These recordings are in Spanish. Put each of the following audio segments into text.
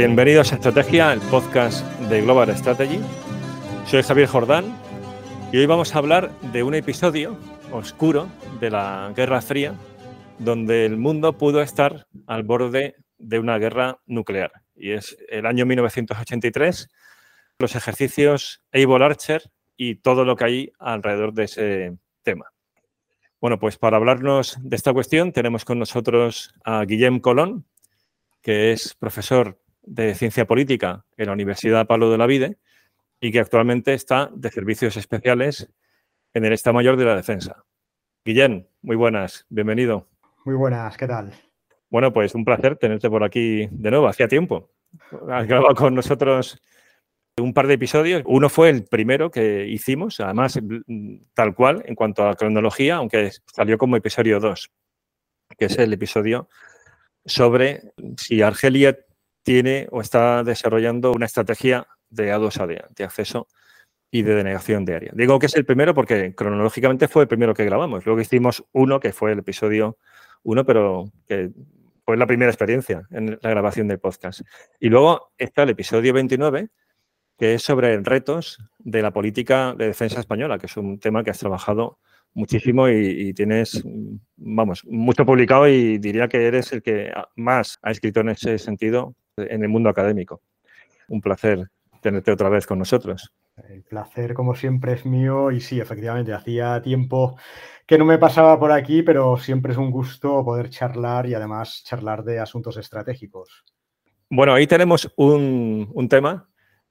Bienvenidos a Estrategia, el podcast de Global Strategy. Soy Javier Jordán y hoy vamos a hablar de un episodio oscuro de la Guerra Fría donde el mundo pudo estar al borde de una guerra nuclear. Y es el año 1983, los ejercicios Able Archer y todo lo que hay alrededor de ese tema. Bueno, pues para hablarnos de esta cuestión tenemos con nosotros a Guillem Colón, que es profesor de Ciencia Política en la Universidad Pablo de la Vide y que actualmente está de servicios especiales en el Estado Mayor de la Defensa. Guillén, muy buenas, bienvenido. Muy buenas, ¿qué tal? Bueno, pues un placer tenerte por aquí de nuevo, hacía tiempo. Has grabado con nosotros un par de episodios. Uno fue el primero que hicimos, además tal cual en cuanto a cronología, aunque salió como episodio 2, que es el episodio sobre si Argelia tiene o está desarrollando una estrategia de A2AD, de acceso y de denegación diaria. Digo que es el primero porque cronológicamente fue el primero que grabamos. Luego hicimos uno que fue el episodio 1, pero que fue la primera experiencia en la grabación del podcast. Y luego está el episodio 29, que es sobre retos de la política de defensa española, que es un tema que has trabajado muchísimo y, tienes, vamos, mucho publicado y diría que eres el que más ha escrito en ese sentido en el mundo académico. Un placer tenerte otra vez con nosotros. El placer, como siempre, es mío y sí, efectivamente, hacía tiempo que no me pasaba por aquí, pero siempre es un gusto poder charlar y además charlar de asuntos estratégicos. Bueno, ahí tenemos un, un tema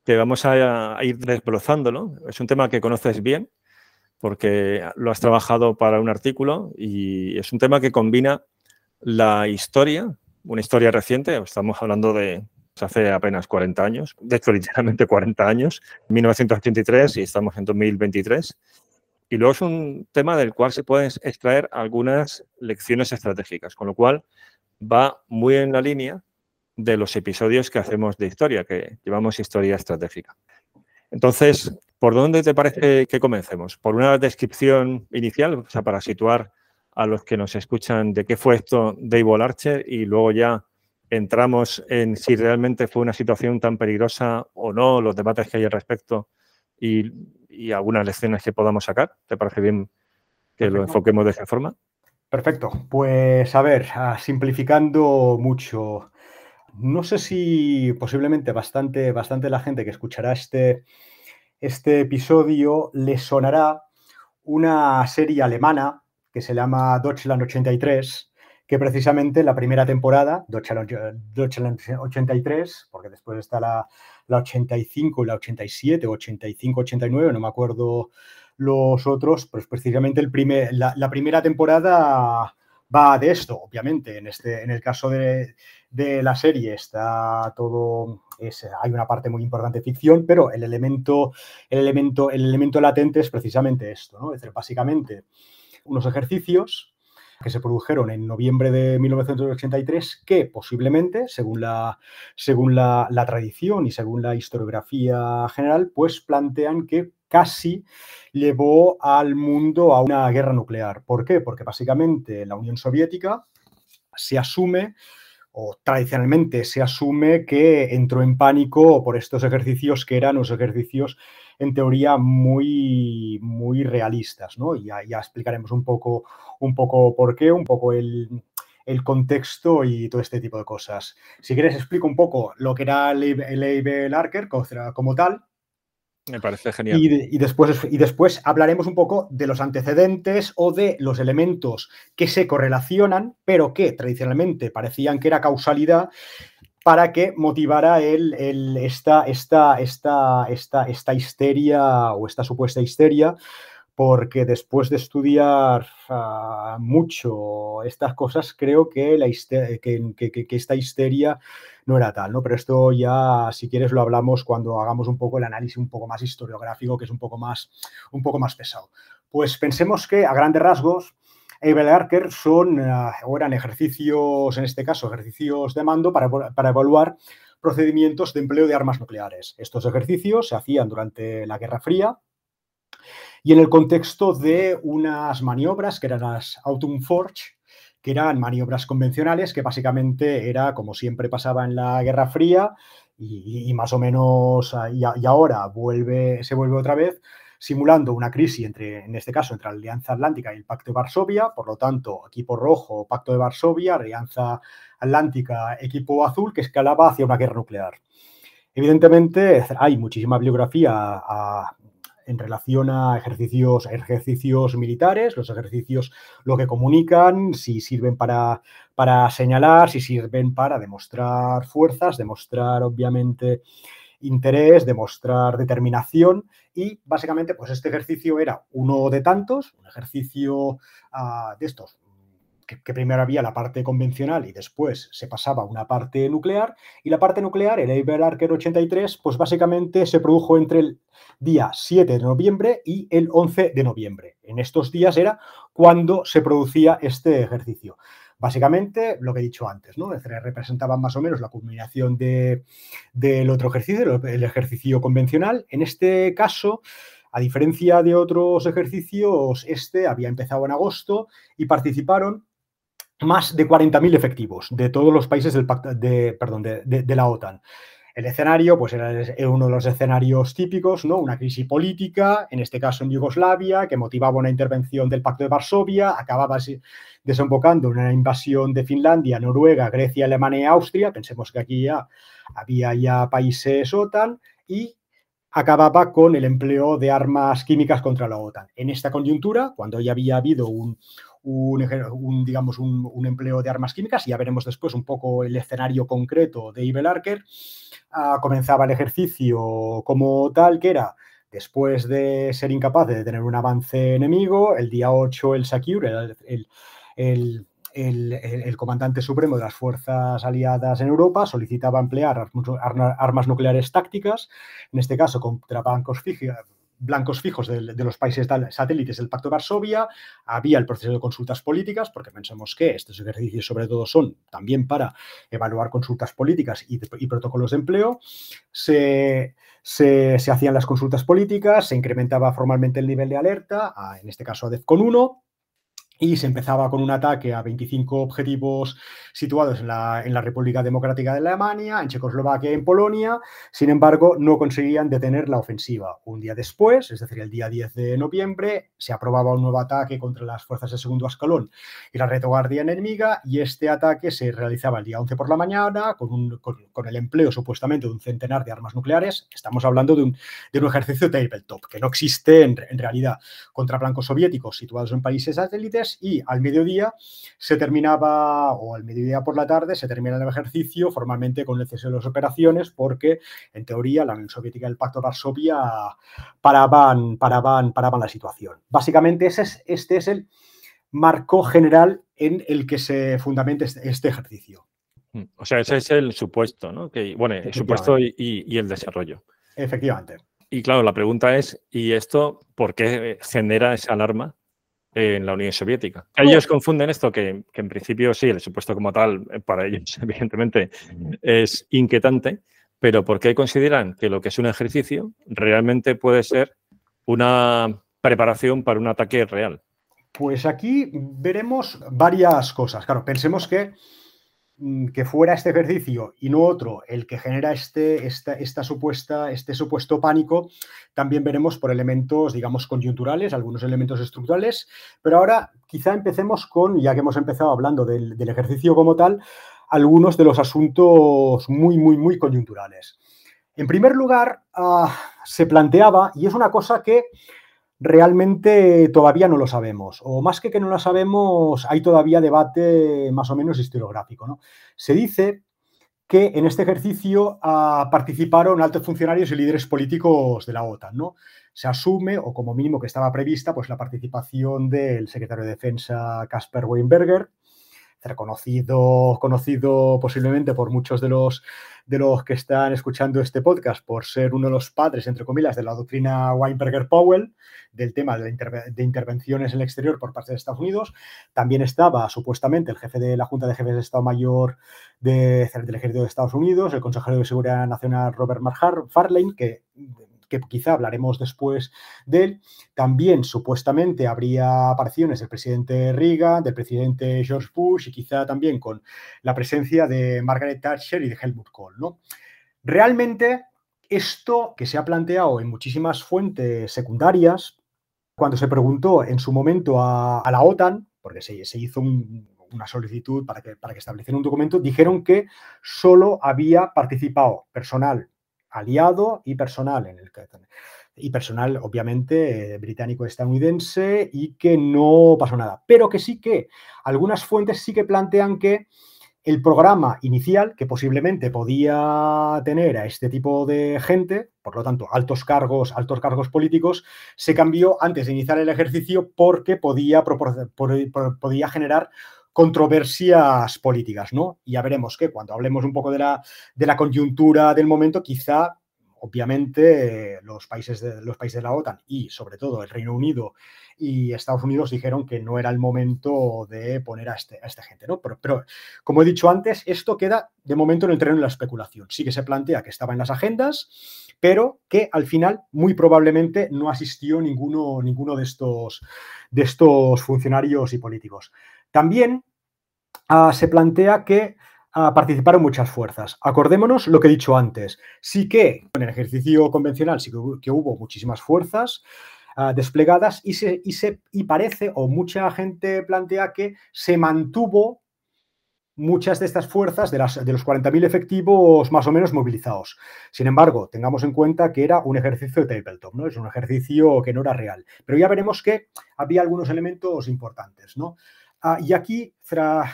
que vamos a, ir desbrozándolo. Es un tema que conoces bien porque lo has trabajado para un artículo y es un tema que combina la historia, una historia reciente, estamos hablando de hace apenas 40 años, de hecho literalmente 40 años, 1983 y estamos en 2023. Y luego es un tema del cual se pueden extraer algunas lecciones estratégicas, con lo cual va muy en la línea de los episodios que hacemos de historia, que llevamos historia estratégica. Entonces, ¿por dónde te parece que comencemos? ¿Por una descripción inicial, o sea, para situar a los que nos escuchan de qué fue esto de Evil Archer y luego ya entramos en si realmente fue una situación tan peligrosa o no, los debates que hay al respecto y, algunas lecciones que podamos sacar. ¿Te parece bien que lo enfoquemos de esa forma? Perfecto. Pues a ver, ah, simplificando mucho, no sé si posiblemente bastante, bastante la gente que escuchará este, este episodio le sonará una serie alemana que se llama Deutschland 83, que precisamente la primera temporada, Deutschland 83, porque después está la, la 85 y la 87, 85, 89, no me acuerdo los otros, pues precisamente el primer, la, primera temporada va de esto, obviamente. En, este, en el caso de, de la serie está todo, es, hay una parte muy importante de ficción, pero el elemento, el elemento, el elemento latente es precisamente esto, ¿no? Es decir, básicamente unos ejercicios que se produjeron en noviembre de 1983 que posiblemente, según la, según la, tradición y según la historiografía general, pues plantean que casi llevó al mundo a una guerra nuclear. ¿Por qué? Porque básicamente la Unión Soviética se asume o tradicionalmente se asume que entró en pánico por estos ejercicios que eran los ejercicios en teoría muy, muy realistas, ¿no? Y ya, explicaremos un poco, un poco por qué, un poco el, contexto y todo este tipo de cosas. Si quieres, explico un poco lo que era el Able Archer como tal. Me parece genial. Y, después, y después hablaremos un poco de los antecedentes o de los elementos que se correlacionan, pero que tradicionalmente parecían que era causalidad para que motivara el, esta, esta, esta, esta, esta histeria o esta supuesta histeria, porque después de estudiar ah, mucho estas cosas, creo que, la que, esta histeria no era tal, ¿no? Pero esto ya, si quieres, lo hablamos cuando hagamos un poco el análisis un poco más historiográfico, que es un poco más, un poco más pesado. Pues pensemos que a grandes rasgos, Able Archer son, eh, eran ejercicios, en este caso, ejercicios de mando para, para evaluar procedimientos de empleo de armas nucleares. Estos ejercicios se hacían durante la Guerra Fría y en el contexto de unas maniobras que eran las Autumn Forge, que eran maniobras convencionales, que básicamente era, como siempre pasaba en la Guerra Fría, y, más o menos, y, y, ahora vuelve, se vuelve otra vez, simulando una crisis entre, en este caso, entre la Alianza Atlántica y el Pacto de Varsovia, por lo tanto, equipo rojo, Pacto de Varsovia, Alianza Atlántica, equipo azul, que escalaba hacia una guerra nuclear. Evidentemente, hay muchísima bibliografía en relación a ejercicios, ejercicios militares, los ejercicios lo que comunican, si sirven para, para señalar, si sirven para demostrar fuerzas, demostrar obviamente interés, demostrar determinación y básicamente pues este ejercicio era uno de tantos, un ejercicio ah, de estos que, primero había la parte convencional y después se pasaba a una parte nuclear. Y la parte nuclear, el Able Archer 83, pues básicamente se produjo entre el día 7 de noviembre y el 11 de noviembre. En estos días era cuando se producía este ejercicio. Básicamente, lo que he dicho antes, ¿no? Representaba más o menos la culminación de, del otro ejercicio, el ejercicio convencional. En este caso, a diferencia de otros ejercicios, este había empezado en agosto y participaron más de 40.000 efectivos de todos los países del de, perdón, de, la OTAN. El escenario, pues era uno de los escenarios típicos, ¿no? Una crisis política, en este caso en Yugoslavia, que motivaba una intervención del Pacto de Varsovia, acababa desembocando en una invasión de Finlandia, Noruega, Grecia, Alemania y Austria. Pensemos que aquí ya había ya países OTAN y acababa con el empleo de armas químicas contra la OTAN. En esta coyuntura, cuando ya había habido un, digamos, un, empleo de armas químicas, ya veremos después un poco el escenario concreto de Ibel Archer, ah, comenzaba el ejercicio como tal, que era después de ser incapaz de tener un avance enemigo, el día 8 el Secure, el, el, comandante supremo de las fuerzas aliadas en Europa solicitaba emplear armas nucleares tácticas, en este caso contra bancos fijos blancos fijos de, los países satélites del Pacto de Varsovia, había el proceso de consultas políticas, porque pensamos que estos ejercicios sobre todo son también para evaluar consultas políticas y, protocolos de empleo, se, hacían las consultas políticas, se incrementaba formalmente el nivel de alerta, en este caso a DEFCON 1, y se empezaba con un ataque a 25 objetivos situados en la, en la, República Democrática de Alemania, en Checoslovaquia y en Polonia. Sin embargo, no conseguían detener la ofensiva. Un día después, es decir, el día 10 de noviembre, se aprobaba un nuevo ataque contra las fuerzas de segundo escalón y la retaguardia enemiga y este ataque se realizaba el día 11 por la mañana con, un, con, el empleo supuestamente de un centenar de armas nucleares. Estamos hablando de un, de un ejercicio tabletop que no existe en, en realidad contra blancos soviéticos situados en países satélites y al mediodía se terminaba, o al mediodía por la tarde, se termina el ejercicio formalmente con el cese de las operaciones porque, en teoría, la Unión Soviética y el Pacto de Varsovia paraban, paraban, paraban la situación. Básicamente ese es, este es el marco general en el que se fundamenta este, este ejercicio. Mm, o sea, ese es el supuesto, ¿no? Que, bueno, el supuesto y, y, el desarrollo. Efectivamente. Y claro, la pregunta es, ¿y esto por qué genera esa alarma en la Unión Soviética. Ellos confunden esto, que, en principio sí, el supuesto como tal, eh, para ellos evidentemente es inquietante, pero ¿por qué consideran que lo que es un ejercicio realmente puede ser una preparación para un ataque real? Pues aquí veremos varias cosas. Claro, pensemos que que fuera este ejercicio y no otro el que genera este, esta, supuesta, este supuesto pánico, también veremos por elementos, digamos, coyunturales, algunos elementos estructurales, pero ahora quizá empecemos con, ya que hemos empezado hablando del, ejercicio como tal, algunos de los asuntos muy, muy, muy coyunturales. En primer lugar, ah, se planteaba, y es una cosa que realmente todavía no lo sabemos, o más que que no lo sabemos, hay todavía debate más o menos historiográfico. ¿no? Se dice que en este ejercicio ah, participaron altos funcionarios y líderes políticos de la OTAN. ¿no? Se asume, o como mínimo que estaba prevista, pues la participación del secretario de Defensa Kasper Weinberger, reconocido, conocido posiblemente por muchos de los, de los que están escuchando este podcast por ser uno de los padres, entre comillas, de la doctrina Weinberger-Powell, del tema de, intervenciones en el exterior por parte de Estados Unidos. También estaba supuestamente el jefe de la Junta de Jefes de Estado Mayor de, del Ejército de Estados Unidos, el consejero de Seguridad Nacional Robert Farlane, que que quizá hablaremos después de él. También supuestamente habría apariciones del presidente Reagan, del presidente George Bush y quizá también con la presencia de Margaret Thatcher y de Helmut Kohl. ¿no? Realmente esto que se ha planteado en muchísimas fuentes secundarias, cuando se preguntó en su momento a, la OTAN, porque se, hizo una solicitud para que, para que estableciera un documento, dijeron que solo había participado personal aliado y personal en el y personal obviamente británico-estadounidense y que no pasó nada, pero que sí que algunas fuentes sí que plantean que el programa inicial, que posiblemente podía tener a este tipo de gente, por lo tanto, altos cargos, altos cargos políticos, se cambió antes de iniciar el ejercicio porque podía, podía generar controversias políticas, ¿no? Y ya veremos que cuando hablemos un poco de la, de la coyuntura del momento, quizá obviamente los países, de, los países de la OTAN y sobre todo el Reino Unido y Estados Unidos dijeron que no era el momento de poner a, este, a esta gente. ¿no? Pero, pero, como he dicho antes, esto queda de momento en el terreno de la especulación. Sí que se plantea que estaba en las agendas, pero que al final muy probablemente no asistió ninguno, ninguno de, estos, de estos funcionarios y políticos. También ah, se plantea que participaron muchas fuerzas. Acordémonos lo que he dicho antes. Sí que en el ejercicio convencional sí que hubo, muchísimas fuerzas ah, desplegadas y parece, o mucha gente plantea que se mantuvo muchas de estas fuerzas, de, las, de los 40.000 efectivos más o menos movilizados. Sin embargo, tengamos en cuenta que era un ejercicio de tabletop, ¿no? Es un ejercicio que no era real. Pero ya veremos que había algunos elementos importantes, ¿no? Ah, y aquí,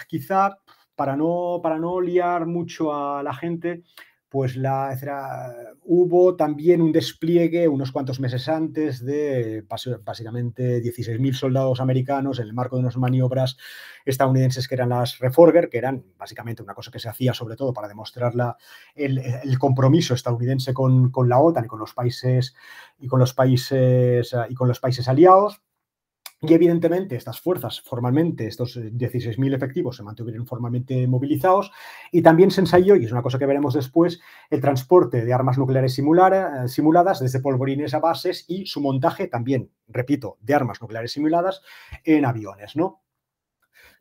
quizá para no, para no liar mucho a la gente, pues la, hubo también un despliegue unos cuantos meses antes de básicamente 16.000 soldados americanos en el marco de unas maniobras estadounidenses que eran las Reforger, que eran básicamente una cosa que se hacía sobre todo para demostrar el, compromiso estadounidense con, con, la OTAN y con los países y con los países y con los países aliados. Y evidentemente estas fuerzas formalmente, estos 16.000 eh, efectivos se mantuvieron formalmente movilizados y también se ensayó, y es una cosa que veremos después, el transporte de armas nucleares eh, simuladas desde polvorines a bases y su montaje también, repito, de armas nucleares simuladas en aviones, ¿no?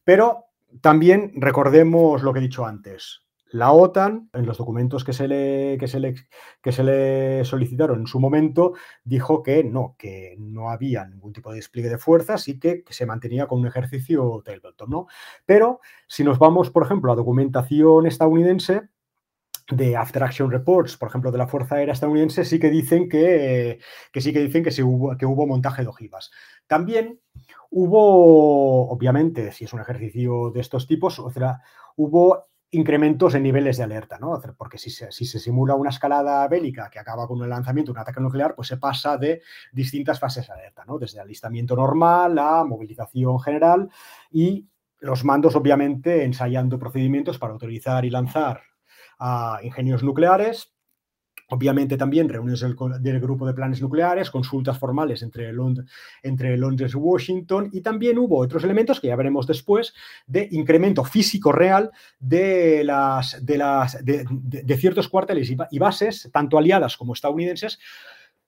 Pero también recordemos lo que he dicho antes, la OTAN, en los documentos que se, le, que, se le, que se le solicitaron en su momento, dijo que no, que no había ningún tipo de despliegue de fuerzas y que, se mantenía con un ejercicio Tabletop, ¿no? Pero si nos vamos, por ejemplo, a documentación estadounidense, de After Action Reports, por ejemplo, de la Fuerza Aérea estadounidense, sí que dicen que, que sí que dicen que, hubo, que hubo montaje de ojivas. También hubo, obviamente, si es un ejercicio de estos tipos, o sea, hubo incrementos en niveles de alerta, ¿no? Porque si se, si se, simula una escalada bélica que acaba con el lanzamiento de un ataque nuclear, pues se pasa de distintas fases de alerta, ¿no? Desde alistamiento normal a movilización general y los mandos, obviamente, ensayando procedimientos para autorizar y lanzar a ingenios nucleares Obviamente también reuniones del, grupo de planes nucleares, consultas formales entre, entre Londres y Washington y también hubo otros elementos que ya veremos después de incremento físico real de, las, de, ciertos cuarteles y, bases, tanto aliadas como estadounidenses,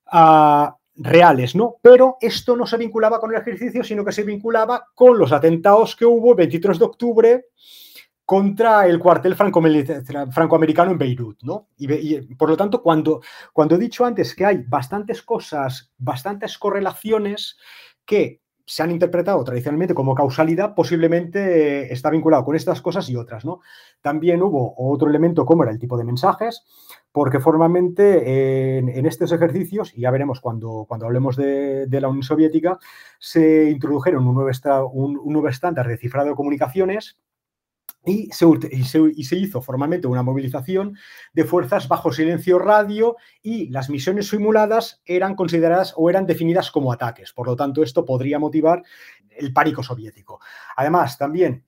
ah, reales, ¿no? Pero esto no se vinculaba con el ejercicio, sino que se vinculaba con los atentados que hubo el 23 de octubre contra el cuartel francoamericano en Beirut, ¿no? Y, por lo tanto, cuando, cuando he dicho antes que hay bastantes cosas, bastantes correlaciones que se han interpretado tradicionalmente como causalidad, posiblemente está vinculado con estas cosas y otras, ¿no? También hubo otro elemento como era el tipo de mensajes, porque formalmente en, estos ejercicios, y ya veremos cuando, cuando hablemos de, la Unión Soviética, se introdujeron un nuevo, un nuevo estándar de cifrado de comunicaciones y se, hizo formalmente una movilización de fuerzas bajo silencio radio y las misiones simuladas eran consideradas o eran definidas como ataques. Por lo tanto, esto podría motivar el pánico soviético. Además, también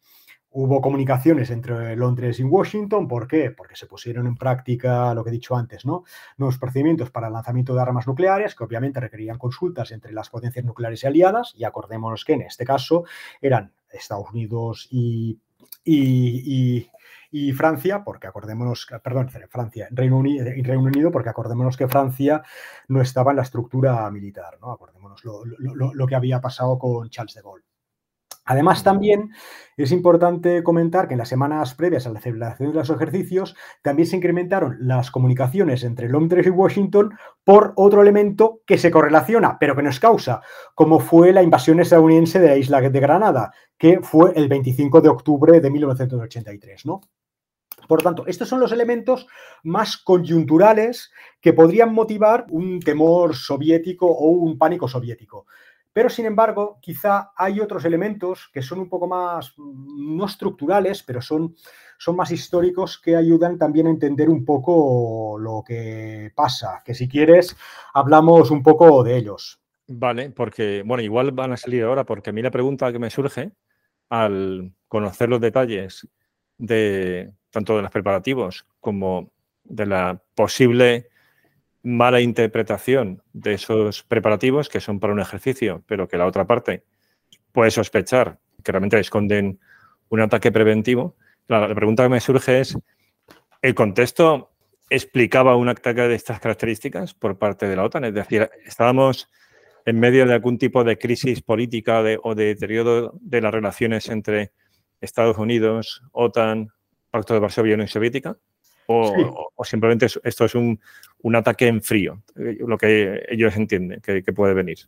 hubo comunicaciones entre Londres y Washington. ¿Por qué? Porque se pusieron en práctica lo que he dicho antes, ¿no? Nuevos procedimientos para el lanzamiento de armas nucleares, que obviamente requerían consultas entre las potencias nucleares y aliadas. Y acordémonos que en este caso eran Estados Unidos y y, Francia, porque acordémonos, perdón, Francia, Reino Unido, Reino Unido, porque acordémonos que Francia no estaba en la estructura militar, ¿no? Acordémonos lo que había pasado con Charles de Gaulle. Además, también es importante comentar que en las semanas previas a la celebración de los ejercicios también se incrementaron las comunicaciones entre Londres y Washington por otro elemento que se correlaciona, pero que no es causa, como fue la invasión estadounidense de la isla de Granada, que fue el 25 de octubre de 1983, ¿no? Por lo tanto, estos son los elementos más coyunturales que podrían motivar un temor soviético o un pánico soviético. Pero, sin embargo, quizá hay otros elementos que son un poco más, mm, no estructurales, pero son, son más históricos que ayudan también a entender un poco lo que pasa. Que si quieres, hablamos un poco de ellos. Vale, porque, bueno, igual van a salir ahora, porque a mí la pregunta que me surge al conocer los detalles de tanto de los preparativos como de la posible mala interpretación de esos preparativos que son para un ejercicio, pero que la otra parte puede sospechar que realmente esconden un ataque preventivo. La, la pregunta que me surge es, ¿el contexto explicaba un ataque de estas características por parte de la OTAN? Es decir, estábamos en medio de algún tipo de crisis política o de deterioro de las relaciones entre Estados Unidos, OTAN, Pacto de Varsovia y Unión Soviética o, simplemente esto es un, ataque en frío, eh, lo que ellos entienden que, puede venir.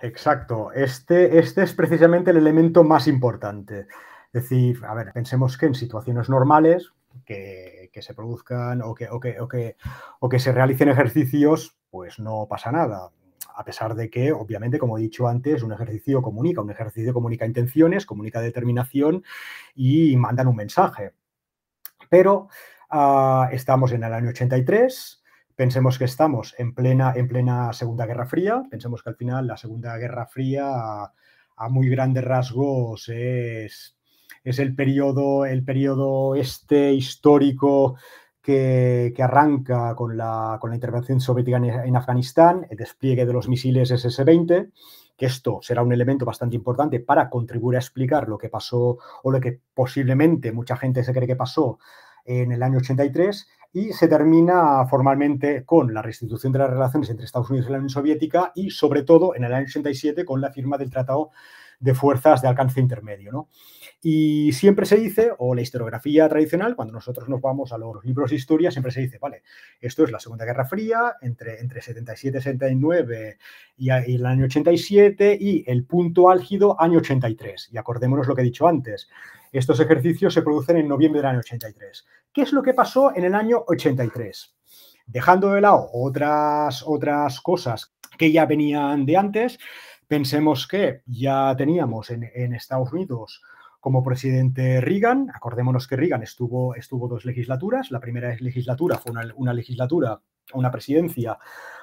Exacto, este, este es precisamente el elemento más importante. Es decir, a ver, pensemos que en situaciones normales que, se produzcan o que, o que, o, que, o que se realicen ejercicios, pues no pasa nada a pesar de que, obviamente, como he dicho antes, un ejercicio comunica, un ejercicio comunica intenciones, comunica determinación y mandan un mensaje. Pero Ah, estamos en el año 83. Pensemos que estamos en plena, en plena Segunda Guerra Fría. Pensemos que al final la Segunda Guerra Fría, a, muy grandes rasgos, es, es el periodo, el periodo este histórico que, arranca con la, con la, intervención soviética en, Afganistán, el despliegue de los misiles SS-20, que esto será un elemento bastante importante para contribuir a explicar lo que pasó o lo que posiblemente mucha gente se cree que pasó en el año 83 y se termina formalmente con la restitución de las relaciones entre Estados Unidos y la Unión Soviética y sobre todo en el año 87 con la firma del Tratado de Fuerzas de Alcance Intermedio. ¿no? Y siempre se dice, o la historiografía tradicional, cuando nosotros nos vamos a los libros de historia, siempre se dice, vale, esto es la Segunda Guerra Fría, entre, entre 77 y 79 y, el año 87, y el punto álgido, año 83. Y acordémonos lo que he dicho antes, estos ejercicios se producen en noviembre del año 83. ¿Qué es lo que pasó en el año 83? Dejando de lado otras, otras cosas que ya venían de antes, pensemos que ya teníamos en, Estados Unidos como presidente Reagan. Acordémonos que Reagan estuvo, estuvo dos legislaturas. La primera legislatura fue una, una legislatura, una presidencia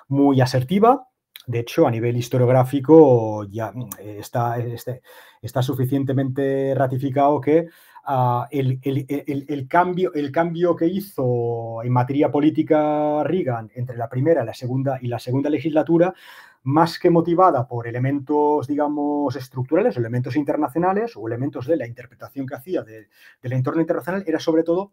muy asertiva, de hecho, a nivel historiográfico ya mm, está, este, está suficientemente ratificado que ah, el, cambio, el cambio que hizo en materia política Reagan entre la primera la segunda, y la segunda legislatura, más que motivada por elementos, digamos, estructurales, elementos internacionales o elementos de la interpretación que hacía del entorno internacional, era sobre todo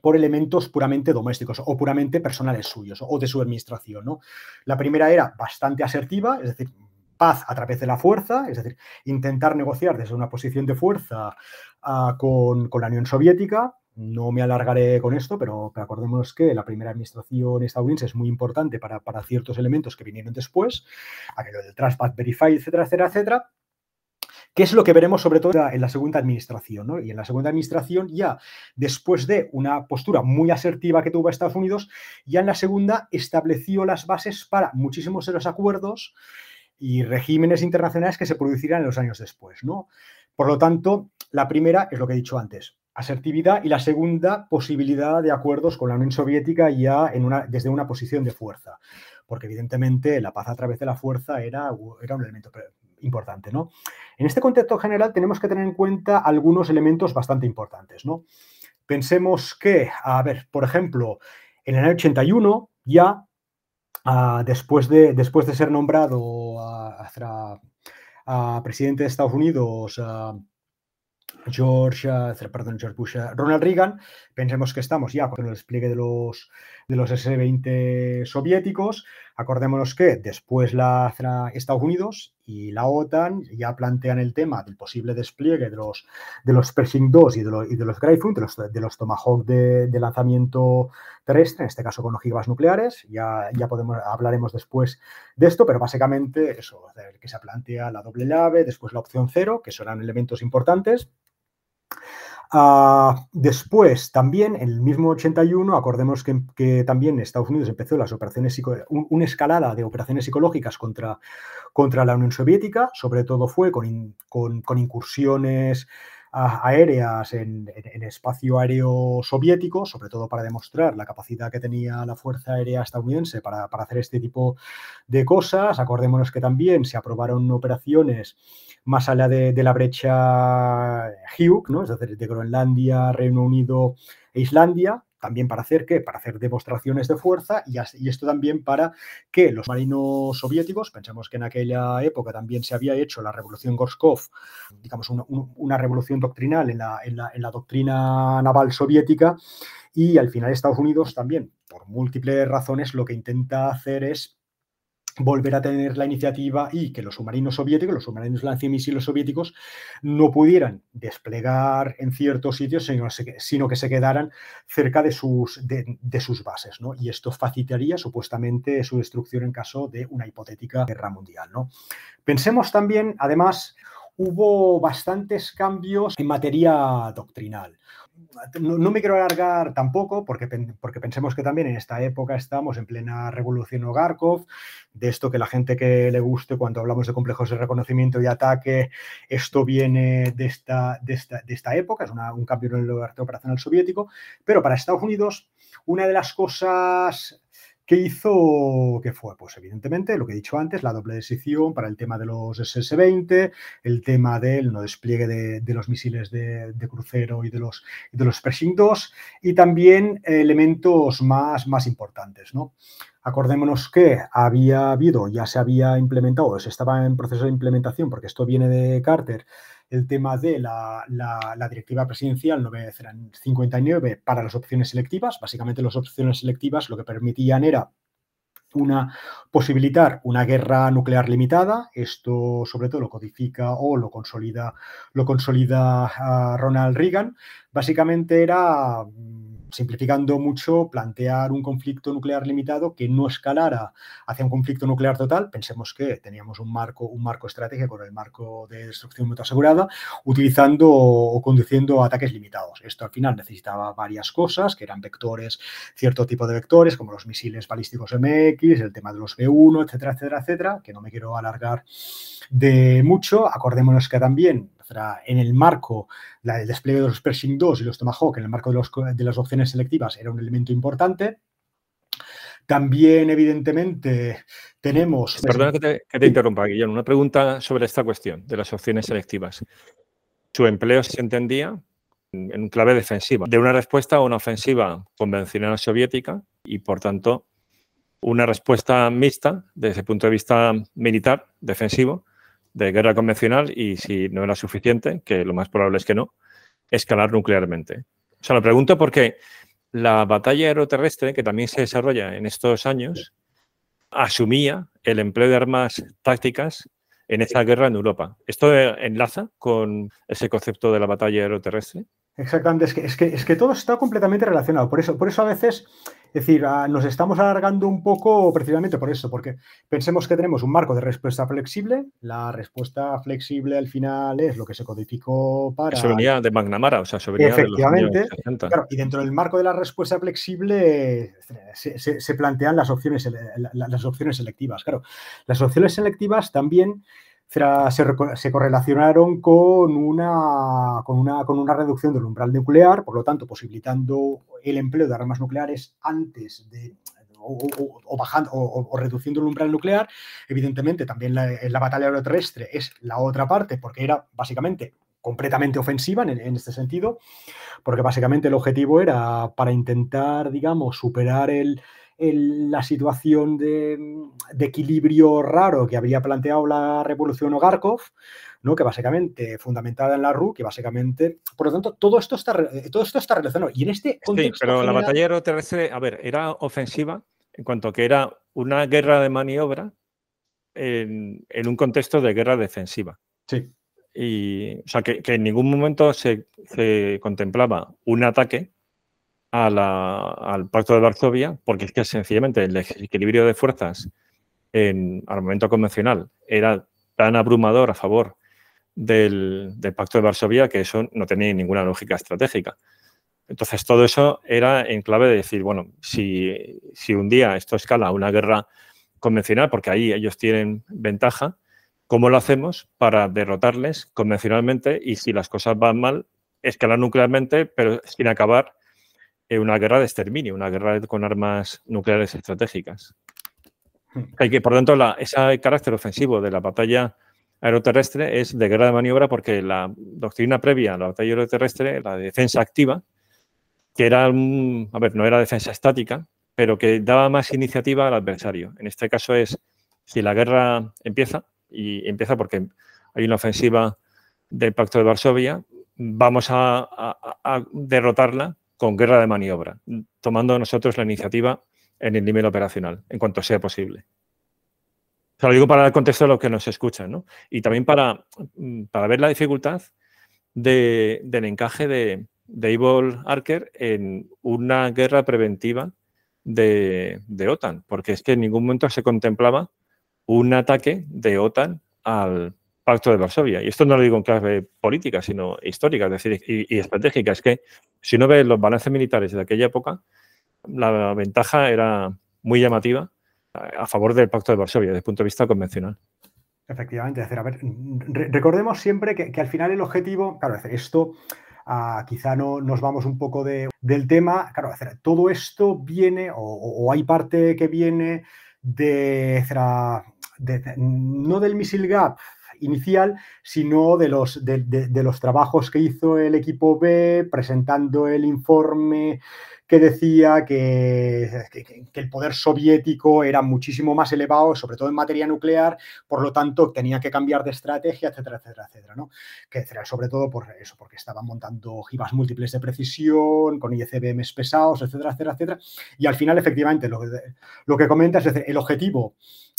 por elementos puramente domésticos o puramente personales suyos o de su administración. ¿no? La primera era bastante asertiva, es decir, paz a través de la fuerza, es decir, intentar negociar desde una posición de fuerza ah, con, la Unión Soviética. No me alargaré con esto, pero, acordémonos que la primera administración estadounidense es muy importante para, para ciertos elementos que vinieron después, aquello del Trust Verify, etcétera, etcétera, etcétera. ¿Qué es lo que veremos sobre todo en la segunda administración? ¿no? Y en la segunda administración, ya después de una postura muy asertiva que tuvo Estados Unidos, ya en la segunda estableció las bases para muchísimos de los acuerdos y regímenes internacionales que se producirían en los años después. ¿no? Por lo tanto, la primera es lo que he dicho antes, asertividad y la segunda, posibilidad de acuerdos con la Unión Soviética ya en una, desde una posición de fuerza, porque evidentemente la paz a través de la fuerza era, era un elemento importante, ¿no? En este contexto general tenemos que tener en cuenta algunos elementos bastante importantes, ¿no? Pensemos que, a ver, por ejemplo, en el año 81 ya, ah, después, de, después de ser nombrado a, presidente de Estados Unidos, George, perdón, George Bush, Ronald Reagan, pensemos que estamos ya con el despliegue de los, de los S-20 soviéticos. Acordémonos que después la Estados Unidos y la OTAN ya plantean el tema del posible despliegue de los, de los Pershing 2 y de los, y de los Gryphon, de los, de Tomahawk de, lanzamiento terrestre, en este caso con ojivas nucleares. Ya, ya podemos, hablaremos después de esto, pero básicamente eso, que se plantea la doble llave, después la opción cero, que serán elementos importantes. Ah, después, también, en el mismo 81, acordemos que, también Estados Unidos empezó las operaciones, una escalada de operaciones psicológicas contra, contra la Unión Soviética, sobre todo fue con, con, incursiones ah, aéreas en, espacio aéreo soviético, sobre todo para demostrar la capacidad que tenía la Fuerza Aérea estadounidense para, para hacer este tipo de cosas. Acordémonos que también se aprobaron operaciones más allá de, la brecha Hugh, ¿no? es decir, de Groenlandia, Reino Unido e Islandia, también para hacer qué? Para hacer demostraciones de fuerza y, esto también para que los marinos soviéticos, pensemos que en aquella época también se había hecho la revolución Gorskov, digamos una, revolución doctrinal en la, en la doctrina naval soviética y al final Estados Unidos también, por múltiples razones, lo que intenta hacer es volver a tener la iniciativa y que los submarinos soviéticos, los submarinos lanzamisiles soviéticos, no pudieran desplegar en ciertos sitios, sino, que se quedaran cerca de sus, de, sus bases. ¿no? Y esto facilitaría supuestamente su destrucción en caso de una hipotética guerra mundial. ¿no? Pensemos también, además, hubo bastantes cambios en materia doctrinal no, me quiero alargar tampoco, porque, porque pensemos que también en esta época estamos en plena revolución Ogarkov, de esto que la gente que le guste cuando hablamos de complejos de reconocimiento y ataque, esto viene de esta, de esta, época, es un cambio en el arte operacional soviético, pero para Estados Unidos, una de las cosas ¿Qué hizo? ¿Qué fue? Pues evidentemente lo que he dicho antes, la doble decisión para el tema de los SS-20, el tema del no despliegue de, los misiles de, crucero y de los, de los Pershing 2 y también elementos más, más importantes. ¿no? Acordémonos que había habido, ya se había implementado, se estaba en proceso de implementación, porque esto viene de Carter, el tema de la, directiva presidencial 959 para las opciones selectivas. Básicamente las opciones selectivas lo que permitían era una posibilitar una guerra nuclear limitada. Esto sobre todo lo codifica o lo consolida, lo consolida ah, Ronald Reagan. Básicamente era simplificando mucho, plantear un conflicto nuclear limitado que no escalara hacia un conflicto nuclear total. Pensemos que teníamos un marco, un marco estratégico, el marco de destrucción mutua asegurada, utilizando o conduciendo ataques limitados. Esto al final necesitaba varias cosas, que eran vectores, cierto tipo de vectores, como los misiles balísticos MX, el tema de los B1, etcétera, etcétera, etcétera, que no me quiero alargar de mucho. Acordémonos que también en el marco del despliegue de los Pershing 2 y los Tomahawk, en el marco de, las opciones selectivas, era un elemento importante. También, evidentemente, tenemos... Perdona que te, interrumpa, Guillermo. Una pregunta sobre esta cuestión de las opciones selectivas. ¿Su empleo se entendía en clave defensiva, de una respuesta a una ofensiva convencional soviética y, por tanto, una respuesta mixta desde el punto de vista militar, defensivo, de guerra convencional y si no era suficiente, que lo más probable es que no, escalar nuclearmente. O sea, lo pregunto porque la batalla aeroterrestre, que también se desarrolla en estos años, asumía el empleo de armas tácticas en esa guerra en Europa. ¿Esto enlaza con ese concepto de la batalla aeroterrestre? Exactamente, es que, es que, es que todo está completamente relacionado. Por eso, por eso a veces es decir, ah, nos estamos alargando un poco precisamente por eso, porque pensemos que tenemos un marco de respuesta flexible. La respuesta flexible al final es lo que se codificó para. Eso venía de McNamara, o sea, eso venía Efectivamente, de los Claro, y dentro del marco de la respuesta flexible se, plantean las opciones, las opciones selectivas. Claro, las opciones selectivas también se, correlacionaron con una, con, una, con una reducción del umbral nuclear, por lo tanto, posibilitando el empleo de armas nucleares antes de, o, bajando o, reduciendo el umbral nuclear. Evidentemente, también la, la batalla aeroterrestre es la otra parte, porque era básicamente completamente ofensiva en, en, este sentido, porque básicamente el objetivo era para intentar, digamos, superar el, la situación de, equilibrio raro que había planteado la revolución Ogarkov, ¿no? que básicamente fundamentada en la RU, que básicamente, por lo tanto, todo esto está, todo esto está relacionado. Y en este contexto Sí, pero la batalla aeroterrestre, a ver, era ofensiva en cuanto que era una guerra de maniobra en, un contexto de guerra defensiva. Sí. Y, o sea, que, en ningún momento se, contemplaba un ataque al Pacto de Varsovia, porque es que sencillamente el equilibrio de fuerzas en armamento convencional era tan abrumador a favor del, Pacto de Varsovia que eso no tenía ninguna lógica estratégica. Entonces, todo eso era en clave de decir, bueno, si, si un día esto escala a una guerra convencional, porque ahí ellos tienen ventaja, ¿cómo lo hacemos para derrotarles convencionalmente y si las cosas van mal, escalar nuclearmente, pero sin acabar una guerra de exterminio, una guerra con armas nucleares estratégicas? Hmm. Hay que, por tanto, ese carácter ofensivo de la batalla aeroterrestre es de guerra de maniobra porque la doctrina previa a la batalla aeroterrestre, la defensa activa, que era, a ver, no era defensa estática, pero que daba más iniciativa al adversario. En este caso es, si la guerra empieza, y empieza porque hay una ofensiva del Pacto de Varsovia, vamos a, derrotarla con guerra de maniobra, tomando nosotros la iniciativa en el nivel operacional, en cuanto sea posible. O lo digo para el contexto de lo que nos escuchan, ¿no? Y también para, para ver la dificultad del encaje de, de Evil Archer en una guerra preventiva de, OTAN, porque es que en ningún momento se contemplaba un ataque de OTAN al Pacto de Varsovia. Y esto no lo digo en clave política, sino histórica, es decir, y, estratégica. Es que si uno ve los balances militares de aquella época, la ventaja era muy llamativa a favor del Pacto de Varsovia desde el punto de vista convencional. Efectivamente, a ver, recordemos siempre que, al final el objetivo, claro, esto quizá no nos vamos un poco del tema. Claro, todo esto viene o, hay parte que viene de, no del misil gap inicial, sino de los, de los trabajos que hizo el equipo B presentando el informe que decía que, el poder soviético era muchísimo más elevado, sobre todo en materia nuclear, por lo tanto tenía que cambiar de estrategia, etcétera, etcétera, etcétera, ¿no? Que sobre todo por eso, porque estaban montando ojivas múltiples de precisión, con ICBMs pesados, etcétera, etcétera, etcétera. Y al final, efectivamente, lo, lo que comenta es decir, el objetivo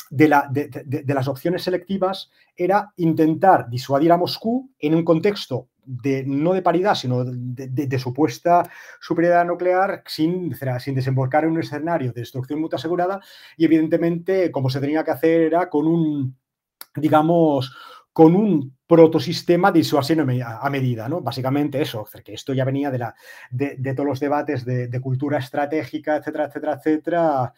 de, la, de, las opciones selectivas era intentar disuadir a Moscú en un contexto de, no de paridad, sino de, supuesta superioridad nuclear sin, sin desembocar en un escenario de destrucción mutua asegurada y evidentemente como se tenía que hacer era con un, digamos, con un protosistema de disuasión a medida, ¿no? Básicamente eso, que esto ya venía de, la, de, todos los debates de, cultura estratégica, etcétera, etcétera, etcétera,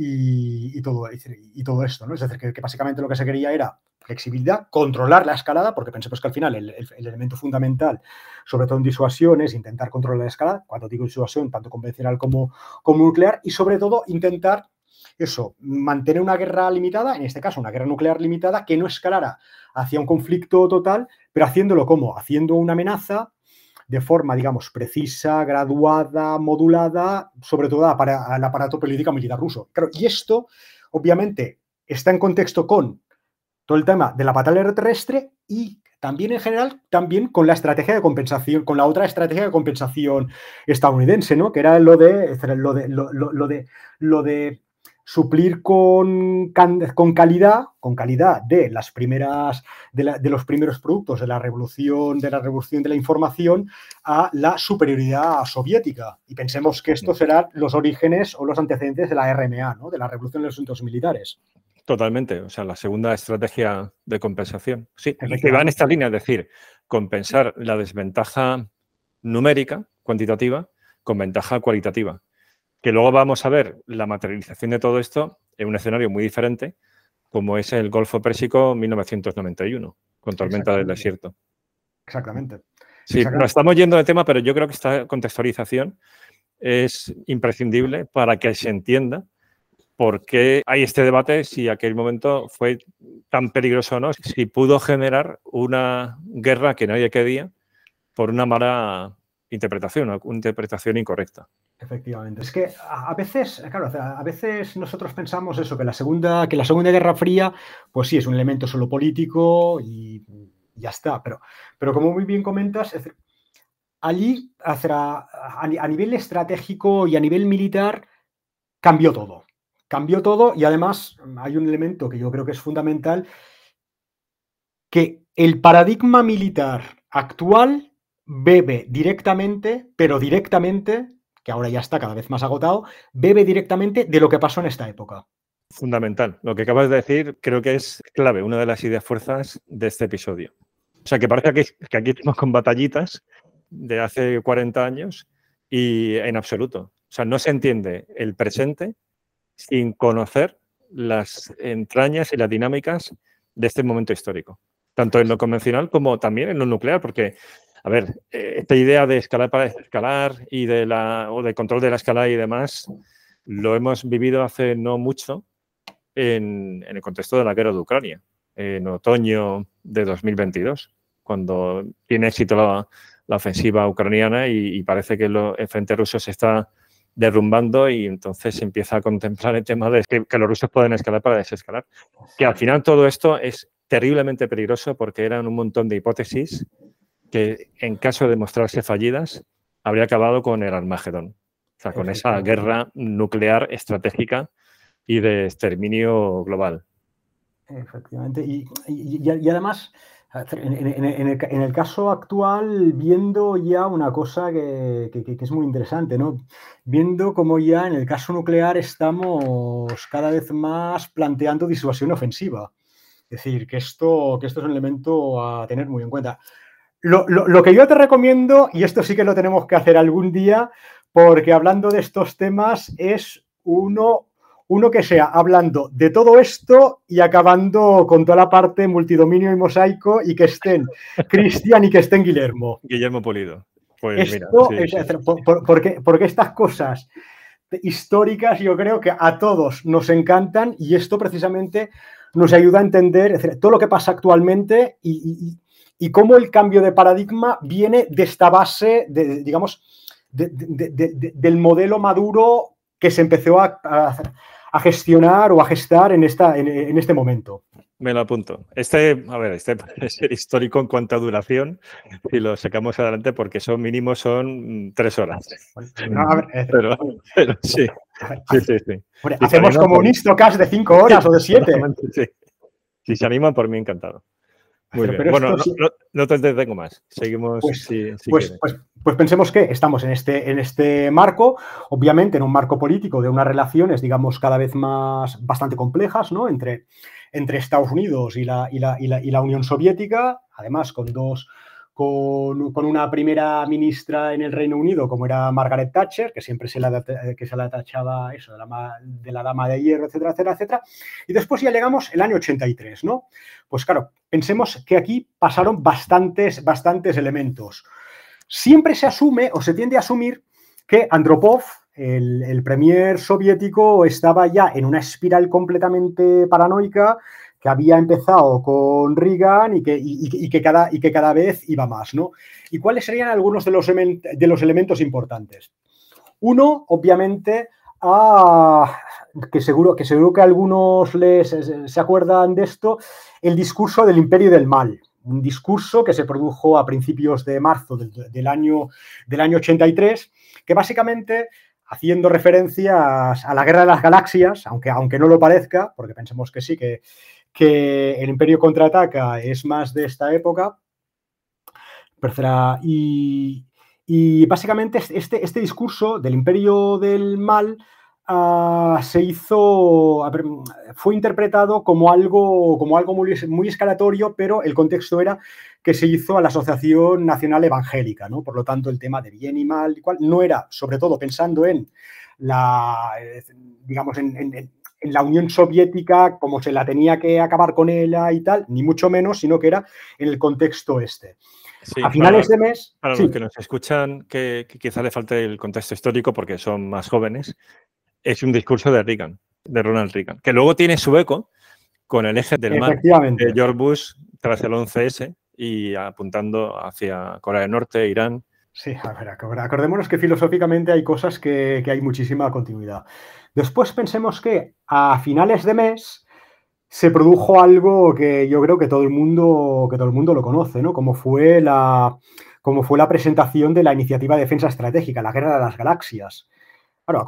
y, todo, y todo esto, ¿no? Es decir, que, básicamente lo que se quería era flexibilidad, controlar la escalada, porque pensemos que al final el, elemento fundamental, sobre todo en disuasión, es intentar controlar la escalada, cuando digo disuasión, tanto convencional como, como nuclear, y sobre todo intentar eso, mantener una guerra limitada, en este caso una guerra nuclear limitada, que no escalara hacia un conflicto total, pero haciéndolo como, haciendo una amenaza de forma, digamos, precisa, graduada, modulada, sobre todo para el aparato político militar ruso. y esto, obviamente, está en contexto con todo el tema de la batalla terrestre y también en general, también con la estrategia de compensación, con la otra estrategia de compensación estadounidense, ¿no? Que era lo de, lo de, lo, de, lo de suplir con, con, calidad, con calidad de las primeras, de, de, los primeros productos de la revolución, de la revolución de la información a la superioridad soviética. Y pensemos que estos serán los orígenes o los antecedentes de la RMA, ¿no? de la revolución de los asuntos militares. Totalmente, o sea, la segunda estrategia de compensación. Sí, que va en esta línea, es decir, compensar la desventaja numérica, cuantitativa, con ventaja cualitativa. Que luego vamos a ver la materialización de todo esto en un escenario muy diferente, como es el Golfo Pérsico 1991, con tormenta del desierto. Exactamente. Sí, nos estamos yendo de tema, pero yo creo que esta contextualización es imprescindible para que se entienda por qué hay este debate si aquel momento fue tan peligroso o no, si pudo generar una guerra que nadie quería por una mala interpretación, una interpretación incorrecta. Efectivamente. Es que a veces, claro, a veces nosotros pensamos eso, que la segunda, que la Segunda Guerra Fría, pues sí, es un elemento solo político y ya está. Pero, pero como muy bien comentas, allí a nivel estratégico y a nivel militar cambió todo. Cambió todo y además hay un elemento que yo creo que es fundamental, que el paradigma militar actual bebe directamente, pero directamente, que ahora ya está cada vez más agotado, bebe directamente de lo que pasó en esta época. Fundamental. Lo que acabas de decir creo que es clave, una de las ideas fuerzas de este episodio. O sea, que parece que, aquí estamos con batallitas de hace 40 años y en absoluto. O sea, no se entiende el presente sin conocer las entrañas y las dinámicas de este momento histórico, tanto en lo convencional como también en lo nuclear, porque, a ver, eh, esta idea de escalar para desescalar y de la, o de control de la escalada y demás, lo hemos vivido hace no mucho en, el contexto de la guerra de Ucrania, en otoño de 2022, cuando tiene éxito la, ofensiva ucraniana y, parece que el frente ruso se está derrumbando y entonces se empieza a contemplar el tema de que, los rusos pueden escalar para desescalar. Que al final todo esto es terriblemente peligroso porque eran un montón de hipótesis que en caso de mostrarse fallidas habría acabado con el Armagedón. O sea, con esa guerra nuclear estratégica y de exterminio global. Efectivamente. y además, en, el, caso actual, viendo ya una cosa que, es muy interesante, ¿no? Viendo cómo ya en el caso nuclear estamos cada vez más planteando disuasión ofensiva. Es decir, que esto, que esto es un elemento a tener muy en cuenta. Lo, lo que yo te recomiendo, y esto sí que lo tenemos que hacer algún día, porque hablando de estos temas es uno uno que sea hablando de todo esto y acabando con toda la parte multidominio y mosaico y que estén Cristian y que estén Guillermo. Guillermo Polido. Pues mira, porque, estas cosas históricas yo creo que a todos nos encantan y esto precisamente nos ayuda a entender todo lo que pasa actualmente y, cómo el cambio de paradigma viene de esta base, de, digamos, del modelo maduro que se empezó a, gestionar o a gestar en, esta, en, este momento. Me lo apunto. Este, a ver, este puede ser histórico en cuanto a duración si lo sacamos adelante porque son mínimos son tres horas. pero, sí. sí, sí, sí. hacemos como un histocast de cinco horas o de siete. Si se animan, por mí encantado. Muy bien. bueno, no, te detengo más. Seguimos. Pues, pues, pues, pues, pensemos que estamos en este, en este marco, obviamente en un marco político de unas relaciones, digamos, cada vez más bastante complejas, ¿no? Entre, entre Estados Unidos y la, y la Unión Soviética, además con dos con, una primera ministra en el Reino Unido como era Margaret Thatcher, que siempre se la, que se la tachaba eso, de la, de la dama de hierro, etcétera, etcétera, etcétera. Y después ya llegamos el año 83, ¿no? Pues claro, pensemos que aquí pasaron bastantes, bastantes elementos. Siempre se asume o se tiende a asumir que Andropov, el, el premier soviético, estaba ya en una espiral completamente paranoica que había empezado con Reagan y que, que, cada, y que cada vez iba más, ¿no? ¿Y cuáles serían algunos de los, de los elementos importantes? Uno, obviamente, que, seguro, que seguro que algunos les, se acuerdan de esto, el discurso del imperio del mal. Un discurso que se produjo a principios de marzo del, año, del año 83, que básicamente haciendo referencias a la guerra de las galaxias, aunque, aunque no lo parezca, porque pensemos que sí, que, que el Imperio contraataca es más de esta época. Y, y básicamente este, este discurso del Imperio del Mal ah, se hizo, fue interpretado como algo, como algo muy, muy, escalatorio, pero el contexto era que se hizo a la Asociación Nacional Evangélica, ¿no? Por lo tanto, el tema de bien y mal, no era, sobre todo pensando en la, digamos, en la Unión Soviética, como se la tenía que acabar con ella y tal, ni mucho menos, sino que era en el contexto este. a finales de mes. Para los que nos escuchan, que, quizá le falte el contexto histórico porque son más jóvenes, es un discurso de Reagan, de Ronald Reagan, que luego tiene su eco con el eje del mar de George Bush tras el 11S y apuntando hacia Corea del Norte, Irán. Sí, a ver, acordémonos que filosóficamente hay cosas que, que hay muchísima continuidad. Después pensemos que a finales de mes se produjo algo que yo creo que todo el mundo, que todo el mundo lo conoce, ¿no? Como fue la, como fue la presentación de la iniciativa de defensa estratégica, la Guerra de las Galaxias.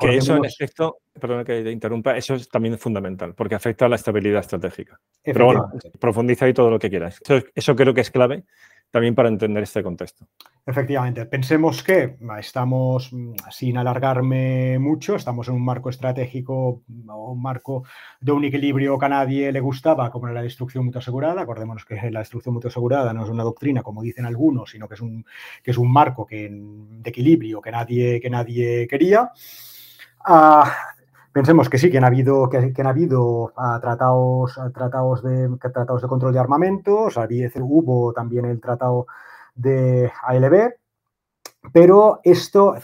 que eso, en efecto, perdón que te interrumpa, eso es también fundamental, porque afecta a la estabilidad estratégica. Pero bueno, profundiza ahí todo lo que quieras. eso creo que es clave también para entender este contexto. Efectivamente, pensemos que estamos, mm, sin alargarme mucho, estamos en un marco estratégico o un marco de un equilibrio que a nadie le gustaba, como la destrucción mutua asegurada. Acordémonos que la destrucción mutua asegurada no es una doctrina, como dicen algunos, sino que es un, que es un marco que, de equilibrio que nadie, que nadie quería. Ah, Pensemos que sí, que han habido, que, habido ah, tratados, ah, tratados, de, tratados de control de armamentos, hubo también el tratado de ALB, pero esto,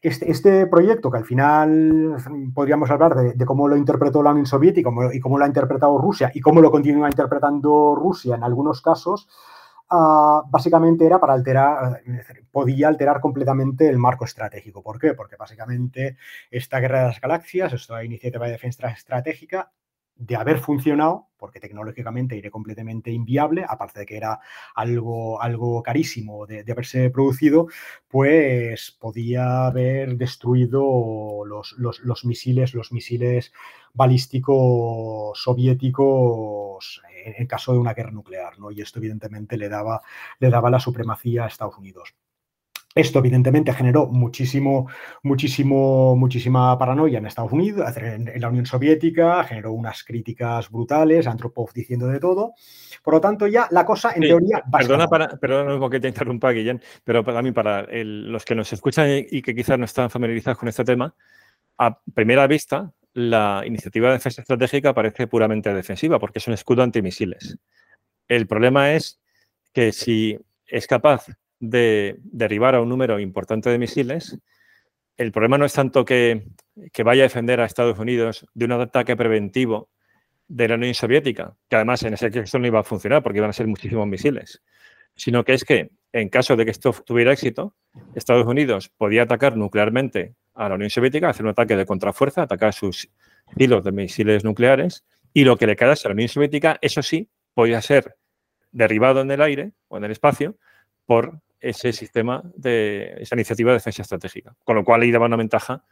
este, este, proyecto, que al final podríamos hablar de, cómo lo interpretó la Unión Soviética y cómo lo ha interpretado Rusia y cómo lo continúa interpretando Rusia en algunos casos, Ah, básicamente era para alterar, podía alterar completamente el marco estratégico. ¿Por qué? Porque básicamente esta guerra de las galaxias, esta iniciativa de defensa estratégica, de haber funcionado, porque tecnológicamente era completamente inviable, aparte de que era algo, algo carísimo de, haberse producido, pues podía haber destruido los, los, misiles, los misiles balísticos soviéticos en, caso de una guerra nuclear, ¿no? Y esto evidentemente le daba, le daba la supremacía a Estados Unidos. Esto evidentemente generó muchísimo, muchísimo, muchísima paranoia en Estados Unidos, en, la Unión Soviética, generó unas críticas brutales, Antropov diciendo de todo. Por lo tanto, ya la cosa en teoría... Perdona, para, perdona que te interrumpa, Guillén, pero para mí, para los que nos escuchan y que quizás no están familiarizados con este tema, a primera vista, la iniciativa de defensa estratégica parece puramente defensiva porque es un escudo antimisiles. El problema es que si es capaz de derribar a un número importante de misiles, el problema no es tanto que, vaya a defender a Estados Unidos de un ataque preventivo de la Unión Soviética, que además en ese caso no iba a funcionar porque iban a ser muchísimos misiles, sino que es que en caso de que esto tuviera éxito, Estados Unidos podía atacar nuclearmente a la Unión Soviética, hacer un ataque de contrafuerza, atacar sus hilos de misiles nucleares y lo que le quedase a la Unión Soviética, eso sí, podía ser derribado en el aire o en el espacio por ese sistema de esa iniciativa de defensa estratégica, con lo cual ahí daba una ventaja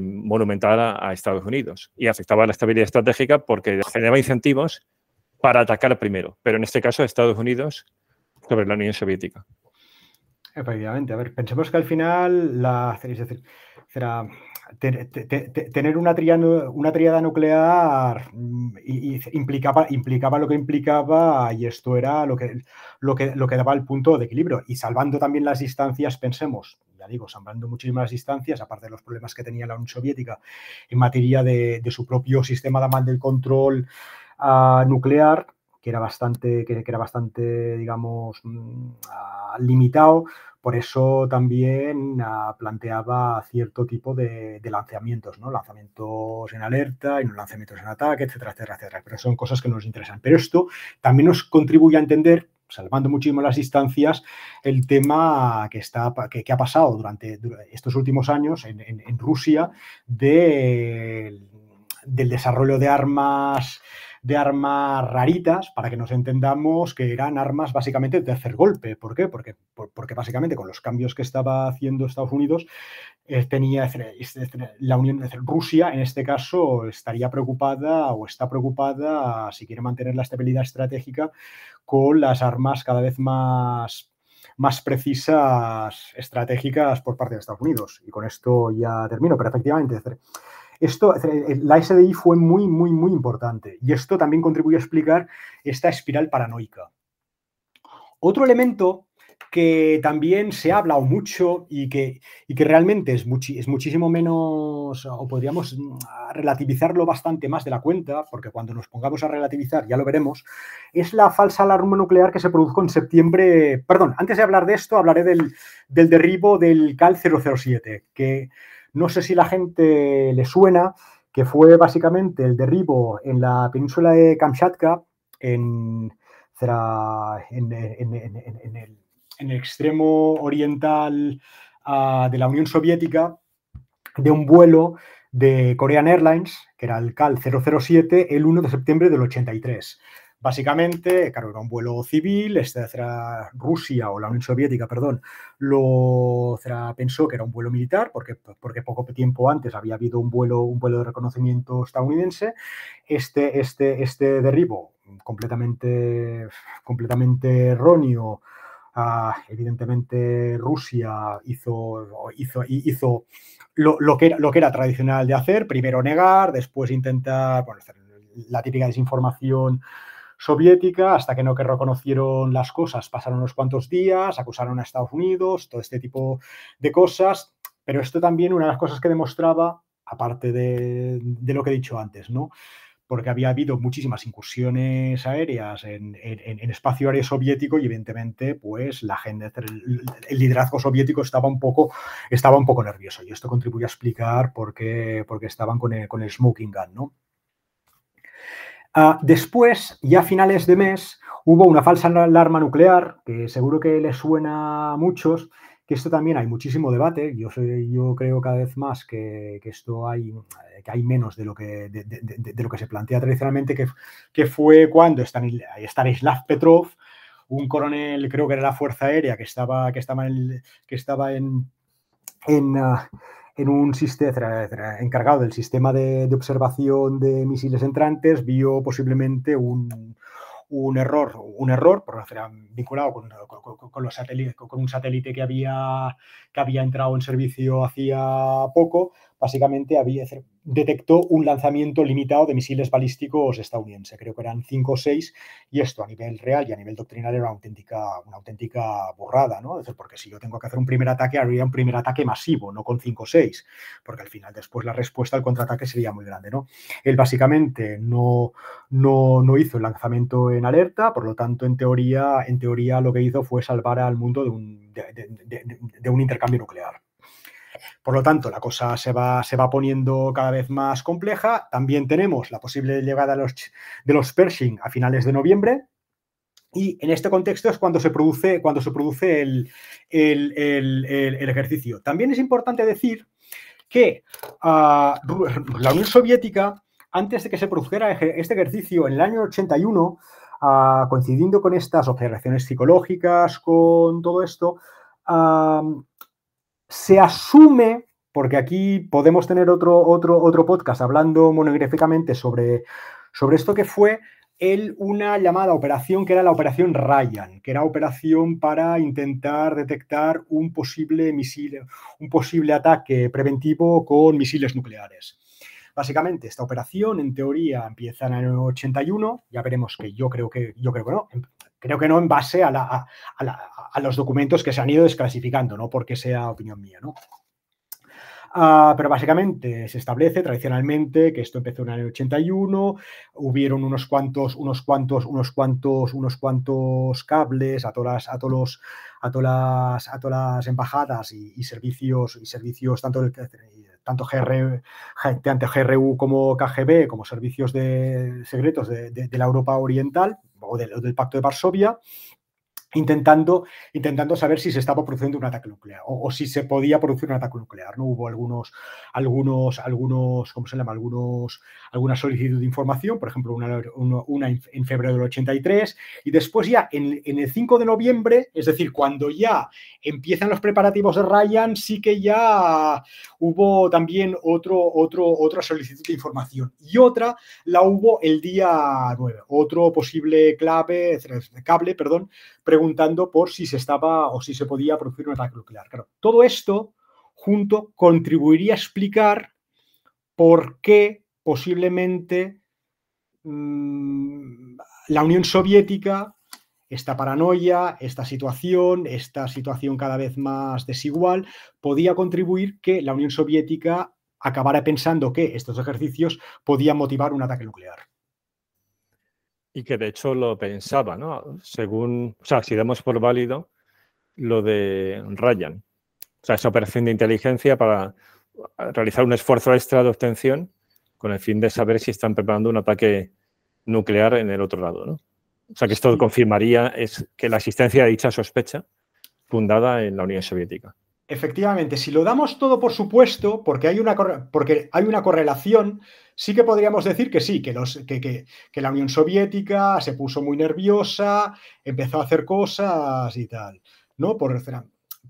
monumental a, Estados Unidos y afectaba la estabilidad estratégica porque generaba incentivos para atacar primero, pero en este caso Estados Unidos sobre la Unión Soviética. Efectivamente, a ver, pensemos que al final la, será tener una, una triada nuclear mm, implicaba, implicaba lo que implicaba y esto era lo que, lo, que, lo que daba el punto de equilibrio. Y salvando también las distancias, pensemos, ya digo, salvando muchísimas distancias, aparte de los problemas que tenía la Unión Soviética en materia de, su propio sistema de mal del control ah, nuclear, que era bastante, que, era bastante digamos, mm, ah, limitado, por eso también ah, planteaba cierto tipo de, lanzamientos, ¿no? Lanzamientos en alerta y no lanzamientos en ataque, etcétera, etcétera, etcétera. Pero son cosas que nos interesan. Pero esto también nos contribuye a entender salvando muchísimo las distancias, el tema que, está, que, ha pasado durante, estos últimos años en, Rusia del desarrollo de armas de armas raritas, para que nos entendamos que eran armas básicamente de tercer golpe. ¿Por qué? Porque, porque básicamente con los cambios que estaba haciendo Estados Unidos, eh, tenía la Unión Rusia, en este caso, estaría preocupada o está preocupada, si quiere mantener la estabilidad estratégica, con las armas cada vez más más precisas estratégicas por parte de Estados Unidos. Y con esto ya termino, pero efectivamente esto, la SDI fue muy, muy, muy importante y esto también contribuye a explicar esta espiral paranoica. Otro elemento que también se ha hablado mucho y que, que realmente es, es, muchísimo menos, o podríamos mm, relativizarlo bastante más de la cuenta, porque cuando nos pongamos a relativizar, ya lo veremos, es la falsa alarma nuclear que se produjo en septiembre. Perdón, antes de hablar de esto, hablaré del, del derribo del CAL 007, que no sé si la gente le suena, que fue básicamente el derribo en la península de Kamchatka, en, el, extremo oriental ah, de la Unión Soviética, de un vuelo de Korean Airlines, que era el CAL 007, el 1 de septiembre del 83. Básicamente, claro, era un vuelo civil, este Rusia o la Unión Soviética, perdón, lo pensó que era un vuelo militar, porque, porque poco tiempo antes había habido un vuelo, un vuelo de reconocimiento estadounidense. Este, este, este derribo completamente, completamente erróneo. Ah, evidentemente Rusia hizo, hizo, hizo lo, que era, lo que era tradicional de hacer, primero negar, después intentar, bueno, la típica desinformación soviética, hasta que no que reconocieron las cosas, pasaron unos cuantos días, acusaron a Estados Unidos, todo este tipo de cosas, pero esto también una de las cosas que demostraba, aparte de, lo que he dicho antes, ¿no? porque había habido muchísimas incursiones aéreas en, espacio aéreo soviético y evidentemente pues la gente, el, liderazgo soviético estaba un poco, estaba un poco nervioso y esto contribuye a explicar por qué, estaban con el, con el smoking gun, ¿no? Ah, después, ya a finales de mes, hubo una falsa alarma nuclear, que seguro que les suena a muchos, que esto también hay muchísimo debate. Yo, yo creo cada vez más que, esto hay, que hay menos de lo que, de, lo que se plantea tradicionalmente, que, que fue cuando Stanislav Petrov, un coronel, creo que era la Fuerza Aérea, que estaba, que estaba en, que estaba en, en ah, en un sistema encargado del sistema de, observación de misiles entrantes, vio posiblemente un, error, un error, por vinculado con, con, los satélites, con un satélite que había, que había entrado en servicio hacía poco, básicamente había, detectó un lanzamiento limitado de misiles balísticos estadounidenses. Creo que eran cinco o seis, y esto a nivel real y a nivel doctrinal era una auténtica, una auténtica borrada, ¿no? Es decir, porque si yo tengo que hacer un primer ataque, haría un primer ataque masivo, no con cinco o seis, porque al final después la respuesta al contraataque sería muy grande, ¿no? Él básicamente no, no, no hizo el lanzamiento en alerta, por lo tanto, en teoría, en teoría lo que hizo fue salvar al mundo de un, de un intercambio nuclear. Por lo tanto, la cosa se va, se va poniendo cada vez más compleja. También tenemos la posible llegada de los, de los Pershing a finales de noviembre, y en este contexto es cuando se produce, cuando se produce el, ejercicio. También es importante decir que ah, la Unión Soviética, antes de que se produjera este ejercicio en el año 81, ah, coincidiendo con estas observaciones psicológicas, con todo esto, ah, se asume, porque aquí podemos tener otro, otro, otro podcast hablando monográficamente sobre, sobre esto que fue el, una llamada operación que era la operación Ryan, que era operación para intentar detectar un posible misil, un posible ataque preventivo con misiles nucleares. Básicamente, esta operación, en teoría, empieza en el año 81. Ya veremos que yo creo que, yo creo que no. Creo que no en base a, los documentos que se han ido desclasificando, no porque sea opinión mía, ¿no? Ah, pero básicamente se establece tradicionalmente que esto empezó en el año 81, hubieron unos cuantos, unos cuantos, unos cuantos, unos cuantos cables a todas, a todos a todas a todas las embajadas y, servicios y servicios tanto tanto GR, GRU como KGB, como servicios de, secretos de la Europa Oriental, o del, Pacto de Varsovia, intentando, intentando saber si se estaba produciendo un ataque nuclear o, si se podía producir un ataque nuclear. ¿no? Hubo algunos, algunos, algunos, ¿cómo se llama? Algunos, alguna solicitud de información, por ejemplo, una, en febrero del 83, y después ya en, el 5 de noviembre, es decir, cuando ya empiezan los preparativos de Ryan, sí que ya hubo también otro, otro, otra solicitud de información. Y otra la hubo el día 9, otro posible clave, cable, perdón, preguntando por si se estaba o si se podía producir un ataque nuclear. Claro, todo esto junto contribuiría a explicar por qué posiblemente mm, la Unión Soviética, esta paranoia, esta situación, esta situación cada vez más desigual, podía contribuir que la Unión Soviética acabara pensando que estos ejercicios podían motivar un ataque nuclear. Y que de hecho lo pensaba, ¿no? Según, o sea, si damos por válido lo de Ryan, o sea, esa operación de inteligencia para realizar un esfuerzo extra de obtención con el fin de saber si están preparando un ataque nuclear en el otro lado, ¿no? O sea, que esto confirmaría es que la existencia de dicha sospecha fundada en la Unión Soviética. Efectivamente, si lo damos todo por supuesto, porque hay una, porque hay una correlación, sí que podríamos decir que sí, que, los, que, la Unión Soviética se puso muy nerviosa, empezó a hacer cosas y tal, ¿no? Por,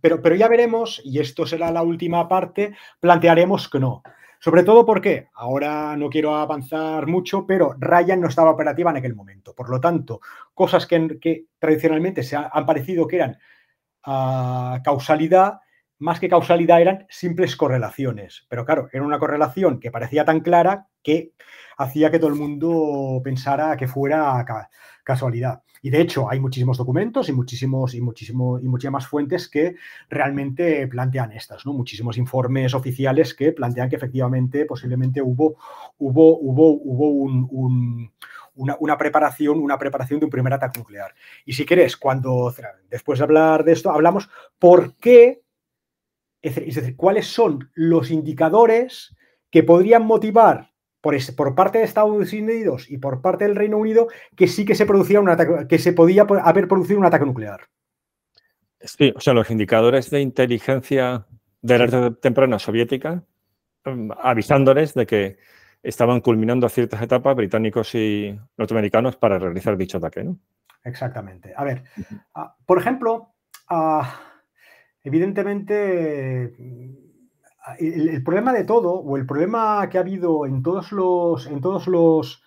pero, pero ya veremos, y esto será la última parte, plantearemos que no. Sobre todo porque, ahora no quiero avanzar mucho, pero Ryan no estaba operativa en aquel momento. Por lo tanto, cosas que, tradicionalmente se han parecido que eran ah, causalidad, más que causalidad eran simples correlaciones. Pero claro, era una correlación que parecía tan clara que hacía que todo el mundo pensara que fuera casualidad. Y de hecho, hay muchísimos documentos y muchísimos y muchísimo, y muchísimas fuentes que realmente plantean estas, ¿no? Muchísimos informes oficiales que plantean que efectivamente, posiblemente hubo, hubo, hubo, hubo una, una, preparación, una preparación de un primer ataque nuclear. Y si quieres, cuando después de hablar de esto, hablamos por qué es decir, ¿cuáles son los indicadores que podrían motivar por, por, parte de Estados Unidos y por parte del Reino Unido que sí que se producía un ataque, que se podía haber producido un ataque nuclear? Sí, o sea, los indicadores de inteligencia de la temprana soviética mm, avisándoles de que estaban culminando ciertas etapas británicos y norteamericanos para realizar dicho ataque, ¿no? Exactamente. A ver, ah, por ejemplo, uh, Evidentemente, el, problema de todo, o el problema que ha habido en todos los, en todos los,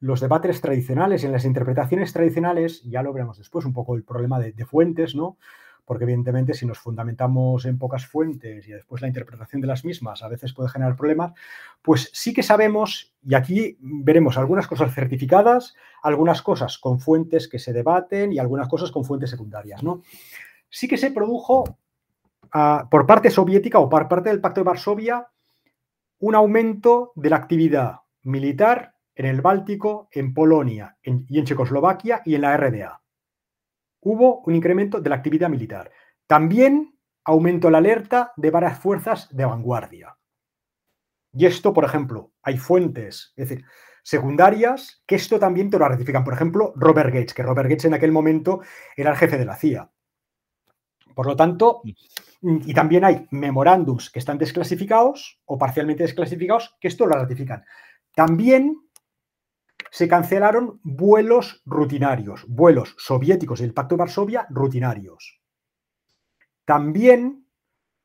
los debates tradicionales, en las interpretaciones tradicionales, ya lo veremos después, un poco el problema de, fuentes, ¿no? Porque evidentemente si nos fundamentamos en pocas fuentes y después la interpretación de las mismas a veces puede generar problemas, pues sí que sabemos, y aquí veremos algunas cosas certificadas, algunas cosas con fuentes que se debaten y algunas cosas con fuentes secundarias, ¿no? Sí que se produjo por parte soviética o por parte del Pacto de Varsovia un aumento de la actividad militar en el Báltico, en Polonia y en Checoslovaquia y en la RDA. Hubo un incremento de la actividad militar. También aumentó la alerta de varias fuerzas de vanguardia. Y esto, por ejemplo, hay fuentes, es decir, secundarias que esto también te lo ratifican. Por ejemplo, Robert Gates, que Robert Gates en aquel momento era el jefe de la CIA. Por lo tanto, mm. Y también hay memorándums que están desclasificados o parcialmente desclasificados que esto lo ratifican. También se cancelaron vuelos rutinarios, vuelos soviéticos del Pacto de Varsovia rutinarios. También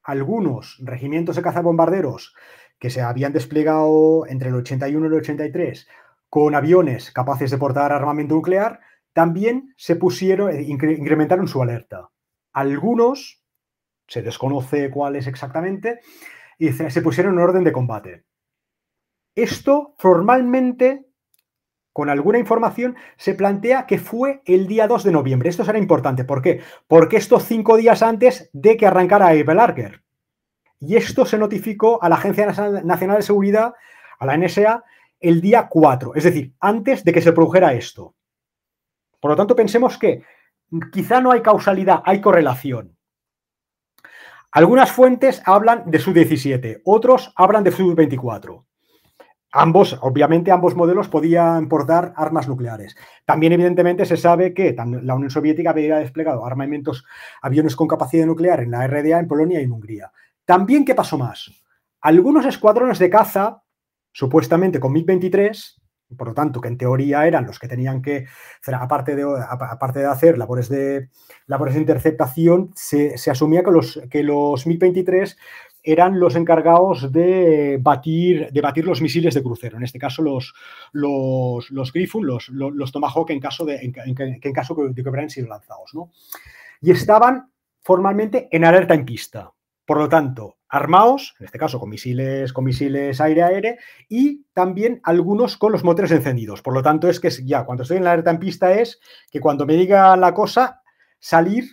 algunos regimientos de cazabombarderos que se habían desplegado entre el 81 y el 83 con aviones capaces de portar armamento nuclear, también se pusieron, incrementaron su alerta. Algunos se desconoce cuál es exactamente, y se pusieron en orden de combate. Esto formalmente, con alguna información, se plantea que fue el día 2 de noviembre. Esto será importante. ¿Por qué? Porque esto cinco días antes de que arrancara Ebelarker. Y esto se notificó a la Agencia Nacional de Seguridad, a la NSA, el día 4, es decir, antes de que se produjera esto. Por lo tanto, pensemos que quizá no hay causalidad, hay correlación. Algunas fuentes hablan de Su-17, otros hablan de Su-24. Ambos, obviamente, ambos modelos podían portar armas nucleares. También, evidentemente, se sabe que la Unión Soviética había desplegado armamentos, aviones con capacidad nuclear en la RDA, en Polonia y en Hungría. También, ¿qué pasó más? Algunos escuadrones de caza, supuestamente con MiG-23, por lo tanto, que en teoría eran los que tenían que, aparte de, aparte de hacer labores de, labores de interceptación, se, asumía que los, que los MiG-23 eran los encargados de batir, de batir los misiles de crucero, en este caso los, los, los Griffon, los, los, Tomahawk en caso de, en, en caso de que hubieran sido lanzados. ¿no? Y estaban formalmente en alerta en pista. Por lo tanto, armados, en este caso con misiles, con misiles aire-aire, y también algunos con los motores encendidos. Por lo tanto, es que ya cuando estoy en la alerta en pista es que cuando me diga la cosa, salir,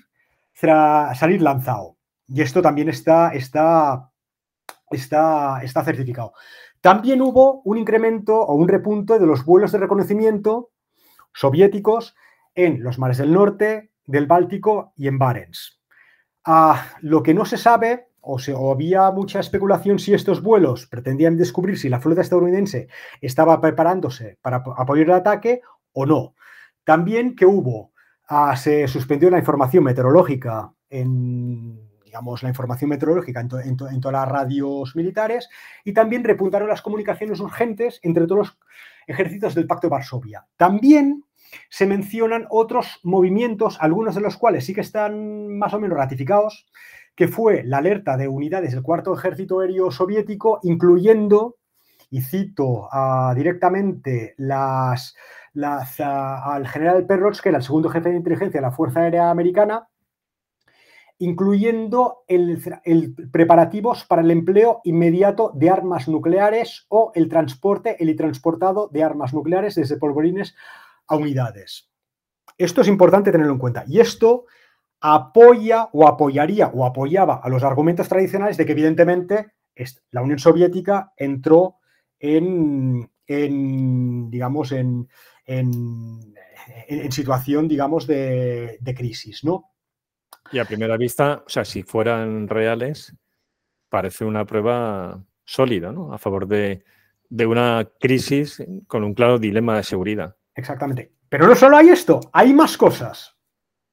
salir lanzado. Y esto también está, está, está, está certificado. También hubo un incremento o un repunto de los vuelos de reconocimiento soviéticos en los mares del norte, del Báltico y en Barents. Lo que no se sabe o, había mucha especulación si estos vuelos pretendían descubrir si la flota estadounidense estaba preparándose para apoyar el ataque o no. También que hubo, ah, se suspendió la información meteorológica en, digamos, la información meteorológica en, todas las radios militares y también repuntaron las comunicaciones urgentes entre todos los ejércitos del Pacto de Varsovia. También se mencionan otros movimientos, algunos de los cuales sí que están más o menos ratificados, que fue la alerta de unidades del Cuarto Ejército Aéreo Soviético, incluyendo, y cito directamente, las, al general Perrots, que era el segundo jefe de inteligencia de la Fuerza Aérea Americana, incluyendo el, preparativos para el empleo inmediato de armas nucleares o el transporte, el transportado de armas nucleares desde polvorines a unidades. Esto es importante tenerlo en cuenta. Y esto apoya o apoyaría o apoyaba a los argumentos tradicionales de que evidentemente la Unión Soviética entró en, digamos, en, situación, digamos, de, de crisis, ¿no? Y a primera vista, o sea, si fueran reales, parece una prueba sólida, ¿no? A favor de, una crisis con un claro dilema de seguridad. Exactamente. Pero no solo hay esto, hay más cosas.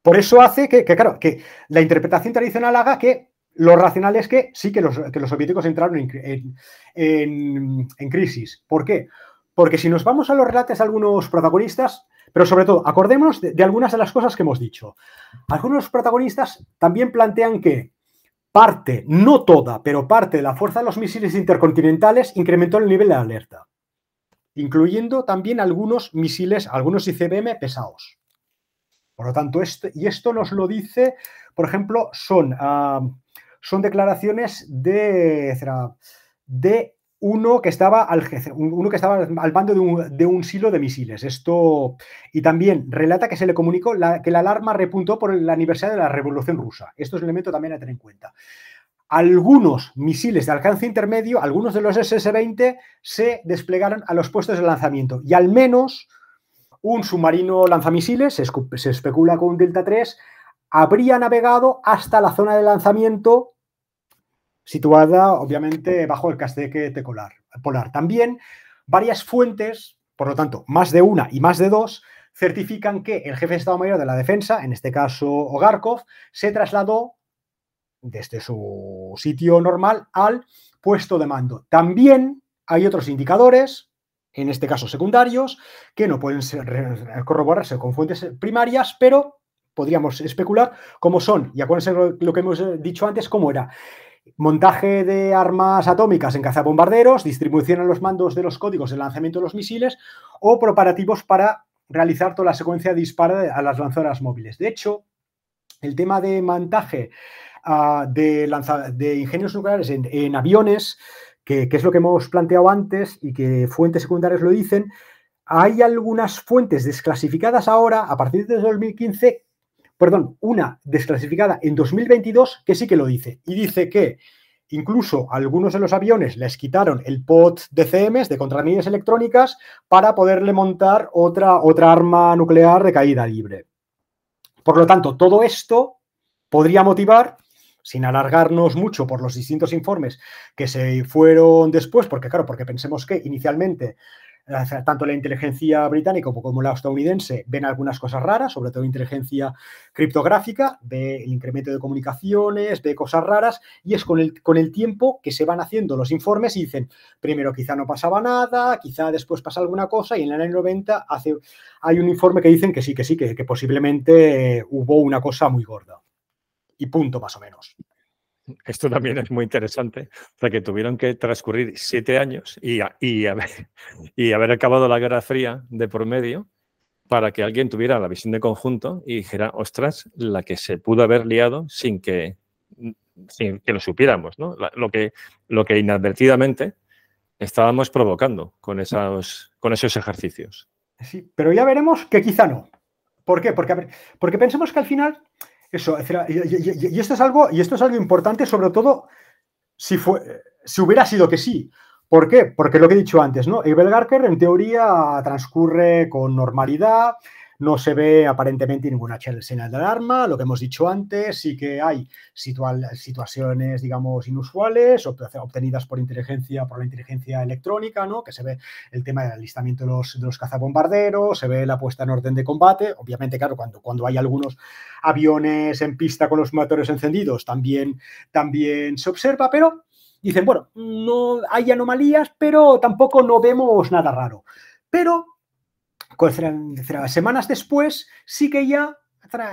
Por eso hace que, claro, que la interpretación tradicional haga que lo racional es que sí que los, soviéticos entraron en, en, crisis. ¿Por qué? Porque si nos vamos a los relatos de algunos protagonistas, pero sobre todo, acordémonos de, algunas de las cosas que hemos dicho. Algunos protagonistas también plantean que parte, no toda, pero parte de la fuerza de los misiles intercontinentales incrementó el nivel de alerta, incluyendo también algunos misiles, algunos ICBM pesados. Por lo tanto, esto, y esto nos lo dice, por ejemplo, son, ah, son declaraciones de, de uno que estaba al, uno que estaba al mando de un, silo de misiles. Esto, y también relata que se le comunicó que la alarma repuntó por el aniversario de la Revolución Rusa. Esto es un elemento también a tener en cuenta. Algunos misiles de alcance intermedio, algunos de los SS-20, se desplegaron a los puestos de lanzamiento y al menos un submarino lanzamisiles, se, especula con un Delta 3, habría navegado hasta la zona de lanzamiento situada obviamente bajo el casteque polar. También varias fuentes, por lo tanto, más de una y más de dos, certifican que el jefe de Estado Mayor de la Defensa, en este caso Ogarkov, se trasladó desde su sitio normal al puesto de mando. También hay otros indicadores, en este caso secundarios, que no pueden corroborarse con fuentes primarias, pero podríamos especular cómo son. Y acuérdense lo que hemos dicho antes, cómo era montaje de armas atómicas en cazabombarderos, distribución en los mandos de los códigos de lanzamiento de los misiles o preparativos para realizar toda la secuencia de disparo a las lanzadoras móviles. De hecho, el tema de montaje de, de, ingenios nucleares en, aviones, que, es lo que hemos planteado antes y que fuentes secundarias lo dicen, hay algunas fuentes desclasificadas ahora, a partir de 2015, perdón, una desclasificada en 2022 que sí que lo dice. Y dice que incluso algunos de los aviones les quitaron el pot de CMs, de contramedidas electrónicas, para poderle montar otra, otra arma nuclear de caída libre. Por lo tanto, todo esto podría motivar sin alargarnos mucho por los distintos informes que se fueron después, porque claro, porque pensemos que inicialmente tanto la inteligencia británica como la estadounidense ven algunas cosas raras, sobre todo inteligencia criptográfica, ve el incremento de comunicaciones, ve cosas raras, y es con el, con el tiempo que se van haciendo los informes y dicen, primero quizá no pasaba nada, quizá después pasa alguna cosa, y en el año 90 hace, hay un informe que dicen que sí, que sí, que, que posiblemente hubo una cosa muy gorda. Y punto, más o menos. Esto también es muy interesante, porque tuvieron que transcurrir siete años y, y, haber, y haber acabado la Guerra Fría de por medio para que alguien tuviera la visión de conjunto y dijera, ostras, la que se pudo haber liado sin que, sin que lo supiéramos, ¿no? Lo que, lo que inadvertidamente estábamos provocando con esos, con esos ejercicios. Sí, pero ya veremos que quizá no. ¿Por qué? Porque, porque pensemos que al final eso, y, esto es algo, y esto es algo importante, sobre todo si, fue, si hubiera sido que sí. ¿Por qué? Porque lo que he dicho antes, ¿no? Abel Garker en teoría transcurre con normalidad, no se ve aparentemente ninguna señal de alarma, lo que hemos dicho antes, sí que hay situaciones, digamos, inusuales obtenidas por inteligencia, por la inteligencia electrónica, ¿no? Que se ve el tema del alistamiento de los, de los cazabombarderos, se ve la puesta en orden de combate, obviamente, claro, cuando, cuando hay algunos aviones en pista con los motores encendidos, también, también se observa, pero dicen, bueno, no hay anomalías, pero tampoco no vemos nada raro. Pero semanas después sí que ya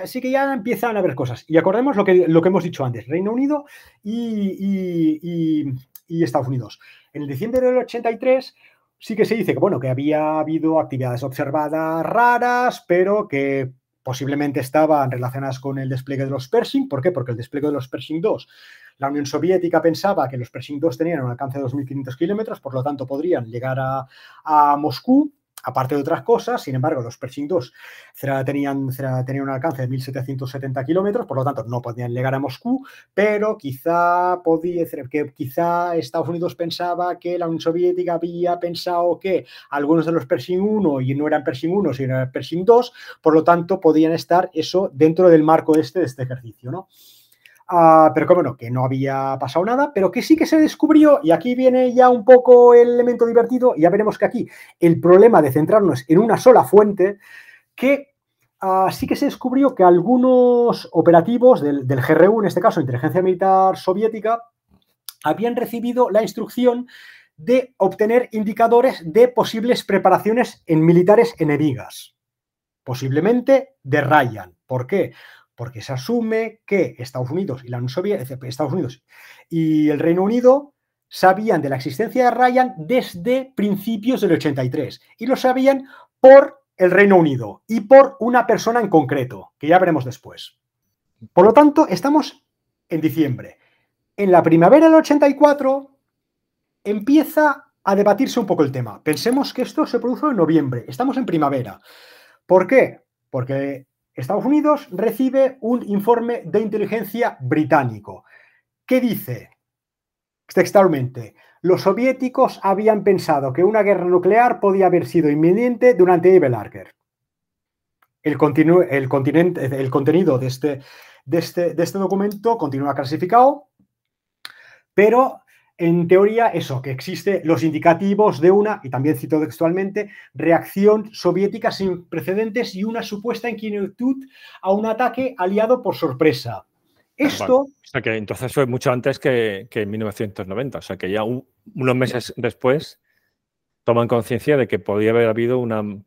sí que ya empiezan a haber cosas. Y acordemos lo que, lo que hemos dicho antes, Reino Unido y, Estados Unidos. En el diciembre del 83 sí que se dice que, bueno, que había habido actividades observadas raras, pero que posiblemente estaban relacionadas con el despliegue de los Pershing. ¿Por qué? Porque el despliegue de los Pershing 2 la Unión Soviética pensaba que los Pershing 2 tenían un alcance de 2.500 kilómetros, por lo tanto podrían llegar a, Moscú, aparte de otras cosas, sin embargo, los Pershing 2 tenían, tenían un alcance de 1.770 kilómetros, por lo tanto, no podían llegar a Moscú, pero quizá, podía, que quizá Estados Unidos pensaba que la Unión Soviética había pensado que algunos de los Pershing 1 y no eran Pershing 1, sino eran Pershing 2, por lo tanto, podían estar eso dentro del marco este, de este ejercicio, ¿no? Ah, pero como no, que no había pasado nada, pero que sí que se descubrió, y aquí viene ya un poco el elemento divertido, y ya veremos que aquí el problema de centrarnos en una sola fuente, que ah, sí que se descubrió que algunos operativos del, del GRU, en este caso Inteligencia Militar Soviética, habían recibido la instrucción de obtener indicadores de posibles preparaciones en militares enemigas, posiblemente de Ryan. ¿Por qué? Porque se asume que Estados Unidos y la Unión Soviética, Estados Unidos y el Reino Unido sabían de la existencia de Ryan desde principios del 83 y lo sabían por el Reino Unido y por una persona en concreto, que ya veremos después. Por lo tanto, estamos en diciembre. En la primavera del 84 empieza a debatirse un poco el tema. Pensemos que esto se produjo en noviembre, estamos en primavera. ¿Por qué? Porque Estados Unidos recibe un informe de inteligencia británico. Que dice textualmente, los soviéticos habían pensado que una guerra nuclear podía haber sido inminente durante Evil El, el, el contenido de este, de, este, de este documento continúa clasificado, pero en teoría, eso, que existe los indicativos de una, y también cito textualmente, reacción soviética sin precedentes y una supuesta inquietud a un ataque aliado por sorpresa. Esto... O sea que entonces fue mucho antes que, en 1990, o sea que ya unos meses después toman conciencia de que podía haber habido una, un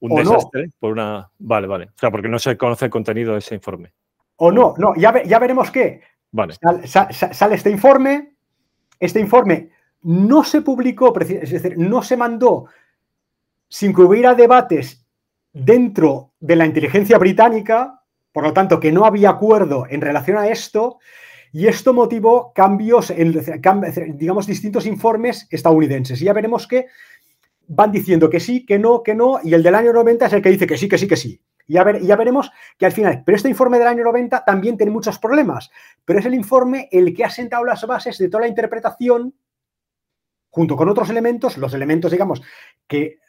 desastre por una... Vale, vale. O sea, porque no se conoce el contenido de ese informe. O no, no, ya, ya veremos qué. Vale. sale este informe, este informe no se publicó, es decir, no se mandó sin que hubiera debates dentro de la inteligencia británica, por lo tanto que no había acuerdo en relación a esto, y esto motivó cambios en, digamos, distintos informes estadounidenses. Y ya veremos que van diciendo que sí, que no, que no, y el del año 90 es el que dice que sí, que sí, que sí. Y ya, ya veremos que al final, pero este informe del año 90 también tiene muchos problemas, pero es el informe el que ha sentado las bases de toda la interpretación junto con otros elementos, los elementos, digamos, que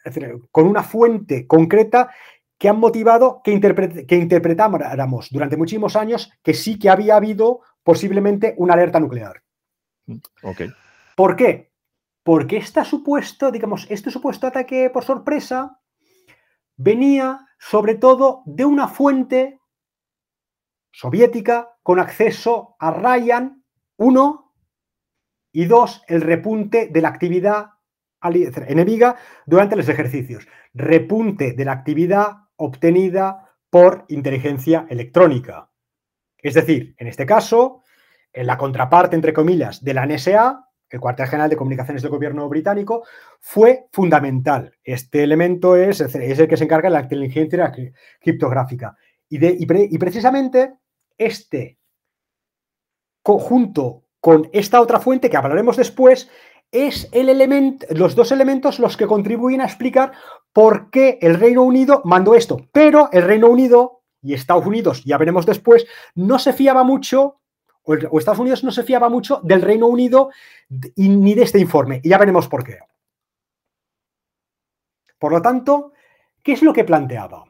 con una fuente concreta que han motivado que, que interpretáramos durante muchísimos años que sí que había habido posiblemente una alerta nuclear. Okay. ¿Por qué? Porque este supuesto, digamos, este supuesto ataque por sorpresa venía sobre todo de una fuente soviética con acceso a Ryan 1 y 2, el repunte de la actividad enemiga durante los ejercicios. Repunte de la actividad obtenida por inteligencia electrónica. Es decir, en este caso, en la contraparte, entre comillas, de la NSA, el cuartel general de comunicaciones del gobierno británico, fue fundamental. Este elemento es, el que se encarga de la inteligencia criptográfica. Y, precisamente este, junto con esta otra fuente que hablaremos después, es el elemento, los dos elementos los que contribuyen a explicar por qué el Reino Unido mandó esto. Pero el Reino Unido y Estados Unidos, ya veremos después, no se fiaba mucho o Estados Unidos no se fiaba mucho del Reino Unido ni de este informe. Y ya veremos por qué. Por lo tanto, ¿qué es lo que planteaba?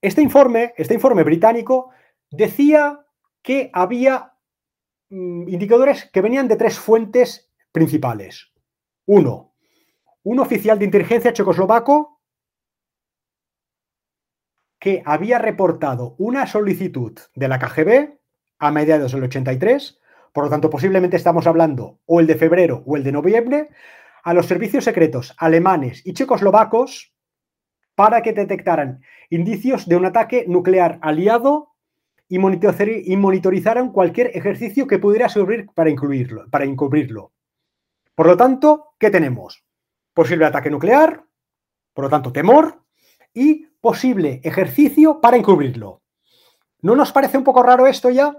Este informe, este informe británico decía que había mm, indicadores que venían de tres fuentes principales. Uno, un oficial de inteligencia checoslovaco que había reportado una solicitud de la KGB a mediados del 83, por lo tanto posiblemente estamos hablando o el de febrero o el de noviembre, a los servicios secretos alemanes y checoslovacos para que detectaran indicios de un ataque nuclear aliado y, monitorizaran cualquier ejercicio que pudiera servir para, incluirlo, para encubrirlo. Por lo tanto, ¿qué tenemos? Posible ataque nuclear, por lo tanto, temor y posible ejercicio para encubrirlo. ¿No nos parece un poco raro esto ya?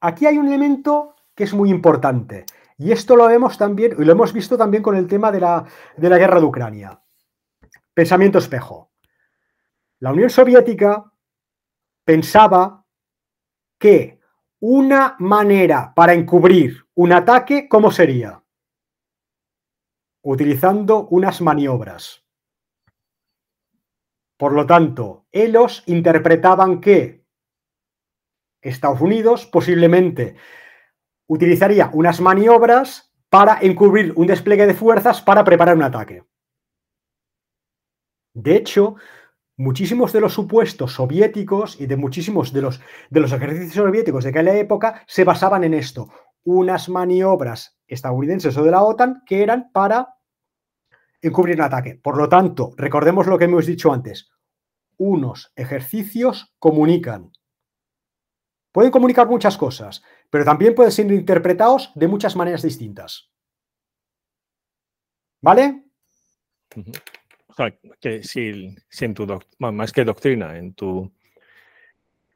Aquí hay un elemento que es muy importante. Y esto lo vemos también, y lo hemos visto también con el tema de la, de la guerra de Ucrania. Pensamiento espejo. La Unión Soviética pensaba que una manera para encubrir un ataque, ¿cómo sería? Utilizando unas maniobras. Por lo tanto, ellos interpretaban que Estados Unidos posiblemente utilizaría unas maniobras para encubrir un despliegue de fuerzas para preparar un ataque. De hecho, muchísimos de los supuestos soviéticos y de muchísimos de los, de los ejercicios soviéticos de aquella época se basaban en esto, unas maniobras estadounidenses o de la OTAN que eran para encubrir un ataque. Por lo tanto, recordemos lo que hemos dicho antes, unos ejercicios comunican. Pueden comunicar muchas cosas, pero también pueden ser interpretados de muchas maneras distintas. ¿Vale? O sea, que si, en tu más que doctrina, en tu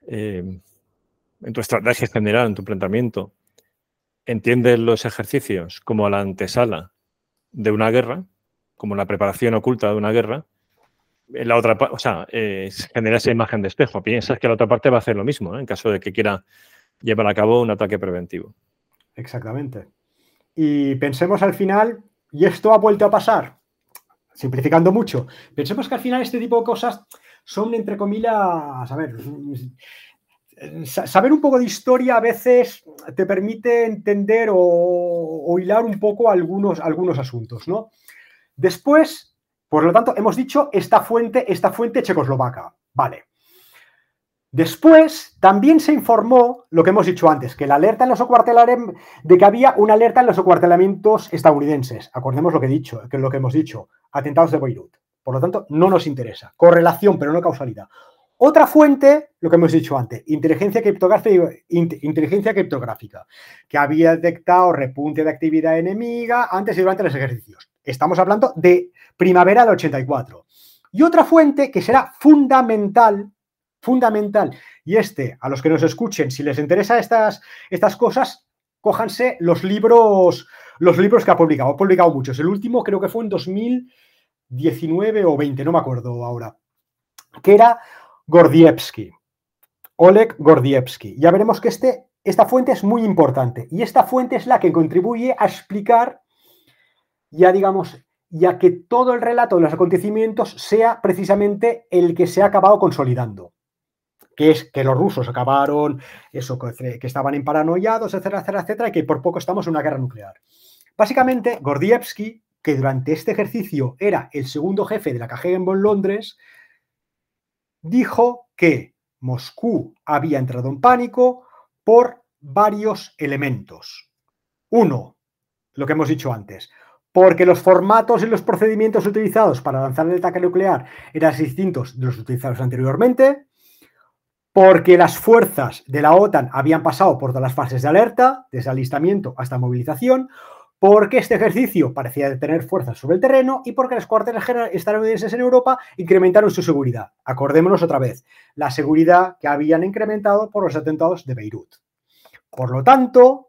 em, en tu estrategia general, en tu planteamiento, entiendes los ejercicios como la antesala de una guerra, como la preparación oculta de una guerra, la otra, o sea, eh, genera esa imagen de espejo. Piensas que la otra parte va a hacer lo mismo, en caso de que quiera llevar a cabo un ataque preventivo. Exactamente. Y pensemos al final, y esto ha vuelto a pasar, simplificando mucho, pensemos que al final este tipo de cosas son, entre comillas, a ver, saber un poco de historia a veces te permite entender o, hilar un poco algunos, algunos asuntos, ¿no? Después, por lo tanto, hemos dicho esta fuente, esta fuente checoslovaca. Vale. Después también se informó lo que hemos dicho antes, que la alerta en los acuartelamientos, de que había una alerta en los acuartelamientos estadounidenses. Acordemos lo que he dicho, que lo que hemos dicho, atentados de Beirut. Por lo tanto, no nos interesa. Correlación, pero no causalidad. Otra fuente, lo que hemos dicho antes, inteligencia criptográfica, inteligencia criptográfica, que había detectado repunte de actividad enemiga antes y durante los ejercicios. Estamos hablando de primavera del 84. Y otra fuente que será fundamental fundamental. Y este, a los que nos escuchen, si les interesa estas, estas cosas, cójanse los libros, los libros que ha publicado. Ha publicado muchos. El último creo que fue en 2019 o 20, no me acuerdo ahora. Que era Gordievsky. Oleg Gordievsky. Ya veremos que este, esta fuente es muy importante. Y esta fuente es la que contribuye a explicar, ya digamos, ya que todo el relato de los acontecimientos sea precisamente el que se ha acabado consolidando que es que los rusos acabaron, eso, que estaban en paranoiados, etcétera, etcétera, etcétera, y que por poco estamos en una guerra nuclear. Básicamente, Gordievsky, que durante este ejercicio era el segundo jefe de la KGB en Londres, dijo que Moscú había entrado en pánico por varios elementos. Uno, lo que hemos dicho antes, porque los formatos y los procedimientos utilizados para lanzar el ataque nuclear eran distintos de los utilizados anteriormente porque las fuerzas de la OTAN habían pasado por todas las fases de alerta, desde alistamiento hasta movilización, porque este ejercicio parecía tener fuerzas sobre el terreno y porque los cuarteles estadounidenses en Europa incrementaron su seguridad. Acordémonos otra vez, la seguridad que habían incrementado por los atentados de Beirut. Por lo tanto,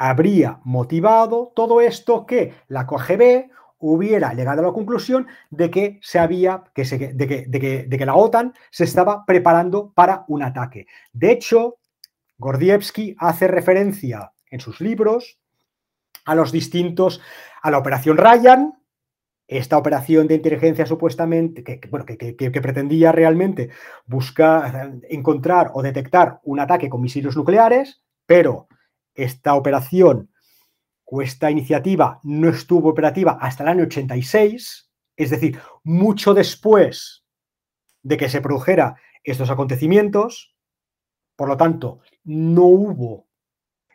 habría motivado todo esto que la KGB hubiera llegado a la conclusión de que se había, que se, de, que, de, que, la OTAN se estaba preparando para un ataque. De hecho, Gordievsky hace referencia en sus libros a los distintos, a la operación Ryan, esta operación de inteligencia supuestamente, que, bueno, que, pretendía realmente buscar, encontrar o detectar un ataque con misiles nucleares, pero esta operación o esta iniciativa no estuvo operativa hasta el año 86, es decir, mucho después de que se produjera estos acontecimientos, por lo tanto, no hubo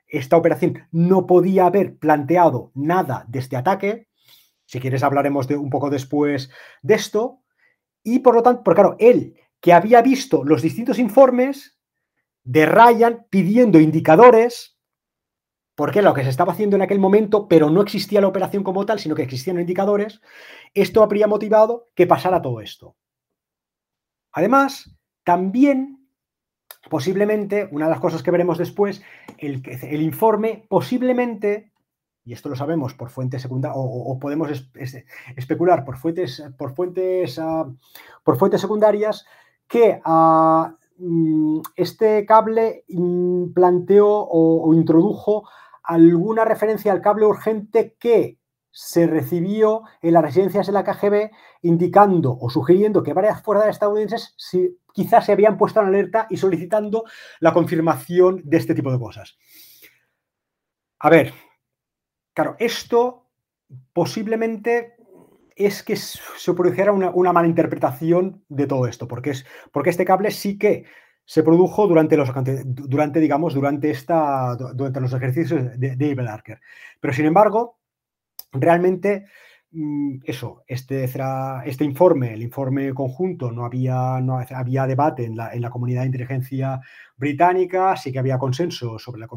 esta operación, no podía haber planteado nada de este ataque, si quieres hablaremos de, un poco después de esto. Y por lo tanto, porque claro, él que había visto los distintos informes de Ryan pidiendo indicadores, porque lo que se estaba haciendo en aquel momento, pero no existía la operación como tal, sino que existían indicadores, esto habría motivado que pasara todo esto. Además, también, posiblemente, una de las cosas que veremos después, el, informe posiblemente y esto lo sabemos por fuentes secundarias, o, podemos especular por fuentes, por fuentes, ah, por fuentes secundarias, que ah, mm, este cable planteó o, introdujo alguna referencia al cable urgente que se recibió en las residencias de la KGB indicando o sugiriendo que varias fuerzas estadounidenses quizás se habían puesto en alerta y solicitando la confirmación de este tipo de cosas. A ver, Claro, esto posiblemente es que se produjera una, mala interpretación de todo esto, porque, es, porque este cable sí que se produjo durante los durante, digamos, durante esta durante los ejercicios de, de Archer. Pero sin embargo, realmente Mm, eso, este, este informe, el informe conjunto, no había, no había debate en la, en la comunidad de inteligencia británica, sí que había consenso sobre la,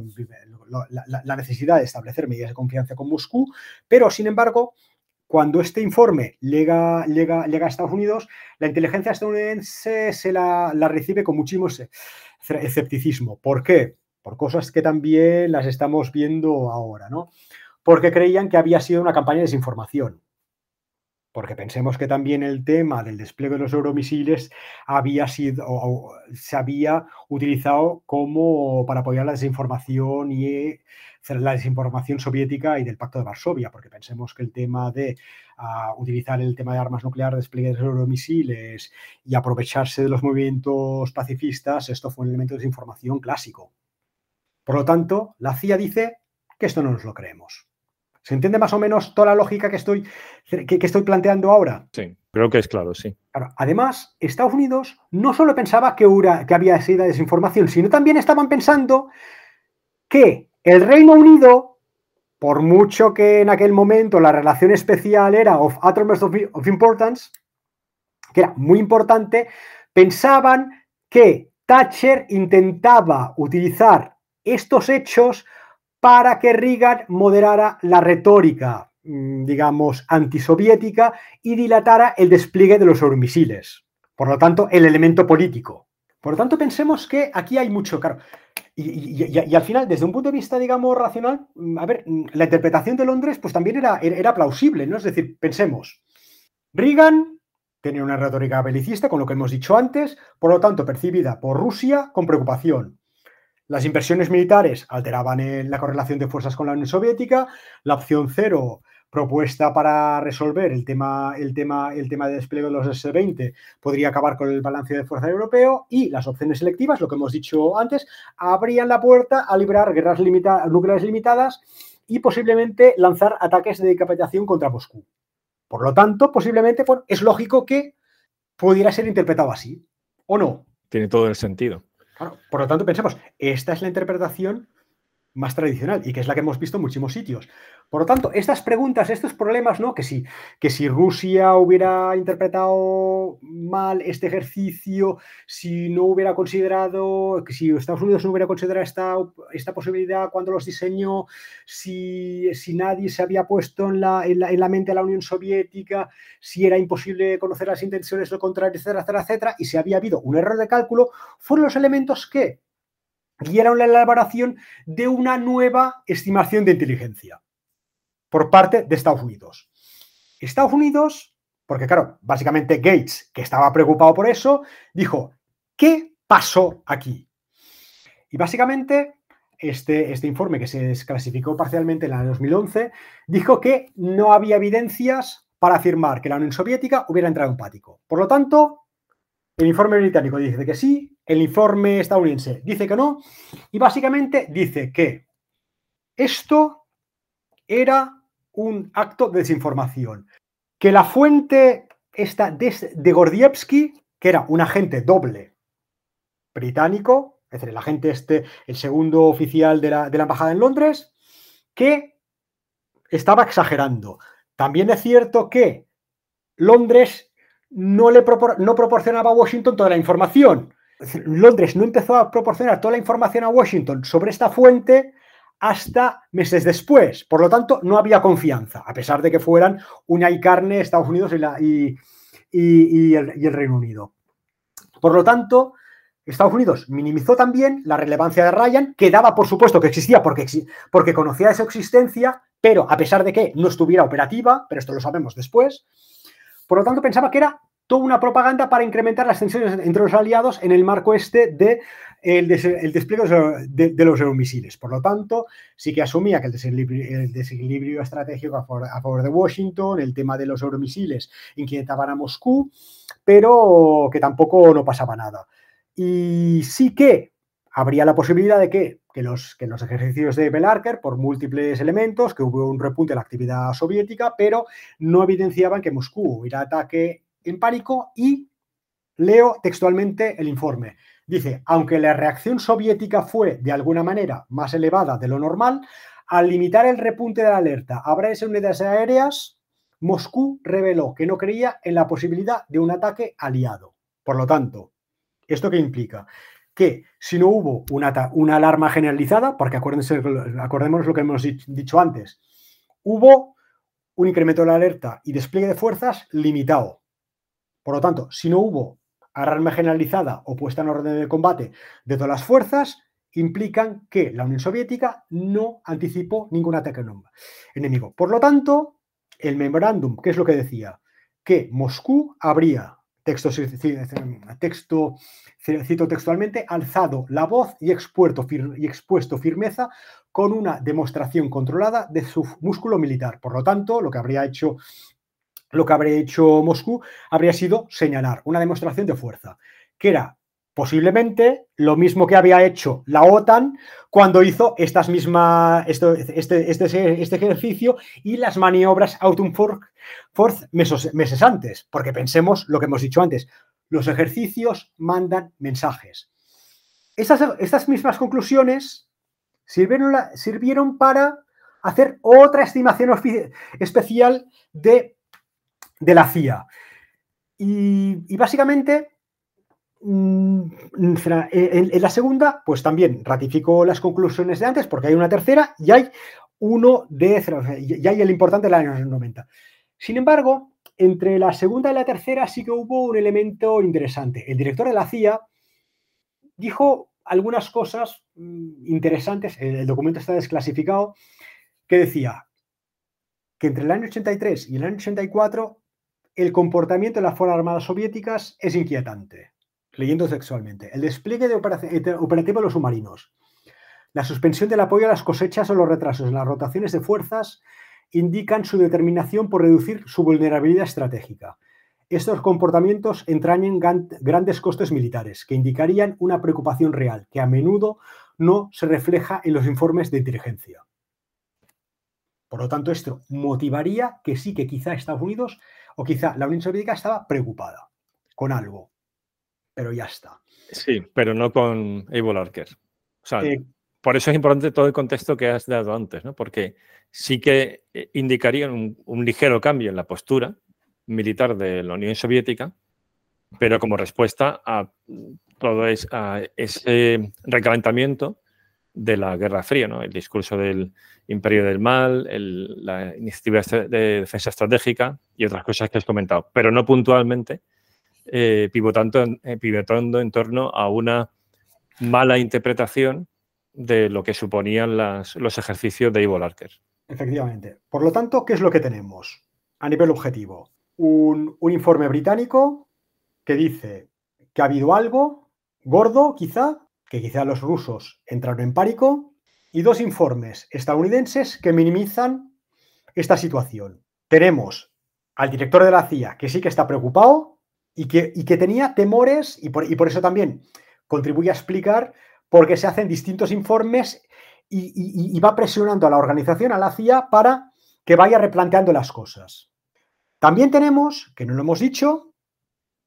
la, necesidad de establecer medidas de confianza con Moscú, pero sin embargo, cuando este informe llega, llega, llega a Estados Unidos, la inteligencia estadounidense se la, recibe con muchísimo escepticismo. ¿Por qué? Por cosas que también las estamos viendo ahora, ¿no? Porque creían que había sido una campaña de desinformación porque pensemos que también el tema del despliegue de los euromisiles había sido o, se había utilizado como para apoyar la desinformación y eh, la desinformación soviética y del Pacto de Varsovia, porque pensemos que el tema de ah, utilizar el tema de armas nucleares, despliegue de los euromisiles y aprovecharse de los movimientos pacifistas, esto fue un elemento de desinformación clásico. Por lo tanto, la CIA dice que esto no nos lo creemos. ¿Se entiende más o menos toda la lógica que estoy, que, estoy planteando ahora? Sí, creo que es claro, sí. además, Estados Unidos no solo pensaba que, que había sido desinformación, sino también estaban pensando que el Reino Unido, por mucho que en aquel momento la relación especial era of utmost of importance, que era muy importante, pensaban que Thatcher intentaba utilizar estos hechos para que Reagan moderara la retórica, mm, digamos, antisoviética y dilatara el despliegue de los euromisiles. Por lo tanto, el elemento político. Por lo tanto, pensemos que aquí hay mucho, claro. Y, al final, desde un punto de vista, digamos, racional, mm, a ver, mm, la interpretación de Londres, pues también era, era plausible, ¿no? Es decir, pensemos, Reagan tenía una retórica belicista, con lo que hemos dicho antes, por lo tanto, percibida por Rusia con preocupación. Las inversiones militares alteraban la correlación de fuerzas con la Unión Soviética. La opción cero, propuesta para resolver el tema, el tema, el tema de despliegue de los S-20, podría acabar con el balance de fuerza europeo. Y las opciones selectivas, lo que hemos dicho antes, abrían la puerta a librar guerras nucleares limitadas y posiblemente lanzar ataques de decapitación contra Moscú. Por lo tanto, posiblemente es lógico que pudiera ser interpretado así, ¿o no? Tiene todo el sentido por lo tanto, pensemos, esta es la interpretación más tradicional y que es la que hemos visto en muchísimos sitios. Por lo tanto, estas preguntas, estos problemas, ¿no? Que si, que si Rusia hubiera interpretado mal este ejercicio, si no hubiera considerado, que si Estados Unidos no hubiera considerado esta, esta posibilidad cuando los diseñó, si, si nadie se había puesto en la, en, la, mente de la Unión Soviética, si era imposible conocer las intenciones, lo contrario, etcétera, etcétera, etcétera, y si había habido un error de cálculo, fueron los elementos que guiaron la elaboración de una nueva estimación de inteligencia por parte de Estados Unidos. Estados Unidos, porque claro, básicamente Gates, que estaba preocupado por eso, dijo, ¿qué pasó aquí? Y básicamente este, este informe que se desclasificó parcialmente en el 2011 dijo que no había evidencias para afirmar que la Unión Soviética hubiera entrado en pático. Por lo tanto, el informe británico dice que sí, el informe estadounidense dice que no, y básicamente dice que esto era un acto de desinformación, que la fuente esta de Gordievsky, que era un agente doble británico, es decir, el agente este, el segundo oficial de la, de la embajada en Londres, que estaba exagerando. También es cierto que Londres no, le no proporcionaba a Washington toda la información. Londres no empezó a proporcionar toda la información a Washington sobre esta fuente hasta meses después. Por lo tanto, no había confianza, a pesar de que fueran una y carne Estados Unidos y, el, Reino Unido. Por lo tanto, Estados Unidos minimizó también la relevancia de Ryan, que daba por supuesto que existía porque, porque conocía esa existencia, pero a pesar de que no estuviera operativa, pero esto lo sabemos después, por lo tanto pensaba que era toda una propaganda para incrementar las tensiones entre los aliados en el marco este de el, despliegue de, los euromisiles. Por lo tanto, sí que asumía que el desequilibrio, estratégico a favor, de Washington, el tema de los euromisiles inquietaban a Moscú, pero que tampoco no pasaba nada. Y sí que habría la posibilidad de que, los, que los ejercicios de Belarker, por múltiples elementos, que hubo un repunte en la actividad soviética, pero no evidenciaban que Moscú hubiera ataque en pánico y leo textualmente el informe. Dice, aunque la reacción soviética fue de alguna manera más elevada de lo normal, al limitar el repunte de la alerta a varias unidades aéreas, Moscú reveló que no creía en la posibilidad de un ataque aliado. Por lo tanto, ¿esto qué implica? Que si no hubo una, una alarma generalizada, porque acuérdense, acordémonos lo que hemos dicho antes, hubo un incremento de la alerta y despliegue de fuerzas limitado. Por lo tanto, si no hubo alarma generalizada o puesta en orden de combate de todas las fuerzas implican que la Unión Soviética no anticipó ningún ataque enemigo. Por lo tanto, el memorándum, ¿qué es lo que decía? Que Moscú habría, texto, texto, cito textualmente, alzado la voz y expuesto, y expuesto firmeza con una demostración controlada de su músculo militar. Por lo tanto, lo que habría hecho lo que habría hecho Moscú habría sido señalar una demostración de fuerza, que era posiblemente lo mismo que había hecho la OTAN cuando hizo estas mismas, este, este, este, ejercicio y las maniobras Autumn Force meses antes, porque pensemos lo que hemos dicho antes, los ejercicios mandan mensajes. Estas, estas mismas conclusiones sirvieron, sirvieron para hacer otra estimación especial de de la CIA. Y, básicamente, mm, en, la segunda, pues también ratificó las conclusiones de antes, porque hay una tercera y hay uno de, y hay el importante del año 90. Sin embargo, entre la segunda y la tercera sí que hubo un elemento interesante. El director de la CIA dijo algunas cosas mm, interesantes, el documento está desclasificado, que decía que entre el año 83 y el año 84 el comportamiento de las Fuerzas Armadas soviéticas es inquietante, leyendo sexualmente. El despliegue de operativo de los submarinos, la suspensión del apoyo a las cosechas o los retrasos en las rotaciones de fuerzas indican su determinación por reducir su vulnerabilidad estratégica. Estos comportamientos entrañan grandes costes militares que indicarían una preocupación real que a menudo no se refleja en los informes de inteligencia. Por lo tanto, esto motivaría que sí que quizá Estados Unidos o quizá la Unión Soviética estaba preocupada con algo, pero ya está. Sí, pero no con. O sea, eh, por eso es importante todo el contexto que has dado antes, ¿no? Porque sí que eh, indicaría un, ligero cambio en la postura militar de la Unión Soviética, pero como respuesta a todo ese recalentamiento de la Guerra Fría, ¿no? el discurso del imperio del mal, la iniciativa de defensa estratégica y otras cosas que has comentado, pero no puntualmente, eh, pivotando, eh, pivotando en torno a una mala interpretación de lo que suponían los ejercicios de Ivo Larker. Efectivamente. Por lo tanto, ¿qué es lo que tenemos a nivel objetivo? Un, un informe británico que dice que ha habido algo gordo, quizá, que quizá los rusos entraron en pánico, y dos informes estadounidenses que minimizan esta situación. Tenemos al director de la CIA, que sí que está preocupado y que, que tenía temores, y por, y por, eso también contribuye a explicar por qué se hacen distintos informes y, y va presionando a la organización, a la CIA, para que vaya replanteando las cosas. También tenemos, que no lo hemos dicho,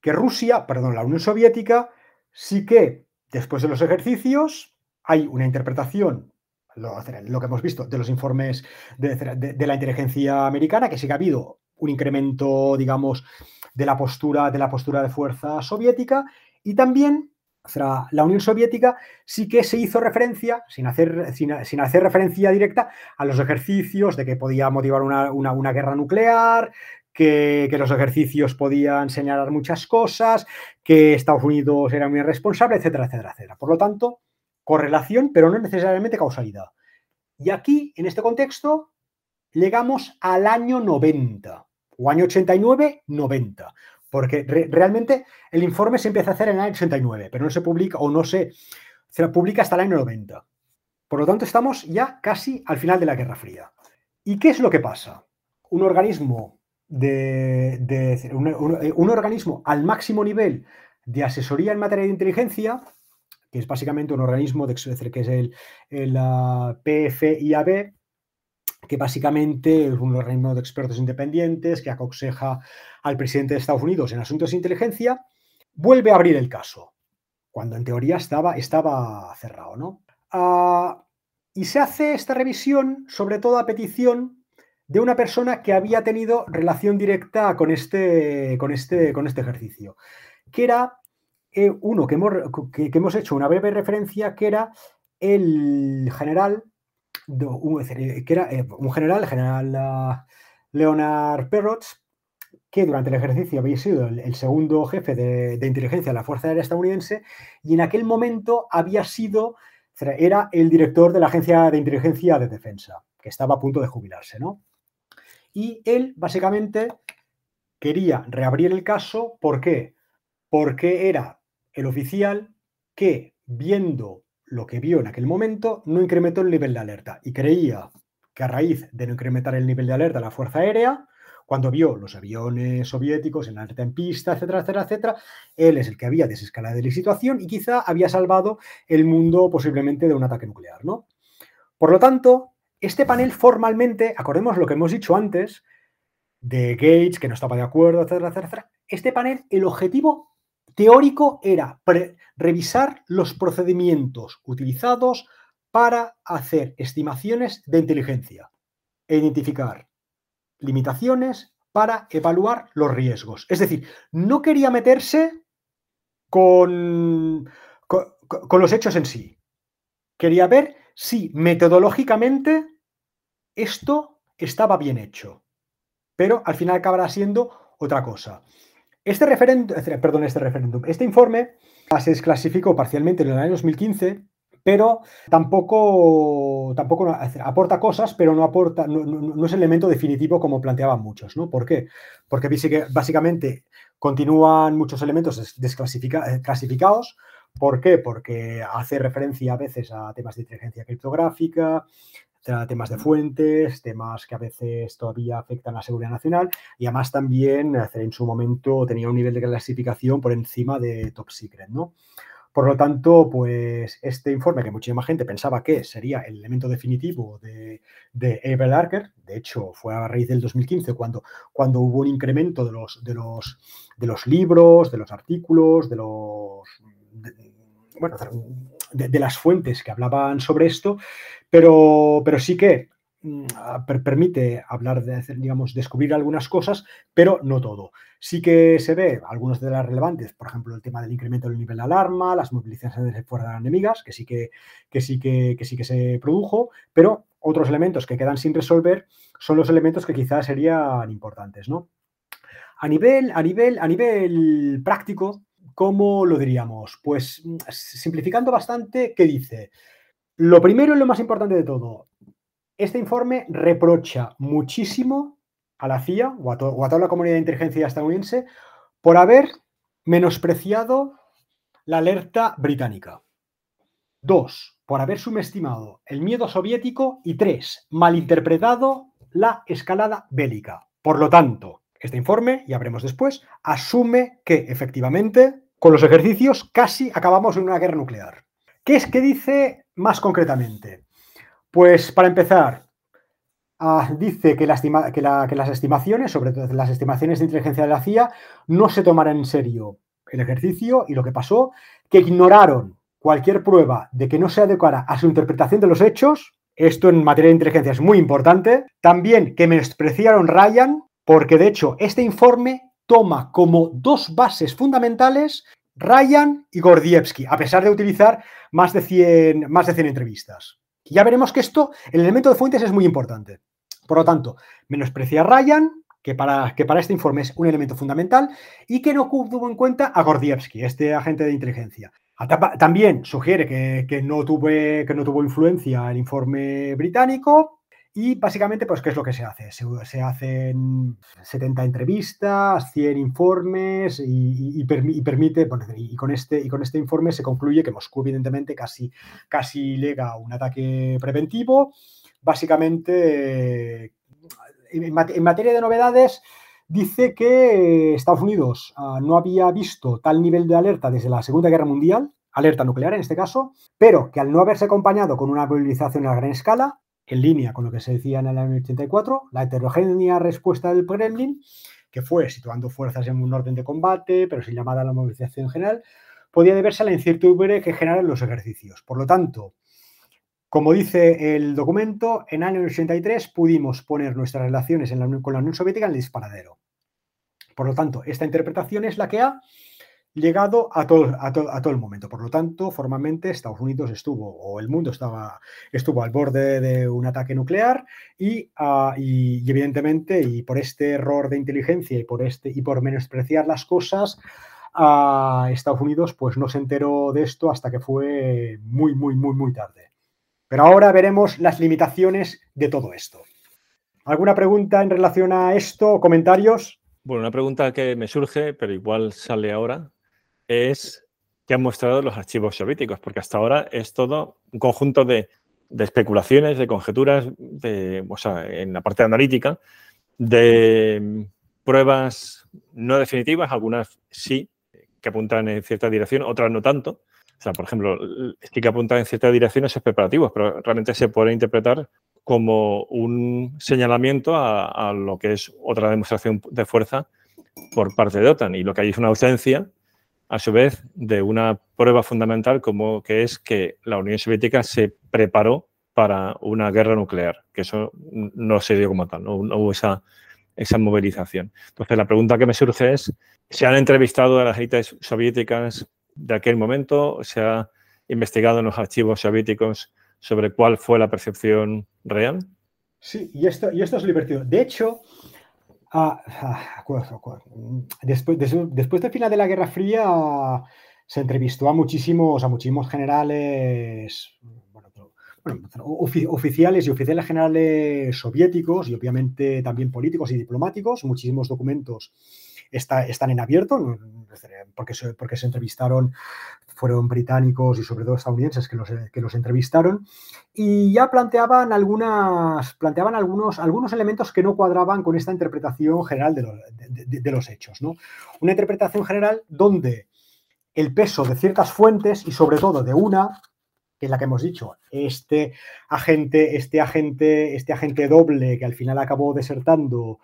que Rusia, perdón, la Unión Soviética, sí que después de los ejercicios hay una interpretación, lo, que hemos visto de los informes de, la inteligencia americana, que sí que ha habido un incremento, digamos, de la postura de la postura de fuerza soviética y también la Unión Soviética sí que se hizo referencia, sin hacer, sin, hacer referencia directa, a los ejercicios de que podía motivar una, una guerra nuclear, que, los ejercicios podían señalar muchas cosas, que Estados Unidos era muy irresponsable, etcétera, etcétera, etcétera. Por lo tanto, correlación, pero no necesariamente causalidad. Y aquí, en este contexto, llegamos al año 90, o año 89, 90, porque realmente el informe se empieza a hacer en el año 89, pero no se publica o no se, se publica hasta el año 90. Por lo tanto, estamos ya casi al final de la Guerra Fría. ¿Y qué es lo que pasa? Un organismo de, un, organismo al máximo nivel de asesoría en materia de inteligencia, que es básicamente un organismo de, que es el, el PFIAB, que básicamente es un organismo de expertos independientes que aconseja al presidente de Estados Unidos en asuntos de inteligencia, vuelve a abrir el caso, cuando en teoría estaba, estaba cerrado. ¿no? Ah, y se hace esta revisión sobre todo a petición de una persona que había tenido relación directa con este, con este, con este ejercicio, que era eh, uno que hemos, que, hemos, hecho una breve referencia, que era el general, que era eh, un general, el general ah, Leonard Perrots, que durante el ejercicio había sido el, segundo jefe de, de, inteligencia de la Fuerza Aérea estadounidense y en aquel momento había sido, era el director de la Agencia de Inteligencia de Defensa, que estaba a punto de jubilarse, ¿no? Y él básicamente quería reabrir el caso. ¿Por qué? Porque era el oficial que, viendo lo que vio en aquel momento, no incrementó el nivel de alerta y creía que a raíz de no incrementar el nivel de alerta la Fuerza Aérea, cuando vio los aviones soviéticos en alerta en pista, etcétera, etcétera, etcétera, él es el que había desescalado la situación y quizá había salvado el mundo posiblemente de un ataque nuclear, ¿no? Por lo tanto, este panel formalmente, acordemos lo que hemos dicho antes, de Gates, que no estaba de acuerdo, etcétera, etcétera. Este panel, el objetivo teórico era revisar los procedimientos utilizados para hacer estimaciones de inteligencia e identificar limitaciones para evaluar los riesgos. Es decir, no quería meterse con, con los hechos en sí. Quería ver si metodológicamente esto estaba bien hecho, pero al final acabará siendo otra cosa. Este referéndum, perdón, este referéndum, este informe se desclasificó parcialmente en el año 2015, pero tampoco, tampoco aporta cosas, pero no aporta, no, es elemento definitivo como planteaban muchos, ¿no? ¿Por qué? Porque básicamente continúan muchos elementos desclasificados. ¿Por qué? Porque hace referencia a veces a temas de inteligencia criptográfica, temas de fuentes, temas que a veces todavía afectan a la seguridad nacional y además también en su momento tenía un nivel de clasificación por encima de top secret, ¿no? Por lo tanto, pues este informe que muchísima gente pensaba que sería el elemento definitivo de, de Abel de hecho fue a raíz del 2015 cuando, cuando hubo un incremento de los, de, los, de los libros, de los artículos, de los... bueno, de, las fuentes que hablaban sobre esto, pero, pero sí que mm, permite hablar de, digamos, descubrir algunas cosas, pero no todo. Sí que se ve algunas de las relevantes, por ejemplo, el tema del incremento del nivel de alarma, las movilizaciones de fuerzas enemigas, que sí que, que, sí que, que sí que se produjo, pero otros elementos que quedan sin resolver son los elementos que quizás serían importantes, ¿no? A nivel, a nivel, a nivel práctico, ¿Cómo lo diríamos? Pues mm, simplificando bastante, ¿qué dice? Lo primero y lo más importante de todo, este informe reprocha muchísimo a la CIA o a, toda la comunidad de inteligencia estadounidense por haber menospreciado la alerta británica. Dos, por haber subestimado el miedo soviético. Y tres, malinterpretado la escalada bélica. Por lo tanto, Este informe, ya veremos después, asume que efectivamente con los ejercicios casi acabamos en una guerra nuclear. ¿Qué es que dice más concretamente? Pues para empezar, ah, dice que, que, las estimaciones, sobre todo las estimaciones de inteligencia de la CIA, no se tomaran en serio el ejercicio y lo que pasó, que ignoraron cualquier prueba de que no se adecuara a su interpretación de los hechos. Esto en materia de inteligencia es muy importante. También que menospreciaron Ryan, porque de hecho este informe toma como dos bases fundamentales Ryan y Gordievsky, a pesar de utilizar más de 100, más de 100 entrevistas. Ya veremos que esto, el elemento de fuentes es muy importante. Por lo tanto, menosprecia a Ryan, que para, que para este informe es un elemento fundamental, y que no tuvo en cuenta a Gordievsky, este agente de inteligencia. También sugiere que, no tuve, que no tuvo influencia el informe británico, y básicamente, pues, ¿qué es lo que se hace? Se, hacen 70 entrevistas, 100 informes y, permite, y, con este, y con este informe se concluye que Moscú, evidentemente, casi, casi lega un ataque preventivo. Básicamente, en, materia de novedades, dice que Estados Unidos ah, no había visto tal nivel de alerta desde la Segunda Guerra Mundial, alerta nuclear en este caso, pero que al no haberse acompañado con una movilización a gran escala, en línea con lo que se decía en el año 84, la heterogénea respuesta del Kremlin, que fue situando fuerzas en un orden de combate, pero sin llamada a la movilización general, podía deberse a la incertidumbre que generan los ejercicios. Por lo tanto, como dice el documento, en el año 83 pudimos poner nuestras relaciones con la Unión Soviética en el disparadero. Por lo tanto, esta interpretación es la que ha llegado a todo, a, todo el momento. Por lo tanto, formalmente Estados Unidos estuvo, o el mundo estaba, estuvo al borde de un ataque nuclear ah, y, evidentemente, y por este error de inteligencia y por, este, y por menospreciar las cosas, a Estados Unidos pues no se enteró de esto hasta que fue muy, muy, muy, muy tarde. Pero ahora veremos las limitaciones de todo esto. ¿Alguna pregunta en relación a esto? ¿Comentarios? Bueno, una pregunta que me surge, pero igual sale ahora, es que han mostrado los archivos soviéticos, porque hasta ahora es todo un conjunto de, especulaciones, de conjeturas, de, o sea, en la parte analítica, de pruebas no definitivas, algunas sí, que apuntan en cierta dirección, otras no tanto. O sea, por ejemplo, sí que apuntan en cierta dirección esos preparativos, pero realmente se puede interpretar como un señalamiento a, a, lo que es otra demostración de fuerza por parte de OTAN. Y lo que hay es una ausencia a su vez, de una prueba fundamental como que es que la Unión Soviética se preparó para una guerra nuclear, que eso no se dio como tal, no, hubo esa, esa movilización. Entonces, la pregunta que me surge es, ¿se han entrevistado a las élites soviéticas de aquel momento? ¿Se ha investigado en los archivos soviéticos sobre cuál fue la percepción real? Sí, y esto, y esto es divertido. De hecho, Ah, ah, después, después del final de la Guerra Fría se entrevistó a muchísimos, a muchísimos generales, oficiales y oficiales generales soviéticos y obviamente también políticos y diplomáticos. Muchísimos documentos están en abierto porque porque se entrevistaron fueron británicos y sobre todo estadounidenses que los, que los entrevistaron y ya planteaban, algunas, planteaban algunos, algunos elementos que no cuadraban con esta interpretación general de los, de, los hechos. ¿no? Una interpretación general donde el peso de ciertas fuentes y sobre todo de una, que es la que hemos dicho, este agente, este agente, este agente doble que al final acabó desertando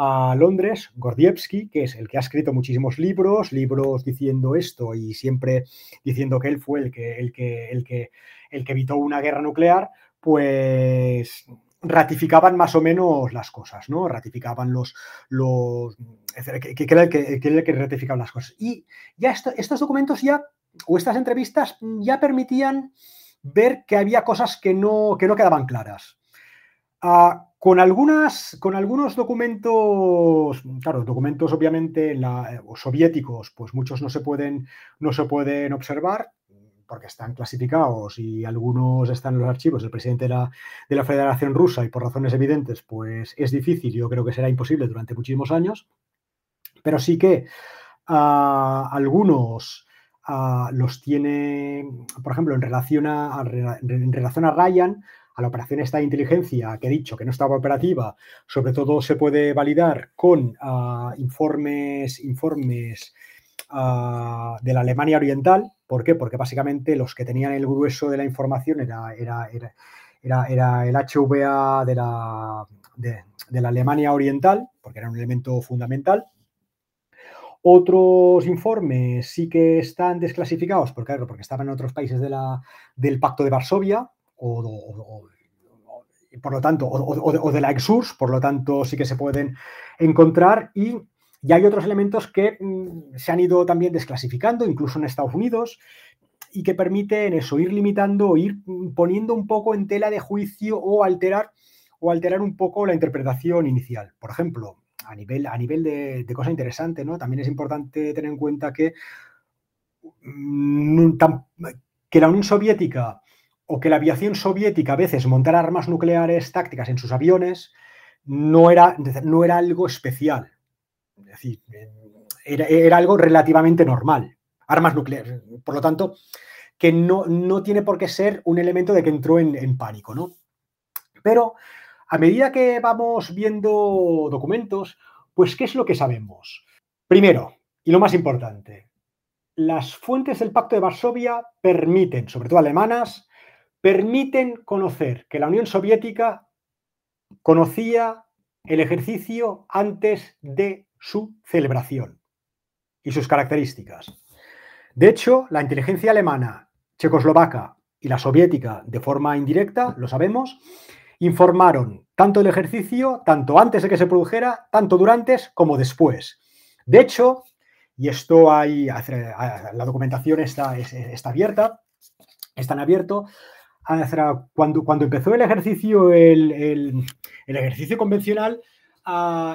a Londres, Gordievsky, que es el que ha escrito muchísimos libros, libros diciendo esto y siempre diciendo que él fue el que, el que, el que, el que evitó una guerra nuclear, pues ratificaban más o menos las cosas, ¿no? Ratificaban los, los que, era el que, que, que ratificaban las cosas. Y ya estos documentos ya, o estas entrevistas, ya permitían ver que había cosas que no, que no quedaban claras. Ah, con, algunas, con algunos documentos, claro, documentos obviamente la, soviéticos, pues muchos no se, pueden, no se pueden observar porque están clasificados y algunos están en los archivos. Del presidente de la, de la Federación Rusa y por razones evidentes, pues es difícil, yo creo que será imposible durante muchísimos años, pero sí que ah, algunos ah, los tiene, por ejemplo, en relación a, en relación a Ryan, a la operación esta de inteligencia que he dicho que no estaba operativa, sobre todo se puede validar con ah, informes, informes ah, de la Alemania Oriental. ¿Por qué? Porque básicamente los que tenían el grueso de la información era, era, era, el HVA de la, de la Alemania Oriental, porque era un elemento fundamental. Otros informes sí que están desclasificados, porque, porque estaban en otros países de la, del Pacto de Varsovia, o, por lo tanto, o, de la EXURS, por lo tanto, sí que se pueden encontrar. Y, ya hay otros elementos que mm, se han ido también desclasificando, incluso en Estados Unidos, y que permiten eso, ir limitando, ir poniendo un poco en tela de juicio o alterar, o alterar un poco la interpretación inicial. Por ejemplo, a nivel, a nivel de, cosa interesante, ¿no? También es importante tener en cuenta que, mm, que la Unión Soviética o que la aviación soviética a veces montara armas nucleares tácticas en sus aviones no era, no era algo especial. Es decir, era, algo relativamente normal. Armas nucleares. Por lo tanto, que no, no, tiene por qué ser un elemento de que entró en, en pánico, ¿no? Pero a medida que vamos viendo documentos, pues ¿qué es lo que sabemos? Primero, y lo más importante, las fuentes del Pacto de Varsovia permiten, sobre todo alemanas, permiten conocer que la Unión Soviética conocía el ejercicio antes de su celebración y sus características. De hecho, la inteligencia alemana, checoslovaca y la soviética, de forma indirecta, lo sabemos, informaron tanto el ejercicio, tanto antes de que se produjera, tanto durante como después. De hecho, y esto hay, la documentación está, está abierta, están abierto, cuando, empezó el ejercicio, el, ejercicio convencional,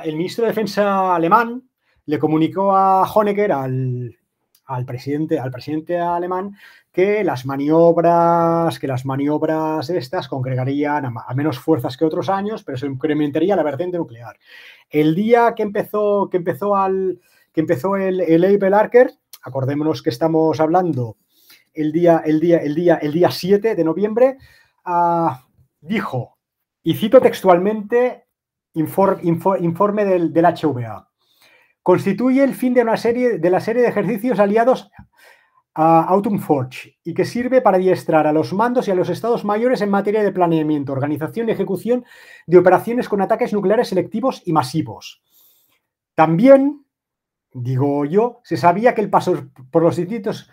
el ministro de Defensa alemán le comunicó a Honecker, al, presidente, al presidente alemán, que las maniobras, que las maniobras estas congregarían a, menos fuerzas que otros años, pero se incrementaría la vertiente nuclear. El día que empezó, que empezó, al, que empezó el, el Abel Arker, acordémonos que estamos hablando el día, el día, el día, el día 7 de noviembre, ah, dijo, y cito textualmente informe del, HVA, constituye el fin de una serie de la serie de ejercicios aliados a Autumn Forge y que sirve para adiestrar a los mandos y a los estados mayores en materia de planeamiento, organización y ejecución de operaciones con ataques nucleares selectivos y masivos. También, digo yo, se sabía que el paso por los distintos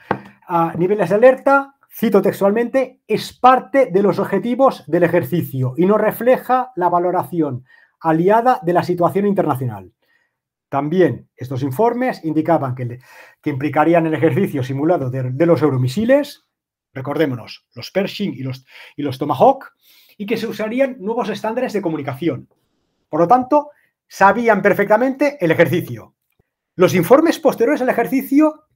niveles de alerta, cito textualmente, es parte de los objetivos del ejercicio y no refleja la valoración aliada de la situación internacional. También estos informes indicaban que, que implicarían el ejercicio simulado de, los euromisiles, recordémonos, los Pershing y los, y los Tomahawk, y que se usarían nuevos estándares de comunicación. Por lo tanto, sabían perfectamente el ejercicio. Los informes posteriores al ejercicio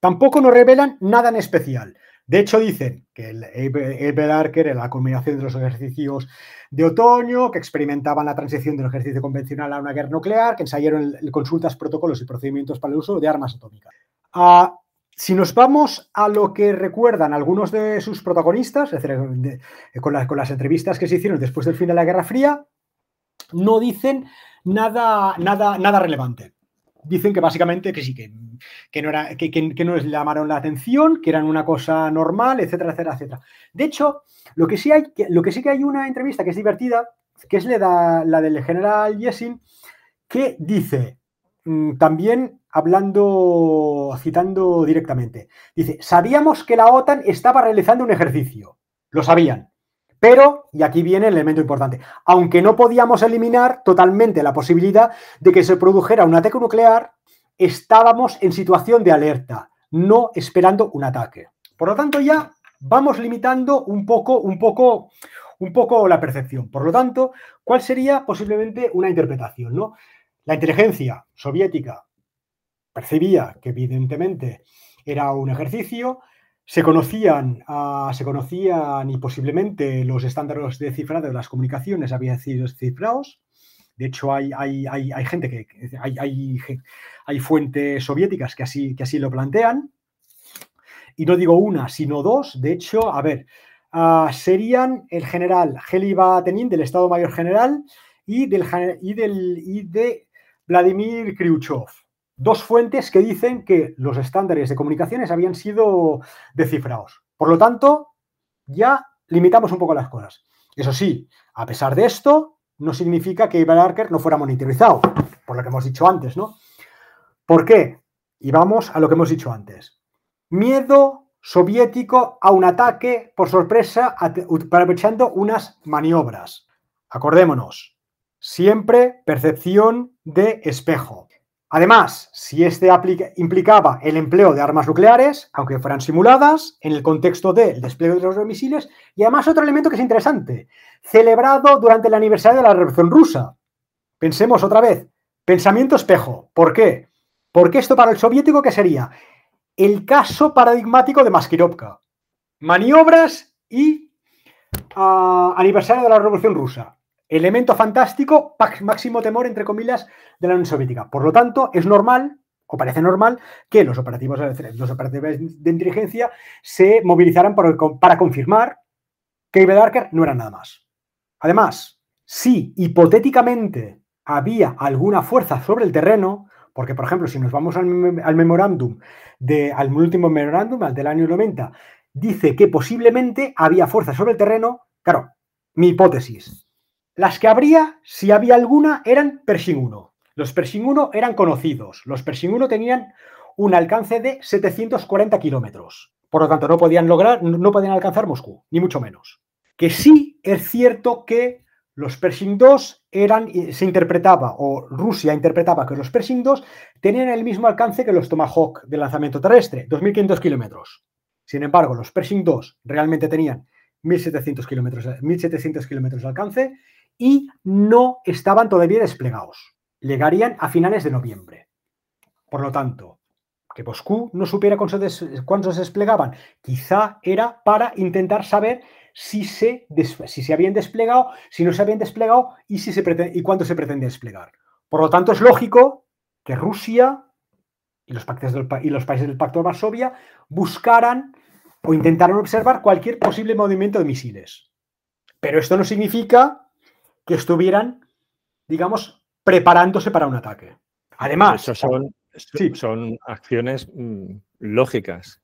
tampoco nos revelan nada en especial. De hecho, dicen que el Ebel Arker era la culminación de los ejercicios de otoño, que experimentaban la transición del ejercicio convencional a una guerra nuclear, que ensayaron consultas, protocolos y procedimientos para el uso de armas atómicas. Ah, si nos vamos a lo que recuerdan algunos de sus protagonistas, es decir, con, las entrevistas que se hicieron después del fin de la Guerra Fría, no dicen nada, nada, nada relevante. Dicen que básicamente que sí, que que no, era, que, que, no les llamaron la atención, que eran una cosa normal, etcétera, etcétera, etcétera. De hecho, lo que sí hay, lo que sí que hay una entrevista que es divertida, que es la, la del general Yessin, que dice, mm, también hablando, citando directamente, dice, sabíamos que la OTAN estaba realizando un ejercicio, lo sabían, pero, y aquí viene el elemento importante, aunque no podíamos eliminar totalmente la posibilidad de que se produjera un ataque nuclear, estábamos en situación de alerta, no esperando un ataque. Por lo tanto, ya vamos limitando un poco, un poco, un poco la percepción. Por lo tanto, ¿cuál sería posiblemente una interpretación? ¿no? La inteligencia soviética percibía que evidentemente era un ejercicio, se conocían, ah, se conocían y posiblemente los estándares de cifrado de las comunicaciones habían sido cifrados, de hecho, hay, hay, gente que. Hay, fuentes soviéticas que así, que así lo plantean. Y no digo una, sino dos. De hecho, a ver, ah, serían el general Heli Batenin del Estado Mayor General y, del, y, del, y de Vladimir Kryuchov. Dos fuentes que dicen que los estándares de comunicaciones habían sido descifrados. Por lo tanto, ya limitamos un poco las cosas. Eso sí, a pesar de esto, no significa que Ivan Arker no fuera monitorizado, por lo que hemos dicho antes, ¿no? ¿Por qué? Y vamos a lo que hemos dicho antes. Miedo soviético a un ataque por sorpresa aprovechando unas maniobras. Acordémonos, siempre percepción de espejo. Además, si este implicaba el empleo de armas nucleares, aunque fueran simuladas, en el contexto del despliegue de los misiles, y además otro elemento que es interesante, celebrado durante el aniversario de la Revolución Rusa. Pensemos otra vez, pensamiento espejo. ¿Por qué? Porque esto para el soviético, ¿qué sería? El caso paradigmático de Maskirovka. Maniobras y ah, aniversario de la Revolución Rusa elemento fantástico, máximo temor, entre comillas, de la Unión Soviética. Por lo tanto, es normal, o parece normal, que los operativos, los operativos de inteligencia se movilizaran para, confirmar que Darker no era nada más. Además, si hipotéticamente había alguna fuerza sobre el terreno, porque, por ejemplo, si nos vamos al, memorándum, de, al último memorándum, al del año 90, dice que posiblemente había fuerza sobre el terreno, claro, mi hipótesis, las que habría, si había alguna, eran Pershing 1. Los Pershing 1 eran conocidos. Los Pershing 1 tenían un alcance de 740 kilómetros. Por lo tanto, no podían lograr, no podían alcanzar Moscú, ni mucho menos. Que sí es cierto que los Pershing 2 eran, se interpretaba, o Rusia interpretaba que los Pershing 2 tenían el mismo alcance que los Tomahawk de lanzamiento terrestre, 2.500 kilómetros. Sin embargo, los Pershing 2 realmente tenían 1.700 kilómetros 1700 kilómetros de alcance y no estaban todavía desplegados. Llegarían a finales de noviembre. Por lo tanto, que Moscú no supiera cuándo se, desplegaban, quizá era para intentar saber si se, si se habían desplegado, si no se habían desplegado y, si se y cuándo se pretende desplegar. Por lo tanto, es lógico que Rusia y los, y los países del Pacto de Varsovia buscaran o intentaran observar cualquier posible movimiento de misiles. Pero esto no significa que estuvieran, digamos, preparándose para un ataque. Además, son, son acciones mm, lógicas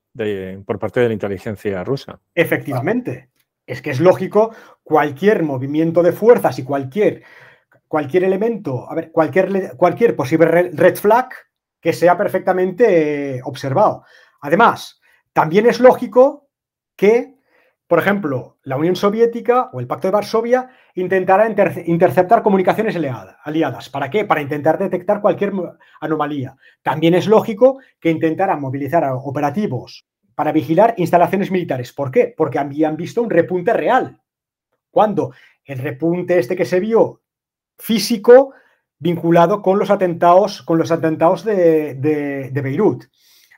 por parte de la inteligencia rusa. Efectivamente. Es que es lógico cualquier movimiento de fuerzas y cualquier, cualquier elemento, a ver, cualquier, cualquier posible red flag que sea perfectamente observado. Además, también es lógico que por ejemplo, la Unión Soviética o el Pacto de Varsovia intentará interceptar comunicaciones aliadas. ¿Para qué? Para intentar detectar cualquier anomalía. También es lógico que intentaran movilizar operativos para vigilar instalaciones militares. ¿Por qué? Porque habían visto un repunte real. Cuando el repunte este que se vio físico vinculado con los atentados, con los atentados de Beirut.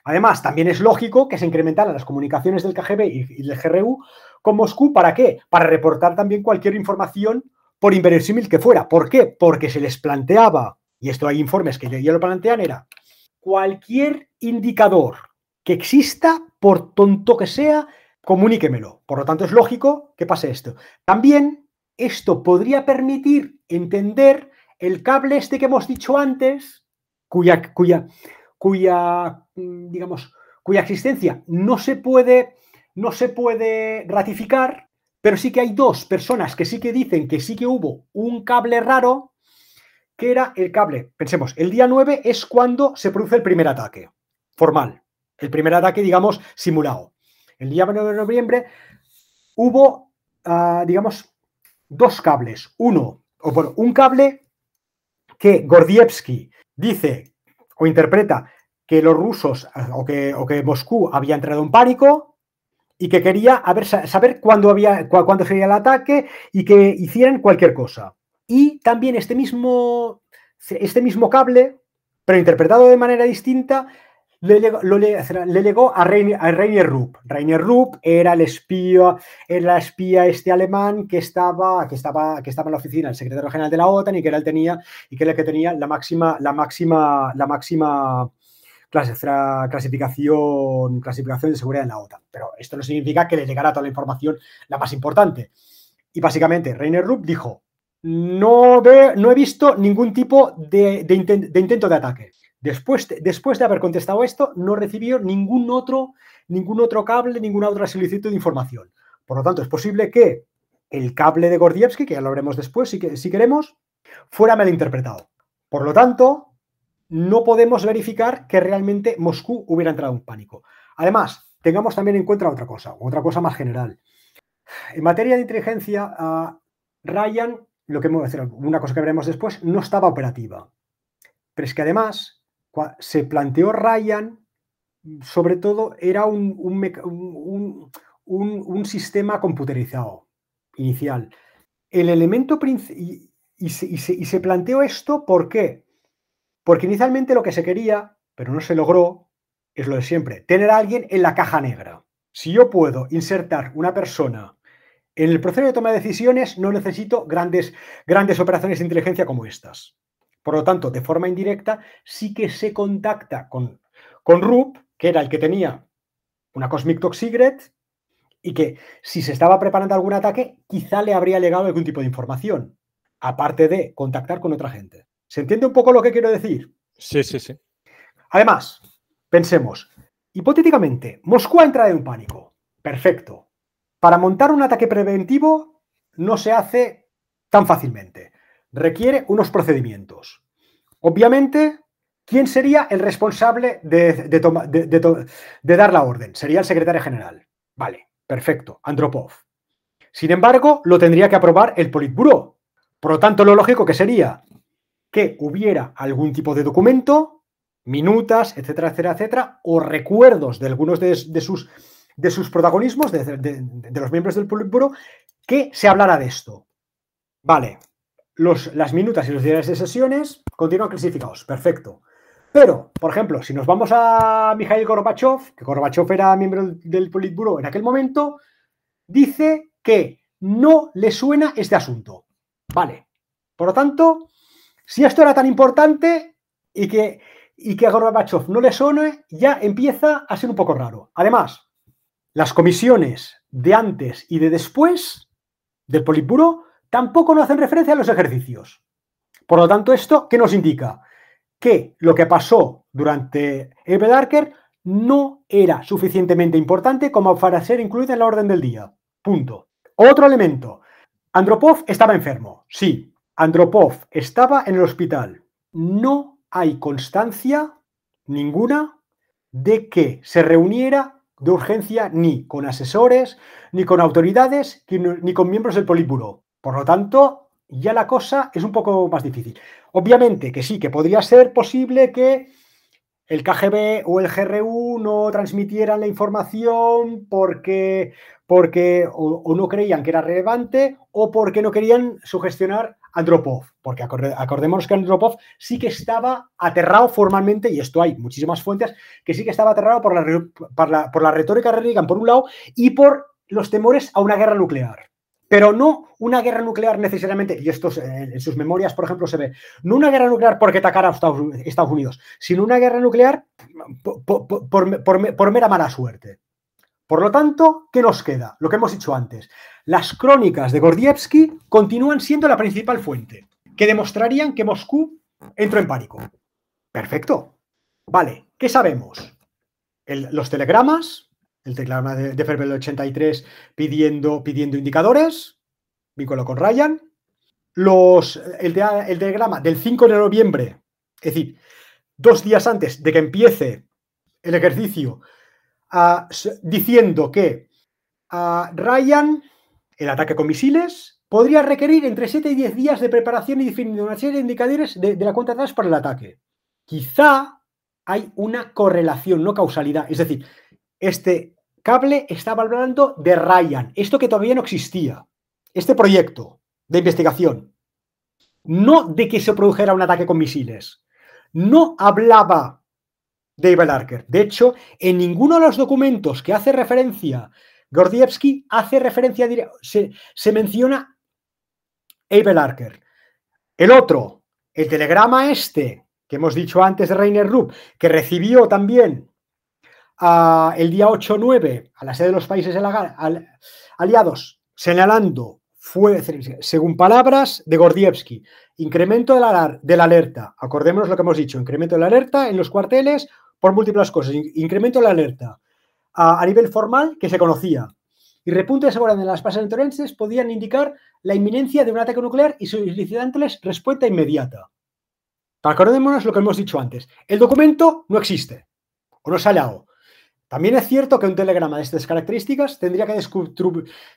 Además, también es lógico que se incrementaran las comunicaciones del KGB y del GRU con Moscú. ¿Para qué? Para reportar también cualquier información por inverosímil que fuera. ¿Por qué? Porque se les planteaba, y esto hay informes que ya lo plantean, era cualquier indicador que exista, por tonto que sea, comuníquemelo. Por lo tanto, es lógico que pase esto. También esto podría permitir entender el cable este que hemos dicho antes, cuya, cuya, cuya, mm, digamos, cuya existencia no se puede, no se puede ratificar, pero sí que hay dos personas que sí que dicen que sí que hubo un cable raro, que era el cable. Pensemos, el día 9 es cuando se produce el primer ataque formal, el primer ataque, digamos, simulado. El día 9 de noviembre hubo, ah, digamos, dos cables. Uno, o bueno, un cable que Gordievsky dice o interpreta que los rusos o que, o que Moscú había entrado en pánico y que quería saber cuándo, había, cuándo sería el ataque y que hicieran cualquier cosa. Y también este mismo, este mismo cable, pero interpretado de manera distinta, le, legó a Rainier, Rupp. Rainier Rupp era el espía, era espía este alemán que estaba, que, estaba, que estaba en la oficina del secretario general de la OTAN y que era el tenía y que era el que tenía la máxima, la máxima, la máxima clasificación, clasificación de seguridad en la OTAN. Pero esto no significa que le llegara toda la información la más importante. Y básicamente, Rainer Rupp dijo, no, no he visto ningún tipo de, intento de ataque. Después de, después de haber contestado esto, no recibió ningún otro, ningún otro cable, ninguna otra solicitud de información. Por lo tanto, es posible que el cable de Gordievsky, que ya lo veremos después si, queremos, fuera malinterpretado. Por lo tanto, no podemos verificar que realmente Moscú hubiera entrado en pánico. Además, tengamos también en cuenta otra cosa, otra cosa más general. En materia de inteligencia, Ryan, lo que una cosa que veremos después, no estaba operativa. Pero es que además se planteó Ryan, sobre todo, era un, sistema computerizado inicial. El elemento y, y, se, y, se, planteó esto, ¿por qué? Porque inicialmente lo que se quería, pero no se logró, es lo de siempre, tener a alguien en la caja negra. Si yo puedo insertar una persona en el proceso de toma de decisiones, no necesito grandes, grandes operaciones de inteligencia como estas. Por lo tanto, de forma indirecta, sí que se contacta con, con RUP, que era el que tenía una Cosmic Top Secret, y que si se estaba preparando algún ataque, quizá le habría legado algún tipo de información, aparte de contactar con otra gente. ¿Se entiende un poco lo que quiero decir? Sí, sí, sí. Además, pensemos, hipotéticamente, Moscú ha entrado en pánico. Perfecto. Para montar un ataque preventivo no se hace tan fácilmente. Requiere unos procedimientos. Obviamente, ¿quién sería el responsable de, de dar la orden? Sería el secretario general. Vale, perfecto, Andropov. Sin embargo, lo tendría que aprobar el Politburo. Por lo tanto, lo lógico que sería que hubiera algún tipo de documento, minutas, etcétera, etcétera, etcétera, o recuerdos de algunos de, sus, de sus protagonismos, de, los miembros del Politburo, que se hablara de esto. Vale, las minutas y los diarios de sesiones continúan clasificados, perfecto. Pero, por ejemplo, si nos vamos a Mikhail Gorbachev, que Gorbachev era miembro del Politburo en aquel momento, dice que no le suena este asunto. Vale. Por lo tanto, si esto era tan importante y que, y que a Gorbachev no le suene, ya empieza a ser un poco raro. Además, las comisiones de antes y de después del Politburo tampoco no hacen referencia a los ejercicios. Por lo tanto, ¿esto qué nos indica? Que lo que pasó durante Eve Darker no era suficientemente importante como para ser incluido en la orden del día. Punto. Otro elemento. Andropov estaba enfermo, sí, Andropov estaba en el hospital. No hay constancia ninguna de que se reuniera de urgencia ni con asesores, ni con autoridades, ni con miembros del Politburo. Por lo tanto, ya la cosa es un poco más difícil. Obviamente que sí, que podría ser posible que el KGB o el GRU no transmitieran la información porque, porque o, no creían que era relevante o porque no querían sugestionar Andropov, porque acordémonos que Andropov sí que estaba aterrado formalmente, y esto hay muchísimas fuentes, que sí que estaba aterrado por la, por la, retórica de Reagan por un lado y por los temores a una guerra nuclear. Pero no una guerra nuclear necesariamente, y esto en sus memorias, por ejemplo, se ve, no una guerra nuclear porque atacara a Estados Unidos, sino una guerra nuclear por mera mala suerte. Por lo tanto, ¿qué nos queda? Lo que hemos dicho antes. Las crónicas de Gordievsky continúan siendo la principal fuente, que demostrarían que Moscú entró en pánico. Perfecto. Vale, ¿qué sabemos? los telegramas, el telegrama de, febrero del 83 pidiendo, pidiendo indicadores, vínculo con Ryan, los, el, el telegrama del 5 de noviembre, es decir, dos días antes de que empiece el ejercicio diciendo que Ryan, el ataque con misiles, podría requerir entre 7 y 10 días de preparación y definiendo una serie de indicadores de, la cuenta atrás para el ataque. Quizá hay una correlación, no causalidad. Es decir, este cable estaba hablando de Ryan, esto que todavía no existía, este proyecto de investigación, no de que se produjera un ataque con misiles. No hablaba David Arker. De hecho, en ninguno de los documentos que hace referencia Gordievsky hace referencia, se, se menciona Abel Arker. El otro, el telegrama este que hemos dicho antes de Rainer Rupp, que recibió también el día 8-9 a la sede de los países aliados, señalando, según palabras de Gordievsky, incremento de la, de alerta. Acordémonos lo que hemos dicho, incremento de la alerta en los cuarteles por múltiples cosas. Incremento de la alerta a, nivel formal que se conocía. Y repunte de seguridad en las bases electorales podían indicar la inminencia de un ataque nuclear y solicitándoles respuesta inmediata. Acordémonos lo que hemos dicho antes. El documento no existe o no se ha hallado. También es cierto que un telegrama de estas características tendría que,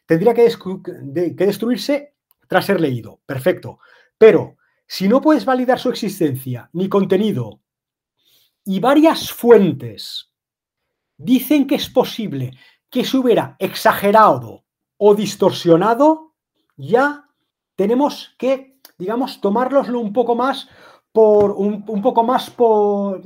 tendría que, destruirse tras ser leído. Perfecto. Pero si no puedes validar su existencia ni contenido y varias fuentes dicen que es posible que se hubiera exagerado o distorsionado, ya tenemos que, digamos, tomárnoslo un poco más por un, poco más por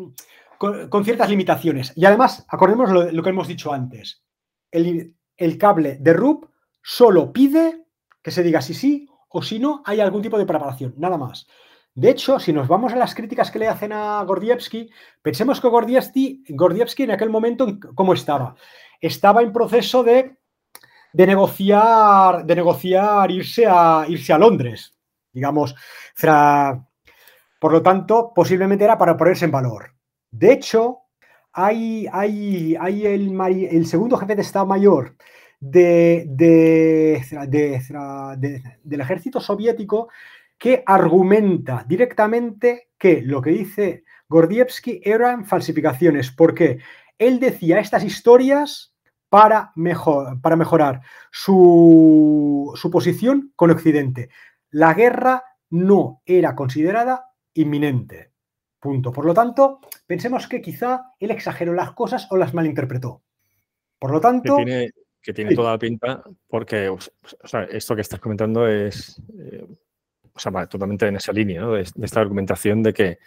con, ciertas limitaciones. Y además, acordemos lo, que hemos dicho antes. El, el cable de RUP solo pide que se diga si sí o si no hay algún tipo de preparación, nada más. De hecho, si nos vamos a las críticas que le hacen a Gordievsky, pensemos que Gordievsky, Gordievsky en aquel momento, ¿cómo estaba? Estaba en proceso de, de, negociar, de negociar irse a, irse a Londres, digamos. Por lo tanto, posiblemente era para ponerse en valor. De hecho, hay, el, segundo jefe de Estado Mayor de, del ejército soviético que argumenta directamente que lo que dice Gordievsky eran falsificaciones, porque él decía estas historias para, mejor, para mejorar su posición con Occidente. La guerra no era considerada inminente. Punto. Por lo tanto, pensemos que quizá él exageró las cosas o las malinterpretó. Por lo tanto. Que tiene, toda la pinta, porque esto que estás comentando es eh, o sea, totalmente en esa línea, de, esta argumentación de que,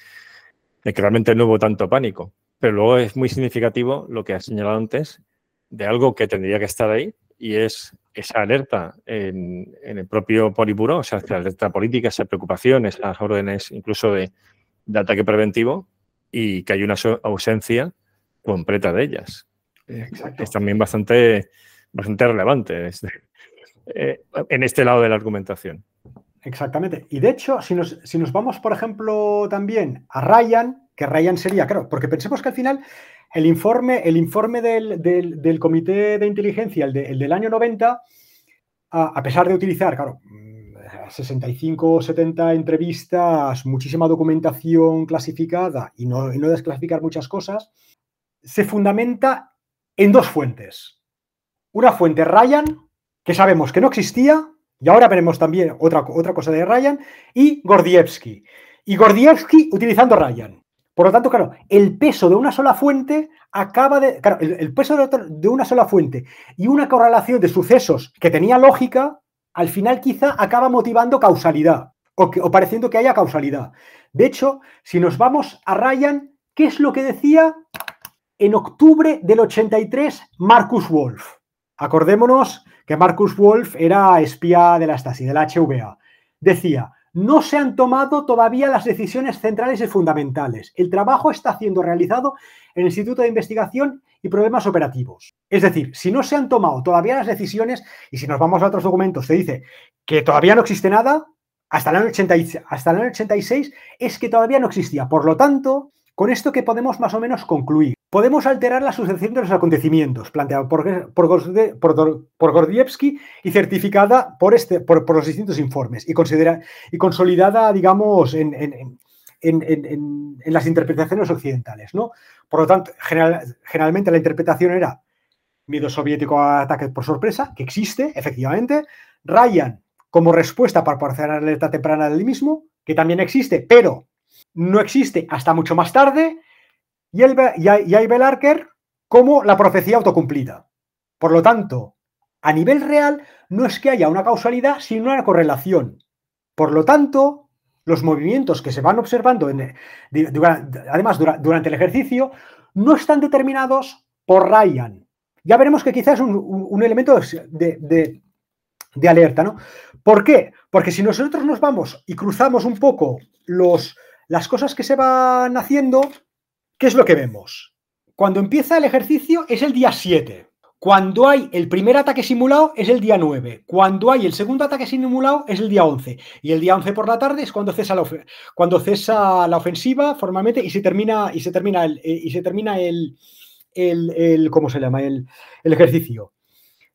que realmente no hubo tanto pánico. Pero luego es muy significativo lo que has señalado antes de algo que tendría que estar ahí y es esa alerta en, el propio Politburo, o sea, esa alerta política, esa preocupación, esas órdenes incluso de, ataque preventivo y que hay una ausencia completa de ellas. Es también bastante, bastante relevante eh, en este lado de la argumentación. Exactamente. Y de hecho, si nos, si nos vamos, por ejemplo, también a Ryan, que Ryan sería, claro, porque pensemos que al final el informe, el informe del, Comité de Inteligencia, el, del año 90, a, pesar de utilizar, claro, 65 o 70 entrevistas, muchísima documentación clasificada y no, desclasificar muchas cosas, se fundamenta en dos fuentes. Una fuente Ryan, que sabemos que no existía, y ahora veremos también otra, otra cosa de Ryan, y Gordievsky. Y Gordievsky utilizando Ryan. Por lo tanto, claro, el peso de una sola fuente acaba de. Claro, el, peso de, una sola fuente y una correlación de sucesos que tenía lógica, al final quizá acaba motivando causalidad o, pareciendo que haya causalidad. De hecho, si nos vamos a Ryan, ¿qué es lo que decía en octubre del 83 Marcus Wolf? Acordémonos que Marcus Wolf era espía de la Stasi, de la HVA. Decía, no se han tomado todavía las decisiones centrales y fundamentales. El trabajo está siendo realizado en el Instituto de Investigación y Problemas Operativos. Es decir, si no se han tomado todavía las decisiones, y si nos vamos a otros documentos, se dice que todavía no existe nada, hasta el año, hasta el año 86 es que todavía no existía. Por lo tanto, con esto que podemos más o menos concluir. Podemos alterar la sucesión de los acontecimientos, planteado por, por, Gordievsky y certificada por, este, por, los distintos informes y, considera, y consolidada, digamos, en, las interpretaciones occidentales. ¿no? Por lo tanto, generalmente la interpretación era miedo soviético a ataques por sorpresa, que existe, efectivamente. Ryan, como respuesta para proporcionar alerta temprana del mismo, que también existe, pero no existe hasta mucho más tarde y, el, y, hay, Belarker como la profecía autocumplida. Por lo tanto, a nivel real no es que haya una causalidad, sino una correlación. Por lo tanto, los movimientos que se van observando, en, además durante el ejercicio, no están determinados por Ryan. Ya veremos que quizás es un, elemento de, de, alerta, ¿no? ¿Por qué? Porque si nosotros nos vamos y cruzamos un poco los, las cosas que se van haciendo, ¿qué es lo que vemos? Cuando empieza el ejercicio es el día 7. Cuando hay el primer ataque simulado es el día 9. Cuando hay el segundo ataque simulado es el día 11. Y el día 11 por la tarde es cuando cesa la, cuando cesa la ofensiva formalmente y se termina, y se termina el, eh, y se termina el, el, ¿cómo se llama? El, el ejercicio.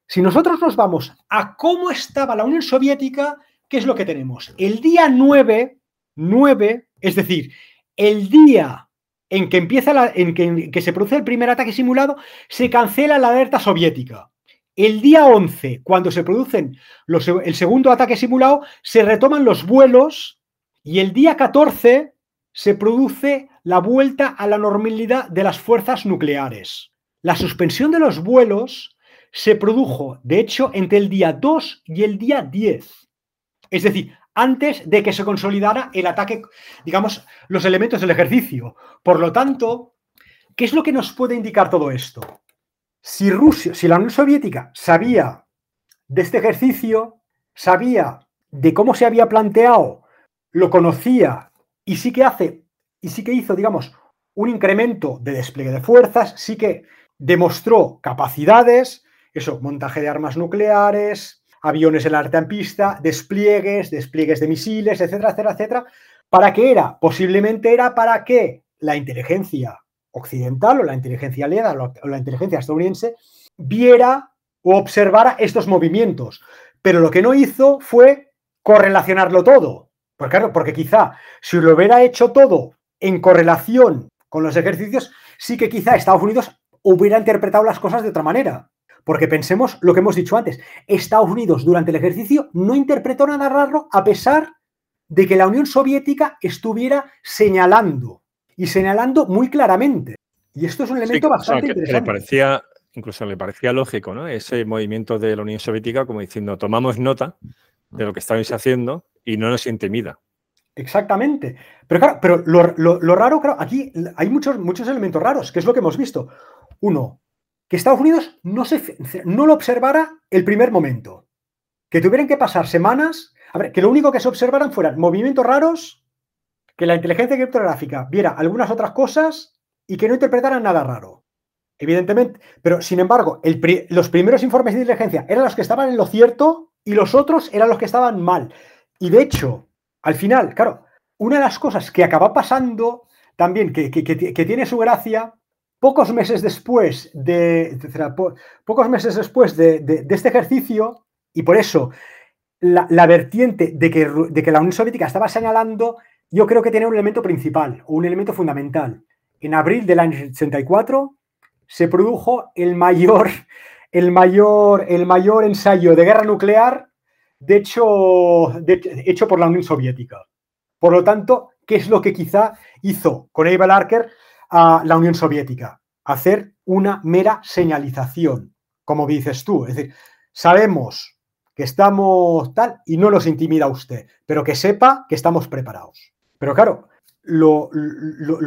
Si nosotros nos vamos a cómo estaba la Unión Soviética, ¿qué es lo que tenemos? El día 9, 9, es decir, el día en que empieza en, que, se produce el primer ataque simulado, se cancela la alerta soviética. El día 11, cuando se producen los, el segundo ataque simulado, se retoman los vuelos y el día 14 se produce la vuelta a la normalidad de las fuerzas nucleares. La suspensión de los vuelos se produjo, de hecho, entre el día 2 y el día 10. Es decir, antes de que se consolidara el ataque, digamos, los elementos del ejercicio. Por lo tanto, ¿qué es lo que nos puede indicar todo esto? Si Rusia, si la Unión Soviética sabía de este ejercicio, sabía de cómo se había planteado, lo conocía y sí que hace, y sí que hizo, digamos, un incremento de despliegue de fuerzas, sí que demostró capacidades, eso, montaje de armas nucleares, aviones en la pista, despliegues, despliegues de misiles, etcétera, etcétera, etcétera. ¿Para qué era? Posiblemente era para que la inteligencia occidental o la inteligencia aliada o la inteligencia estadounidense viera o observara estos movimientos. Pero lo que no hizo fue correlacionarlo todo. Porque, claro, porque quizá si lo hubiera hecho todo en correlación con los ejercicios, sí que quizá Estados Unidos hubiera interpretado las cosas de otra manera. Porque pensemos lo que hemos dicho antes, Estados Unidos durante el ejercicio no interpretó nada raro a pesar de que la Unión Soviética estuviera señalando y señalando muy claramente. Y esto es un elemento bastante interesante. Le parecía, incluso le parecía lógico, ¿no? Ese movimiento de la Unión Soviética como diciendo, tomamos nota de lo que estáis haciendo y no nos intimida. Exactamente. Pero claro, pero lo, raro, claro, aquí hay muchos, muchos elementos raros, que es lo que hemos visto. Uno, que Estados Unidos no, lo observara el primer momento. Que tuvieran que pasar semanas, a ver, que lo único que se observaran fueran movimientos raros, que la inteligencia criptográfica viera algunas otras cosas y que no interpretaran nada raro. Evidentemente, pero sin embargo, los primeros informes de inteligencia eran los que estaban en lo cierto y los otros eran los que estaban mal. Y de hecho, al final, claro, una de las cosas que acaba pasando también, que tiene su gracia, pocos meses después de, pocos meses después de, este ejercicio, y por eso la, vertiente de que, de que, la Unión Soviética estaba señalando, yo creo que tiene un elemento principal o un elemento fundamental. En abril del año 84 se produjo el mayor, el mayor, el mayor ensayo de guerra nuclear de hecho, hecho por la Unión Soviética. Por lo tanto, ¿qué es lo que quizá hizo con Eva Larker a la Unión Soviética, hacer una mera señalización, como dices tú. Es decir, sabemos que estamos tal y no nos intimida usted, pero que sepa que estamos preparados. Pero claro, lo,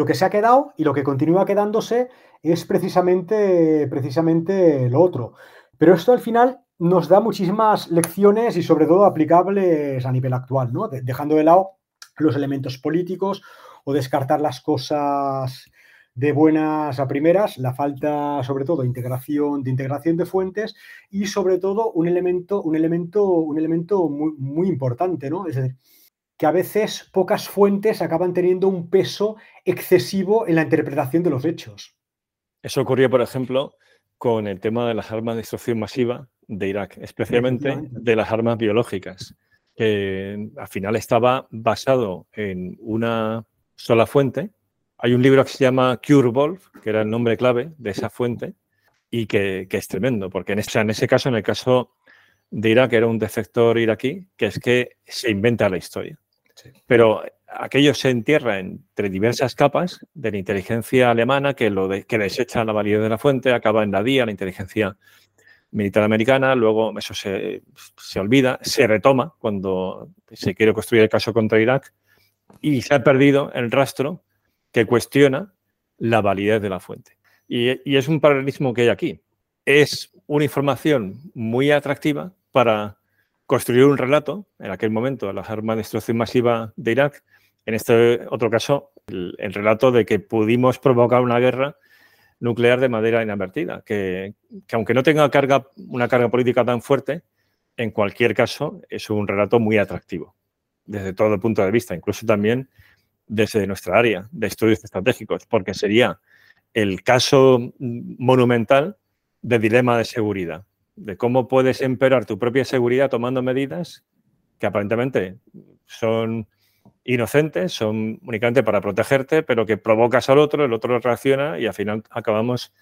que se ha quedado y lo que continúa quedándose es precisamente, precisamente lo otro. Pero esto al final nos da muchísimas lecciones y sobre todo aplicables a nivel actual, ¿no? dejando de lado los elementos políticos o descartar las cosas de buenas a primeras, la falta sobre todo de integración, de integración de fuentes y sobre todo un elemento, un elemento, un elemento muy, muy importante, ¿no? Es decir, que a veces pocas fuentes acaban teniendo un peso excesivo en la interpretación de los hechos. Eso ocurrió, por ejemplo, con el tema de las armas de destrucción masiva de Irak, especialmente de las armas biológicas, que al final estaba basado en una sola fuente, hay un libro que se llama Cure Wolf, que era el nombre clave de esa fuente, y que, es tremendo, porque en, ese, en ese caso, en el caso de Irak, era un defector iraquí, que es que se inventa la historia. Pero aquello se entierra entre diversas capas de la inteligencia alemana que, lo que desecha la validez de la fuente, acaba en la DIA, la inteligencia militar americana, luego eso se, se, olvida, se retoma cuando se quiere construir el caso contra Irak y se ha perdido el rastro que cuestiona la validez de la fuente. Y, es un paralelismo que hay aquí. Es una información muy atractiva para construir un relato, en aquel momento, las armas de destrucción masiva de Irak, en este otro caso, el, relato de que pudimos provocar una guerra nuclear de manera inadvertida, que, que, aunque no tenga carga, una carga política tan fuerte, en cualquier caso es un relato muy atractivo desde todo el punto de vista, incluso también desde nuestra área de estudios estratégicos, porque sería el caso monumental de dilema de seguridad, de cómo puedes empeorar tu propia seguridad tomando medidas que aparentemente son inocentes, son únicamente para protegerte, pero que provocas al otro, el otro reacciona y al final acabamos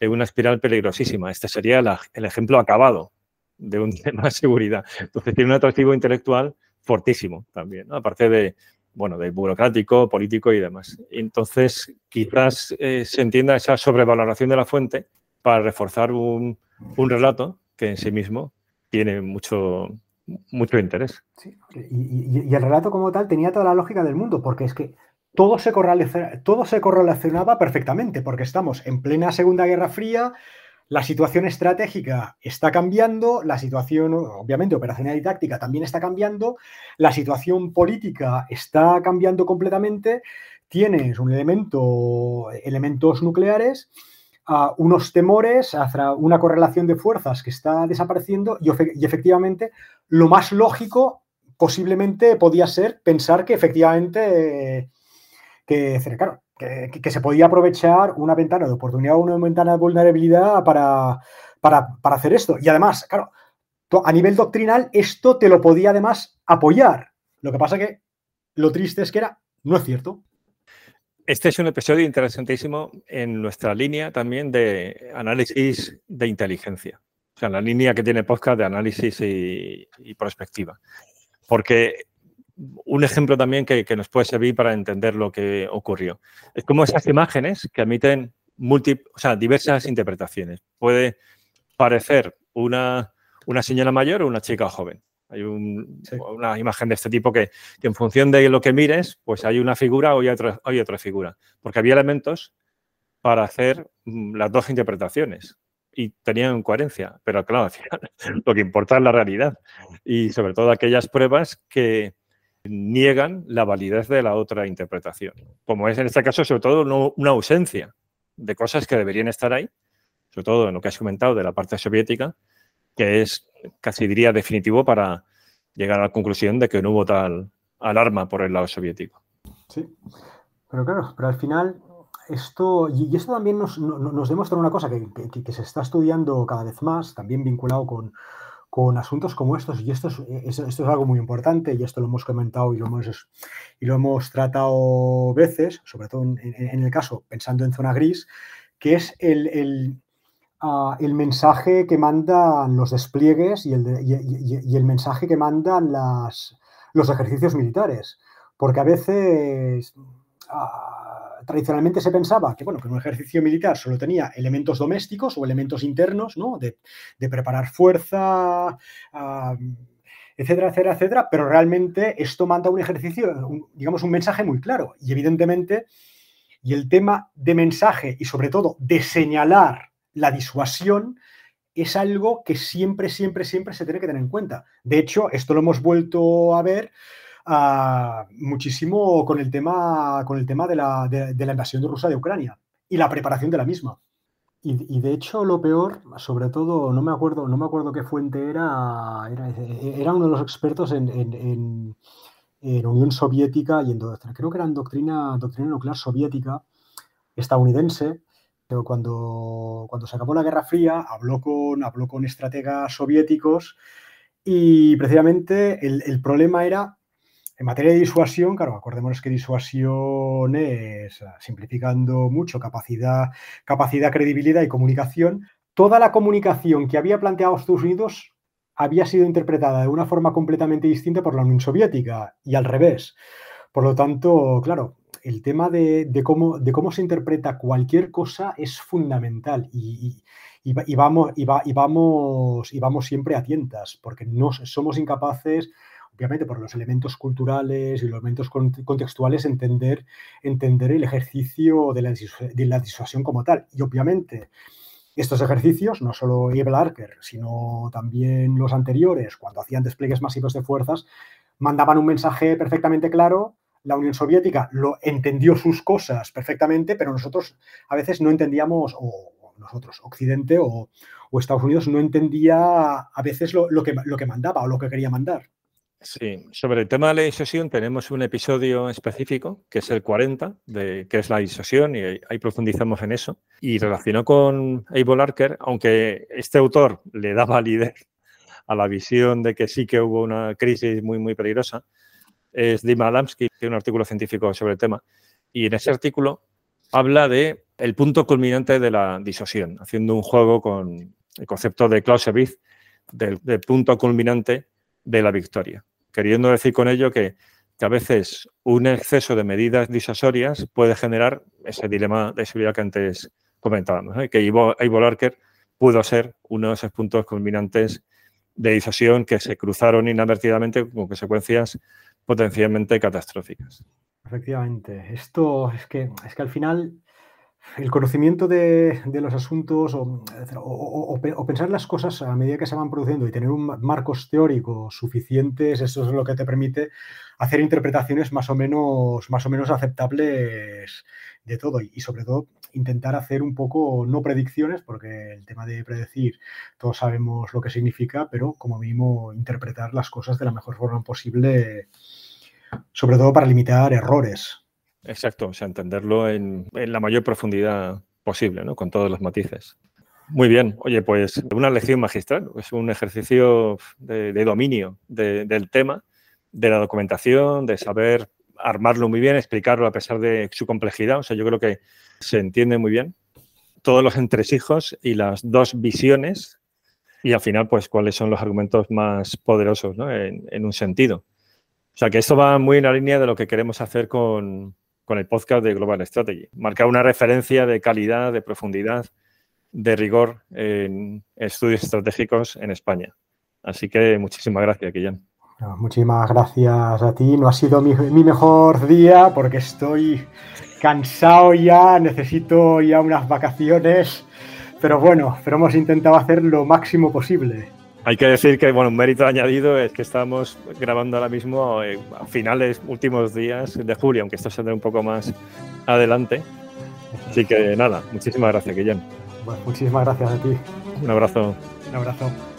en una espiral peligrosísima. Este sería el ejemplo acabado de un tema de seguridad. Entonces tiene un atractivo intelectual fortísimo también, aparte de, bueno, de burocrático, político y demás. Entonces, quizás eh, se entienda esa sobrevaloración de la fuente para reforzar un, relato que en sí mismo tiene mucho, mucho interés. Y, el relato como tal tenía toda la lógica del mundo, porque es que todo se, todo se correlacionaba perfectamente, porque estamos en plena Segunda Guerra Fría, la situación estratégica está cambiando, la situación, obviamente, operacional y táctica también está cambiando, la situación política está cambiando completamente, tienes un elemento, elementos nucleares, uh, unos temores, una correlación de fuerzas que está desapareciendo y, efectivamente lo más lógico posiblemente podía ser pensar que efectivamente, que, claro, que, se podía aprovechar una ventana de oportunidad o una ventana de vulnerabilidad para, para, hacer esto. Y además, claro, a nivel doctrinal esto te lo podía además apoyar. Lo que pasa que lo triste es que era, no es cierto. Este es un episodio interesantísimo en nuestra línea también de análisis de inteligencia. O sea, la línea que tiene podcast de análisis y, y prospectiva. Porque un ejemplo también que, nos puede servir para entender lo que ocurrió. Es como esas imágenes que emiten diversas interpretaciones. Puede parecer una, una señora mayor o una chica joven. Hay una imagen de este tipo que, en función de lo que mires, pues hay una figura o hay otra, hay otra figura. Porque había elementos para hacer mm, las dos interpretaciones y tenían coherencia. Pero claro, al final lo que importa es la realidad y sobre todo aquellas pruebas que, niegan la validez de la otra interpretación. Como es en este caso, sobre todo, una ausencia de cosas que deberían estar ahí, sobre todo en lo que has comentado de la parte soviética, que es casi diría definitivo para llegar a la conclusión de que no hubo tal alarma por el lado soviético. Sí, pero claro, pero al final esto, y esto también nos, demuestra una cosa que, se está estudiando cada vez más, también vinculado con, con asuntos como estos, y esto es, esto es algo muy importante, y esto lo hemos comentado y lo hemos, y lo hemos tratado veces, sobre todo en, el caso, pensando en zona gris, que es el, el, ah, mensaje que mandan los despliegues y el, y, el mensaje que mandan las, los ejercicios militares. Porque a veces... Ah, tradicionalmente se pensaba que, bueno, que un ejercicio militar solo tenía elementos domésticos o elementos internos, ¿no? De, preparar fuerza, etcétera, etcétera, etcétera, pero realmente esto manda un ejercicio, digamos, un mensaje muy claro. Y evidentemente, y el tema de mensaje y sobre todo de señalar la disuasión es algo que siempre, siempre, siempre se tiene que tener en cuenta. De hecho, esto lo hemos vuelto a ver muchísimo con el tema, con el tema de, la, de, la invasión de Rusia de Ucrania y la preparación de la misma. Y, de hecho lo peor, sobre todo, no me acuerdo, no me acuerdo qué fuente era, era, uno de los expertos en, en, Unión Soviética y en creo que era en doctrina, doctrina nuclear soviética estadounidense, pero cuando, cuando se acabó la Guerra Fría habló con, habló con estrategas soviéticos y precisamente el problema era en materia de disuasión, claro, acordémonos que disuasión es, ah, simplificando mucho, capacidad, capacidad, credibilidad y comunicación. Toda la comunicación que había planteado Estados Unidos había sido interpretada de una forma completamente distinta por la Unión Soviética y al revés. Por lo tanto, claro, el tema de, cómo, de cómo, se interpreta cualquier cosa es fundamental y, vamos, y, vamos, y vamos siempre a tientas, porque no somos incapaces obviamente por los elementos culturales y los elementos contextuales, entender, entender el ejercicio de la, disuasión como tal. Y obviamente estos ejercicios, no solo Evil Arker, sino también los anteriores, cuando hacían despliegues masivos de fuerzas, mandaban un mensaje perfectamente claro la Unión Soviética lo entendió sus cosas perfectamente, pero nosotros a veces no entendíamos, o nosotros, Occidente o, Estados Unidos, no entendía a veces lo, que, lo que mandaba o lo que quería mandar. Sí, sobre el tema de la disuasión tenemos un episodio específico, que es el 40, de qué es la disuasión, y ahí profundizamos en eso. Y relacionado con Evo Larker, aunque este autor le da validez a la visión de que sí que hubo una crisis muy, muy peligrosa, es Dima Adamski, que tiene un artículo científico sobre el tema. Y en ese artículo habla de el punto culminante de la disosión, haciendo un juego con el concepto de Clausewitz del, punto culminante de la victoria, queriendo decir con ello que, a veces un exceso de medidas disosorias puede generar ese dilema de seguridad que antes comentábamos, que Ivo, Larker pudo ser uno de esos puntos culminantes de disosión que se cruzaron inadvertidamente con consecuencias potencialmente catastróficas. Efectivamente, esto es que, es que al final el conocimiento de, los asuntos o, pensar las cosas a medida que se van produciendo y tener un marcos teóricos suficientes, eso es lo que te permite hacer interpretaciones más o menos, más o menos aceptables de todo y, sobre todo intentar hacer un poco, no predicciones, porque el tema de predecir todos sabemos lo que significa, pero como mínimo interpretar las cosas de la mejor forma posible, sobre todo para limitar errores. Exacto, o sea, entenderlo en, la mayor profundidad posible, ¿no? Con todos los matices. Muy bien, oye, pues una lección magistral, es un ejercicio de, dominio del tema, de la documentación, de saber armarlo muy bien, explicarlo a pesar de su complejidad, o sea, yo creo que se entiende muy bien todos los entresijos y las dos visiones y al final, pues, cuáles son los argumentos más poderosos ¿no? en, en un sentido. O sea, que esto va muy en la línea de lo que queremos hacer con, con el podcast de Global Strategy. Marcar una referencia de calidad, de profundidad, de rigor en estudios estratégicos en España. Así que muchísimas gracias, Guillén. Muchísimas gracias a ti. No ha sido mi, mi, mejor día porque estoy cansado ya, necesito ya unas vacaciones. Pero bueno, pero hemos intentado hacer lo máximo posible. Hay que decir que, bueno, un mérito añadido es que estamos grabando ahora mismo eh, a finales, últimos días de julio, aunque esto saldrá un poco más adelante. Así que nada, muchísimas gracias, Guillén. muchísimas gracias a ti. Un abrazo. Un abrazo.